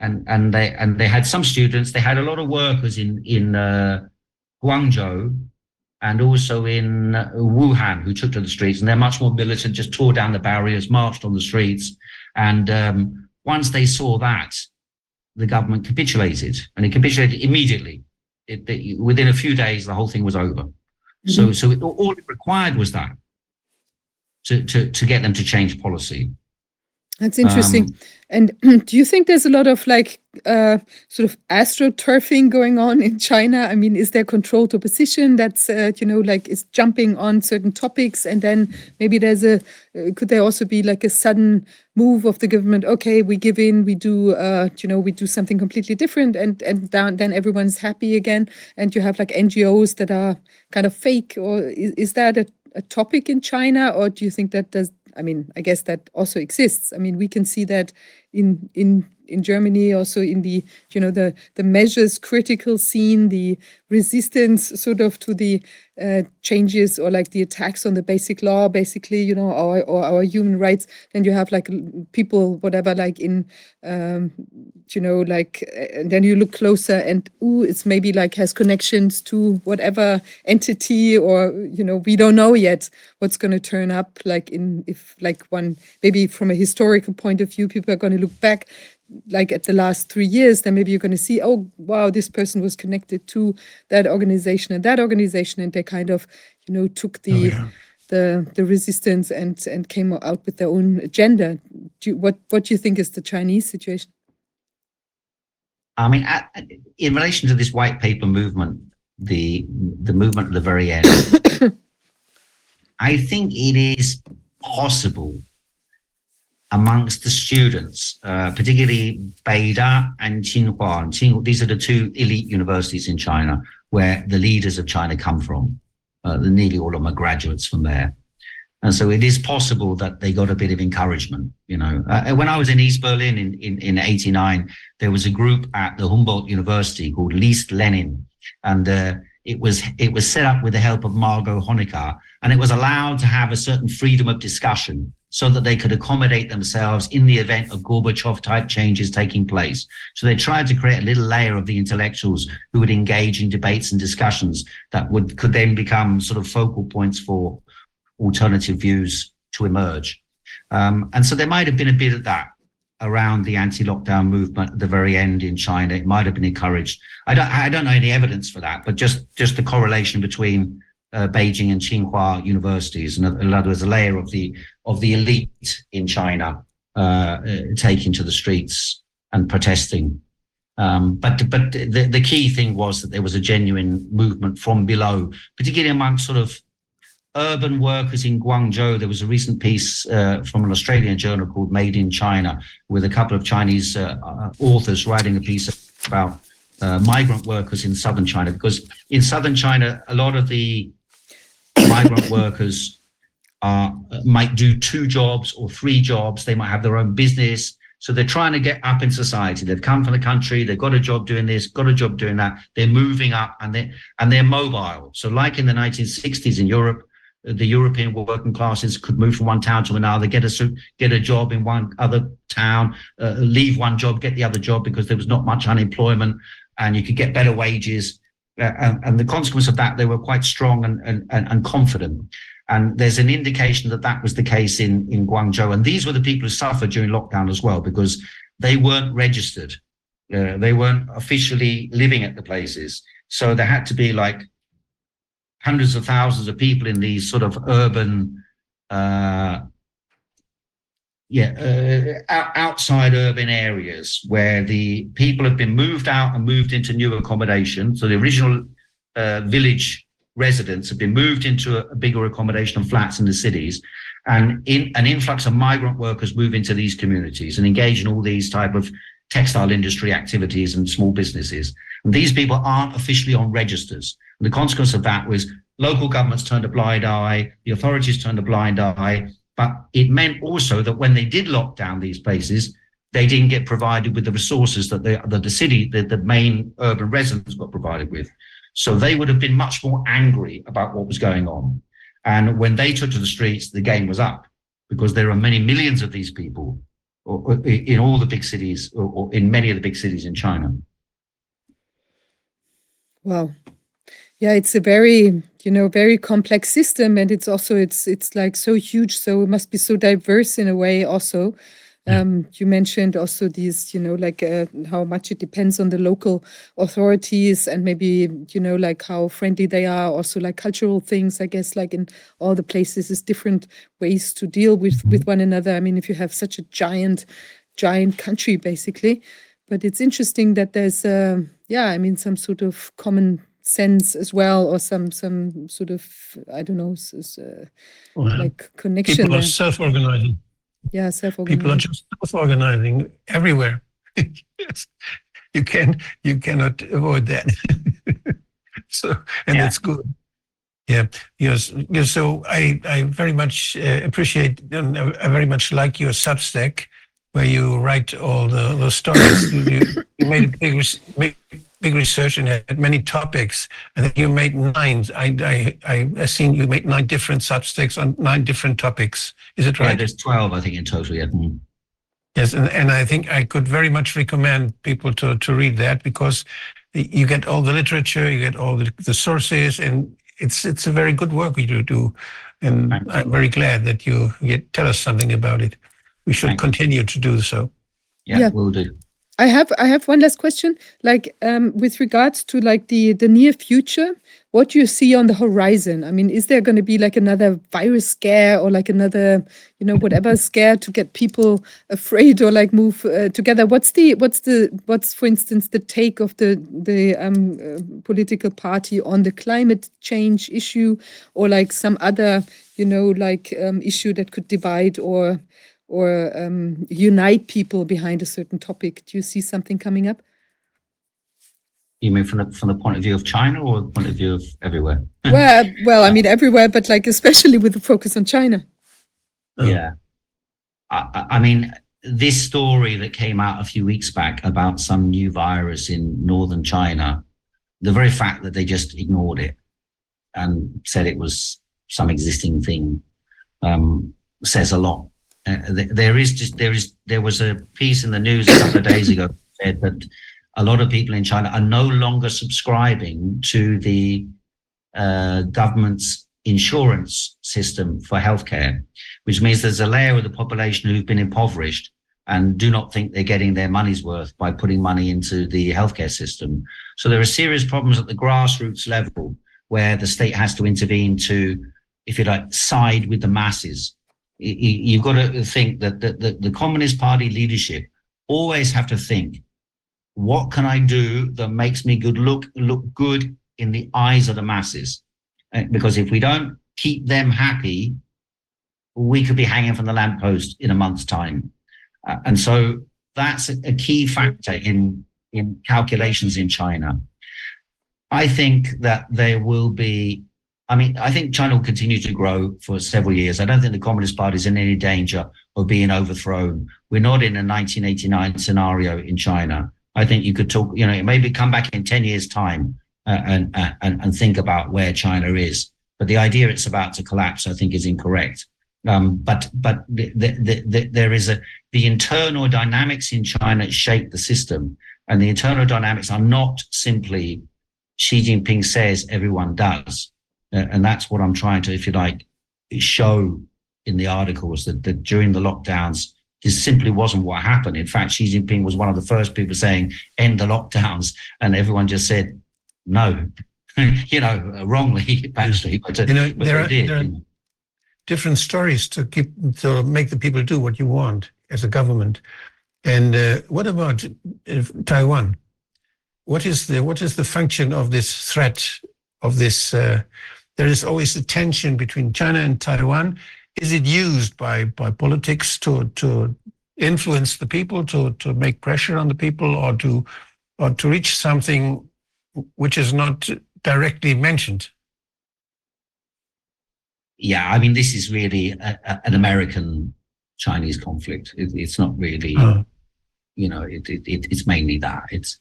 and and they and they had some students. They had a lot of workers in in uh, Guangzhou and also in uh, Wuhan who took to the streets, and they're much more militant. Just tore down the barriers, marched on the streets, and um, once they saw that, the government capitulated, and it capitulated immediately it, it, within a few days, the whole thing was over. Mm-hmm. So, so it, all it required was that to, to, to get them to change policy. That's interesting. Um, and do you think there's a lot of like uh, sort of astroturfing going on in China? I mean, is there controlled opposition that's uh, you know like is jumping on certain topics, and then maybe there's a uh, could there also be like a sudden move of the government? Okay, we give in, we do uh, you know we do something completely different, and and down, then everyone's happy again, and you have like NGOs that are kind of fake, or is, is that a, a topic in China, or do you think that does I mean, I guess that also exists. I mean, we can see that in in in Germany, also in the you know the the measures critical scene, the resistance sort of to the uh, changes or like the attacks on the basic law, basically, you know, or, or our human rights. Then you have like people, whatever, like in, um, you know, like, and then you look closer and, ooh, it's maybe like has connections to whatever entity or, you know, we don't know yet what's going to turn up. Like in, if like one, maybe from a historical point of view, people are going to look back like at the last three years, then maybe you're going to see, oh, wow, this person was connected to that organization and that organization, and they kind of, you know, took the Oh, yeah. the the resistance and and came out with their own agenda. Do you, what what do you think is the Chinese situation? I mean, at, in relation to this white paper movement, the the movement at the very end, I think it is possible amongst the students, uh, particularly Beida and Tsinghua. Tsinghua. These are the two elite universities in China where the leaders of China come from. Uh, nearly all of them are graduates from there. And so it is possible that they got a bit of encouragement. You know, uh, when I was in East Berlin in, in, in 89, there was a group at the Humboldt University called List Lenin. And uh, it was it was set up with the help of Margot Honecker, and it was allowed to have a certain freedom of discussion so that they could accommodate themselves in the event of Gorbachev type changes taking place. So they tried to create a little layer of the intellectuals who would engage in debates and discussions that would could then become sort of focal points for alternative views to emerge. Um, and so there might have been a bit of that around the anti-lockdown movement at the very end in China. It might have been encouraged. I don't, I don't know any evidence for that, but just just the correlation between uh, Beijing and Tsinghua universities, and in other words, a layer of the of the elite in China uh, taking to the streets and protesting. Um, but but the, the key thing was that there was a genuine movement from below, particularly among sort of urban workers in Guangzhou. There was a recent piece uh, from an Australian journal called Made in China with a couple of Chinese uh, uh, authors writing a piece about uh, migrant workers in southern China. Because in southern China, a lot of the migrant workers are, might do two jobs or three jobs. They might have their own business. So they're trying to get up in society. They've come from the country. They've got a job doing this, got a job doing that. They're moving up and they and they're mobile. So like in the 1960s in Europe, the European working classes could move from one town to another, get a get a job in one other town, uh, leave one job, get the other job because there was not much unemployment, and you could get better wages. Uh, and, and, the consequence of that, they were quite strong and, and, and confident. And there's an indication that that was the case in, in Guangzhou. And these were the people who suffered during lockdown as well, because they weren't registered. Uh, they weren't officially living at the places. So there had to be like hundreds of thousands of people in these sort of urban, uh, yeah, uh, outside urban areas where the people have been moved out and moved into new accommodation. So the original uh, village residents have been moved into a, a bigger accommodation and flats in the cities and in an influx of migrant workers move into these communities and engage in all these type of textile industry activities and small businesses. And these people aren't officially on registers. And the consequence of that was local governments turned a blind eye, the authorities turned a blind eye, but it meant also that when they did lock down these places, they didn't get provided with the resources that the, that the city, the, the main urban residents got provided with. So they would have been much more angry about what was going on. And when they took to the streets, the game was up because there are many millions of these people in all the big cities or in many of the big cities in China. Well, Yeah, it's a very, you know, very complex system and it's also it's it's like so huge, so it must be so diverse in a way also. Um, you mentioned also these, you know, like uh, how much it depends on the local authorities and maybe, you know, like how friendly they are. Also, like cultural things, I guess, like in all the places, is different ways to deal with with one another. I mean, if you have such a giant, giant country, basically. But it's interesting that there's, uh, yeah, I mean, some sort of common sense as well, or some some sort of, I don't know, uh, Well, like connection. People are there. self-organizing. Yeah, self People are just self-organizing everywhere. Yes. You can you cannot avoid that. so and Yeah. that's good. Yeah. Yes. yes. So I I very much uh, appreciate and I very much like your Substack. where you write all the, the stories. you, you- you made a big, res- big, big research and had many topics. I think you made nine. I, I, I, I seen you made nine different substacks on nine different topics. Is it Yeah, right? there's 12, I think, in total. Yeah. Mm. Yes, and, and I think I could very much recommend people to, to read that because you get all the literature, you get all the, the sources, and it's it's a very good work you do. And Thank. I'm very glad that you get, tell us something about it. We should Thank you. continue to do so. Yeah, Yeah. will do. I have I have one last question. Like um, with regards to like the near future, what do you see on the horizon? I mean, is there going to be like another virus scare or like another you know whatever scare to get people afraid or like move uh, together? What's the what's the what's for instance the take of the the um, uh, political party on the climate change issue or like some other you know like um, issue that could divide or or um, unite people behind a certain topic. Do you see something coming up? You mean from the, from the point of view of China or the point of view of everywhere? well, well, I mean everywhere, but like especially with the focus on China. Oh. Yeah. I, I- I mean, this story that came out a few weeks back about some new virus in northern China, the very fact that they just ignored it and said it was some existing thing um, says a lot. Uh, th- there is just there is there was a piece in the news a couple of days ago that said that a lot of people in China are no longer subscribing to the uh, government's insurance system for healthcare which means there's a layer of the population who've been impoverished and do not think they're getting their money's worth by putting money into the healthcare system. So there are serious problems at the grassroots level where the state has to intervene to, if you like, side with the masses. You've got to think that the, the, the Communist Party leadership always have to think, what can I do that makes me good look look good in the eyes of the masses? Uh, Because if we don't keep them happy, we could be hanging from the lamppost in a month's time. Uh, and so that's a, a key factor in, in calculations in China. I think that there will be, I mean, I think China will continue to grow for several years. I don't think the Communist Party is in any danger of being overthrown. We're not in a 1989 scenario in China. I think you could talk, you know, maybe come back in 10 years' time uh, and, uh, and, and think about where China is. But the idea it's about to collapse, I think, is incorrect. Um, but but the, the, the, there is a the internal dynamics in China shape the system, and the internal dynamics are not simply Xi Jinping says everyone does, and that's what I'm trying to, if you like, show in the articles that, that during the lockdowns this simply wasn't what happened. In fact, Xi Jinping was one of the first people saying end the lockdowns, and everyone just said no, you know, wrongly actually, but, uh, You know, but there are, did. there are you know. different stories to keep to make the people do what you want as a government. And uh, what about uh, Taiwan? What is the what is the function of this threat of this? Uh, there is always a tension between China and Taiwan. Is it used by by politics to to influence the people, to to make pressure on the people, or to or to reach something which is not directly mentioned? yeah, I mean, this is really a, a, an American Chinese conflict. It, it's not really, Uh, you know, it, it, it, it's mainly that. It's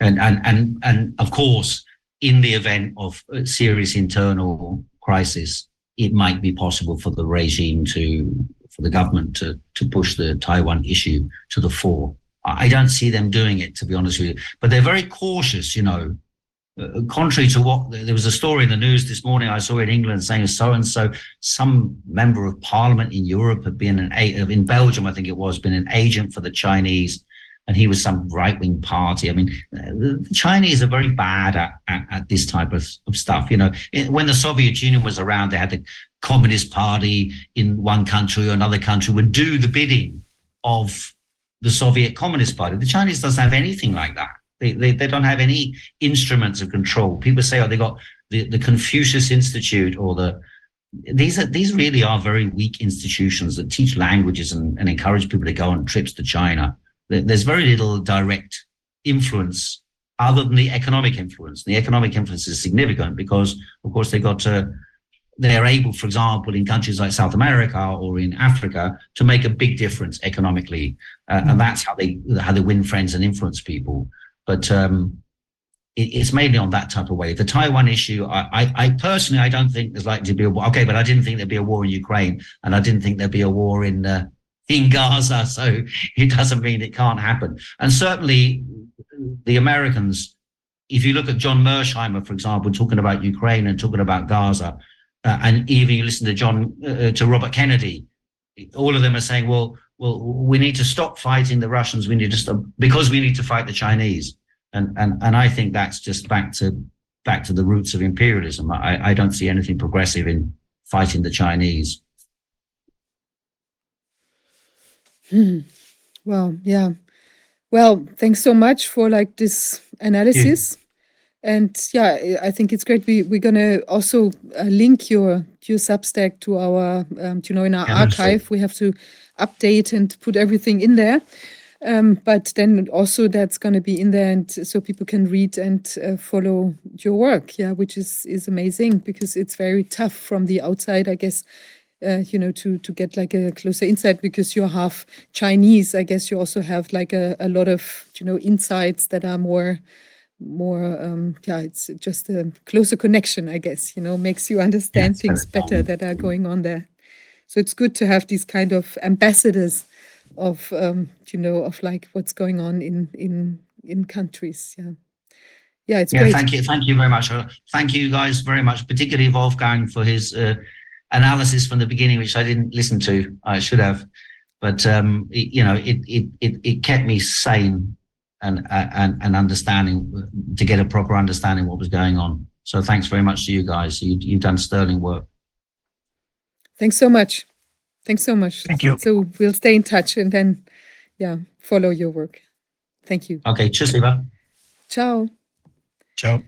and and and and of course, in the event of a serious internal crisis, it might be possible for the regime to, for the government to to push the Taiwan issue to the fore. I don't see them doing it, to be honest with you. But they're very cautious, you know. Uh, contrary to what there was a story in the news this morning I saw in England saying so and so some member of parliament in Europe had been an in Belgium I think it was been an agent for the Chinese and he was some right wing party. I mean, uh, the Chinese are very bad at, at, at this type of, of stuff. You know, It- when the Soviet Union was around, they had the Communist Party in one country or another country would do the bidding of the Soviet Communist Party. The Chinese doesn't have anything like that. They, they, they don't have any instruments of control. People say, oh, they got the, the Confucius Institute or the these are these really are very weak institutions that teach languages and, and encourage people to go on trips to China. There- There's very little direct influence other than the economic influence. The economic influence is significant because, of course, they got uh, they're able, for example, in countries like South America or in Africa, to make a big difference economically, uh, and that's how they how they win friends and influence people. But um, it, it's mainly on that type of way. The Taiwan issue, I, I, I personally, I don't think there's likely to be a war. Okay, but I didn't think there'd be a war in Ukraine, and I didn't think there'd be a war in uh, in Gaza. So it doesn't mean it can't happen. And certainly, the Americans, if you look at John Mersheimer, for example, talking about Ukraine and talking about Gaza, uh, and even you listen to John uh, to Robert Kennedy, all of them are saying, well, well, we need to stop fighting the Russians. We need to stop because we need to fight the Chinese. And and and I think that's just back to back to the roots of imperialism. I, I don't see anything progressive in fighting the Chinese. Hmm. Well, yeah. Well, thanks so much for like this analysis. And yeah, I- I think it's great. We we're gonna also uh, link your your Substack to our um, you know in our Yeah, right. archive. We have to update and put everything in there. Um, but then also that's going to be in there, and so people can read and uh, follow your work. Yeah, which is is amazing because it's very tough from the outside, I guess. Uh, you know, to to get like a closer insight because you're half Chinese. I guess you also have like a, a lot of you know insights that are more more um yeah it's just a closer connection i guess you know makes you understand it's things better that are going on there. So it's good to have these kind of ambassadors of um you know of like what's going on in in in countries. Yeah. Yeah it's Yeah, great. thank you, thank you very much. Uh, Thank you guys very much, particularly Wolfgang for his uh, analysis from the beginning, which I didn't listen to. I should have, but um, it, you know, it it it it kept me sane and and and understanding to get a proper understanding what was going on. So thanks very much to you guys. You, you've done sterling work. thanks so much thanks so much Thank you. so we'll stay in touch and then yeah follow your work thank you Okay, tschüss, lieber. ciao Ciao.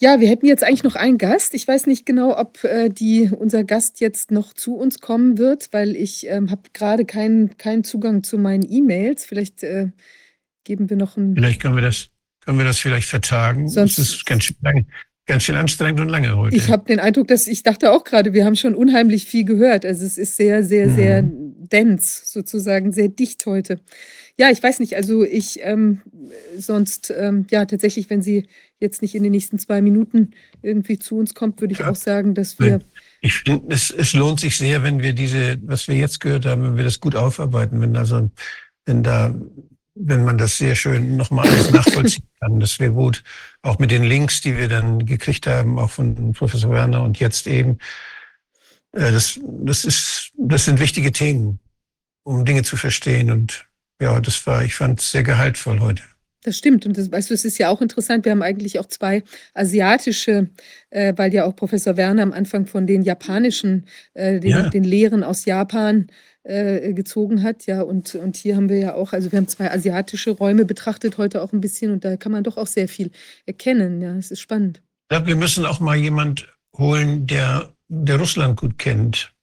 Ja, wir hätten jetzt eigentlich noch einen Gast. Ich weiß nicht genau, ob äh, die, unser Gast jetzt noch zu uns kommen wird, weil ich ähm, habe gerade keinen keinen Zugang zu meinen E-Mails. Vielleicht äh, geben wir noch ein. Vielleicht können wir das, können wir das vielleicht vertagen. Sonst- es ist ganz schön, lang, ganz schön anstrengend und lange heute. Ich habe den Eindruck, dass ich dachte auch gerade, wir haben schon unheimlich viel gehört. Also es ist sehr, sehr, sehr dense, sozusagen sehr dicht heute. Ja, ich weiß nicht. Also ich ähm, sonst ähm, ja tatsächlich, wenn sie jetzt nicht in den nächsten zwei Minuten irgendwie zu uns kommt, würde ich Ja. auch sagen, dass wir Ich finde, es, es lohnt sich sehr, wenn wir diese, was wir jetzt gehört haben, wenn wir das gut aufarbeiten, wenn also, wenn da, wenn man das sehr schön nochmal alles nachvollziehen kann. Das wäre gut. Auch mit den Links, die wir dann gekriegt haben, auch von Professor Werner und jetzt eben. Äh, Das, das ist, das sind wichtige Themen, um Dinge zu verstehen. Und ja, das war, ich fand es sehr gehaltvoll heute. Das stimmt. Und das, weißt du, es ist ja auch interessant. Wir haben eigentlich auch zwei asiatische, äh, weil ja auch Professor Werner am Anfang von den japanischen, äh, den, Ja. den Lehren aus Japan äh, gezogen hat. Ja, und, und hier haben wir ja auch, also wir haben zwei asiatische Räume betrachtet heute auch ein bisschen und da kann man doch auch sehr viel erkennen. Ja, es ist spannend. Ich glaube, wir müssen auch mal jemand holen, der, der Russland gut kennt.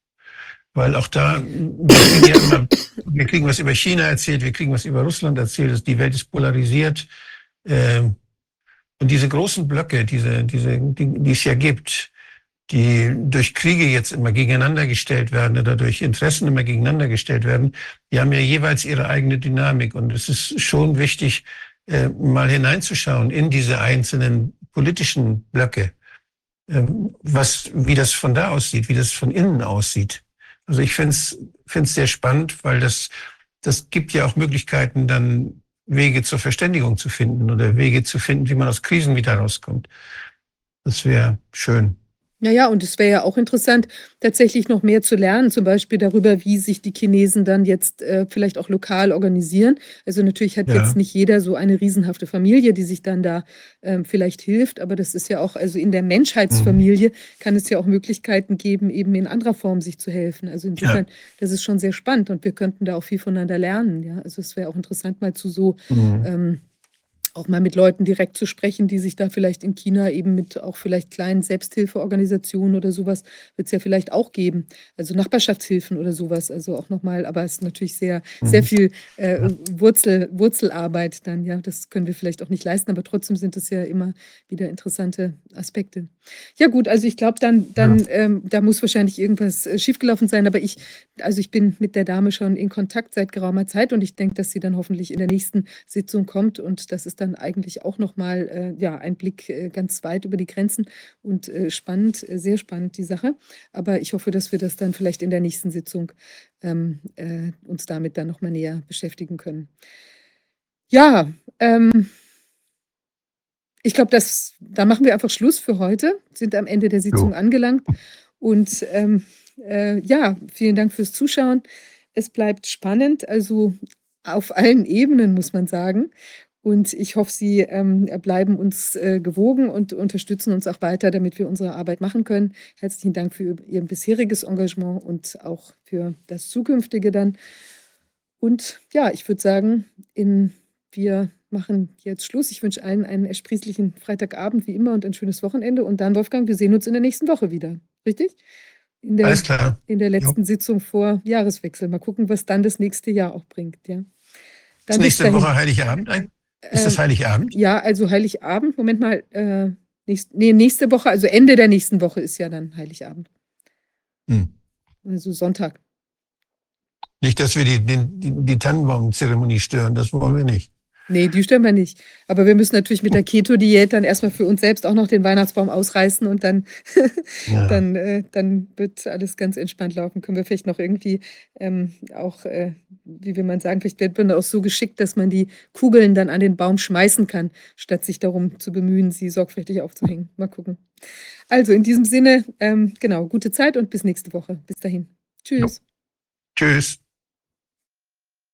Weil auch da, wir kriegen, ja immer, wir kriegen was über China erzählt, wir kriegen was über Russland erzählt, die Welt ist polarisiert. Ähm, Und diese großen Blöcke, diese, diese, die, die es ja gibt, die durch Kriege jetzt immer gegeneinander gestellt werden oder durch Interessen immer gegeneinander gestellt werden, die haben ja jeweils ihre eigene Dynamik. Und es ist schon wichtig, äh, mal hineinzuschauen in diese einzelnen politischen Blöcke, ähm, was, wie das von da aussieht, wie das von innen aussieht. Also ich finde es sehr spannend, weil das, das gibt ja auch Möglichkeiten, dann Wege zur Verständigung zu finden oder Wege zu finden, wie man aus Krisen wieder rauskommt. Das wäre schön. Ja, ja, und es wäre ja auch interessant, tatsächlich noch mehr zu lernen, zum Beispiel darüber, wie sich die Chinesen dann jetzt äh, vielleicht auch lokal organisieren. Also natürlich hat Ja. jetzt nicht jeder so eine riesenhafte Familie, die sich dann da ähm, vielleicht hilft, aber das ist ja auch, also in der Menschheitsfamilie kann es ja auch Möglichkeiten geben, eben in anderer Form sich zu helfen. Also insofern, das ist schon sehr spannend und wir könnten da auch viel voneinander lernen. Ja, also es wäre auch interessant, mal zu so Mhm. ähm, auch mal mit Leuten direkt zu sprechen, die sich da vielleicht in China eben mit auch vielleicht kleinen Selbsthilfeorganisationen oder sowas wird es ja vielleicht auch geben. Also Nachbarschaftshilfen oder sowas. Also auch nochmal, aber es ist natürlich sehr, sehr Mhm. viel äh, Wurzel, Wurzelarbeit dann, ja. Das können wir vielleicht auch nicht leisten, aber trotzdem sind das ja immer wieder interessante Aspekte. Ja, gut, also ich glaube, dann, dann ähm, da muss wahrscheinlich irgendwas äh, schiefgelaufen sein, aber ich, also ich bin mit der Dame schon in Kontakt seit geraumer Zeit und ich denke, dass sie dann hoffentlich in der nächsten Sitzung kommt und das ist dann eigentlich auch nochmal äh, ja, ein Blick äh, ganz weit über die Grenzen und äh, spannend, äh, sehr spannend die Sache. Aber ich hoffe, dass wir das dann vielleicht in der nächsten Sitzung ähm, äh, uns damit dann nochmal näher beschäftigen können. Ja, ähm, ich glaube, da machen wir einfach Schluss für heute, sind am Ende der Sitzung angelangt. Und ähm, äh, ja, vielen Dank fürs Zuschauen. Es bleibt spannend, also auf allen Ebenen, muss man sagen. Und ich hoffe, Sie ähm, bleiben uns äh, gewogen und unterstützen uns auch weiter, damit wir unsere Arbeit machen können. Herzlichen Dank für Ihr bisheriges Engagement und auch für das zukünftige dann. Und ja, ich würde sagen, in, wir machen jetzt Schluss. Ich wünsche allen einen ersprießlichen Freitagabend wie immer und ein schönes Wochenende. Und dann, Wolfgang, wir sehen uns in der nächsten Woche wieder. Richtig? In der, Alles klar. in der letzten Sitzung vor Jahreswechsel. Mal gucken, was dann das nächste Jahr auch bringt. Ja. Ist Dann bis nächste. Woche Heiligabend? ein- Ist das Ähm, Heiligabend? Ja, also Heiligabend. Moment mal. Äh, nächst, nee, nächste Woche, also Ende der nächsten Woche ist ja dann Heiligabend. Hm. Also Sonntag. Nicht, dass wir die, die, die, die Tannenbaumzeremonie stören, das wollen wir nicht. Nee, die stören wir nicht. Aber wir müssen natürlich mit der Keto-Diät dann erstmal für uns selbst auch noch den Weihnachtsbaum ausreißen und dann, Ja. dann, äh, dann wird alles ganz entspannt laufen. Können wir vielleicht noch irgendwie ähm, auch, äh, wie will man sagen, vielleicht wird man auch so geschickt, dass man die Kugeln dann an den Baum schmeißen kann, statt sich darum zu bemühen, sie sorgfältig aufzuhängen. Mal gucken. Also in diesem Sinne, ähm, genau, gute Zeit und bis nächste Woche. Bis dahin. Tschüss. Tschüss.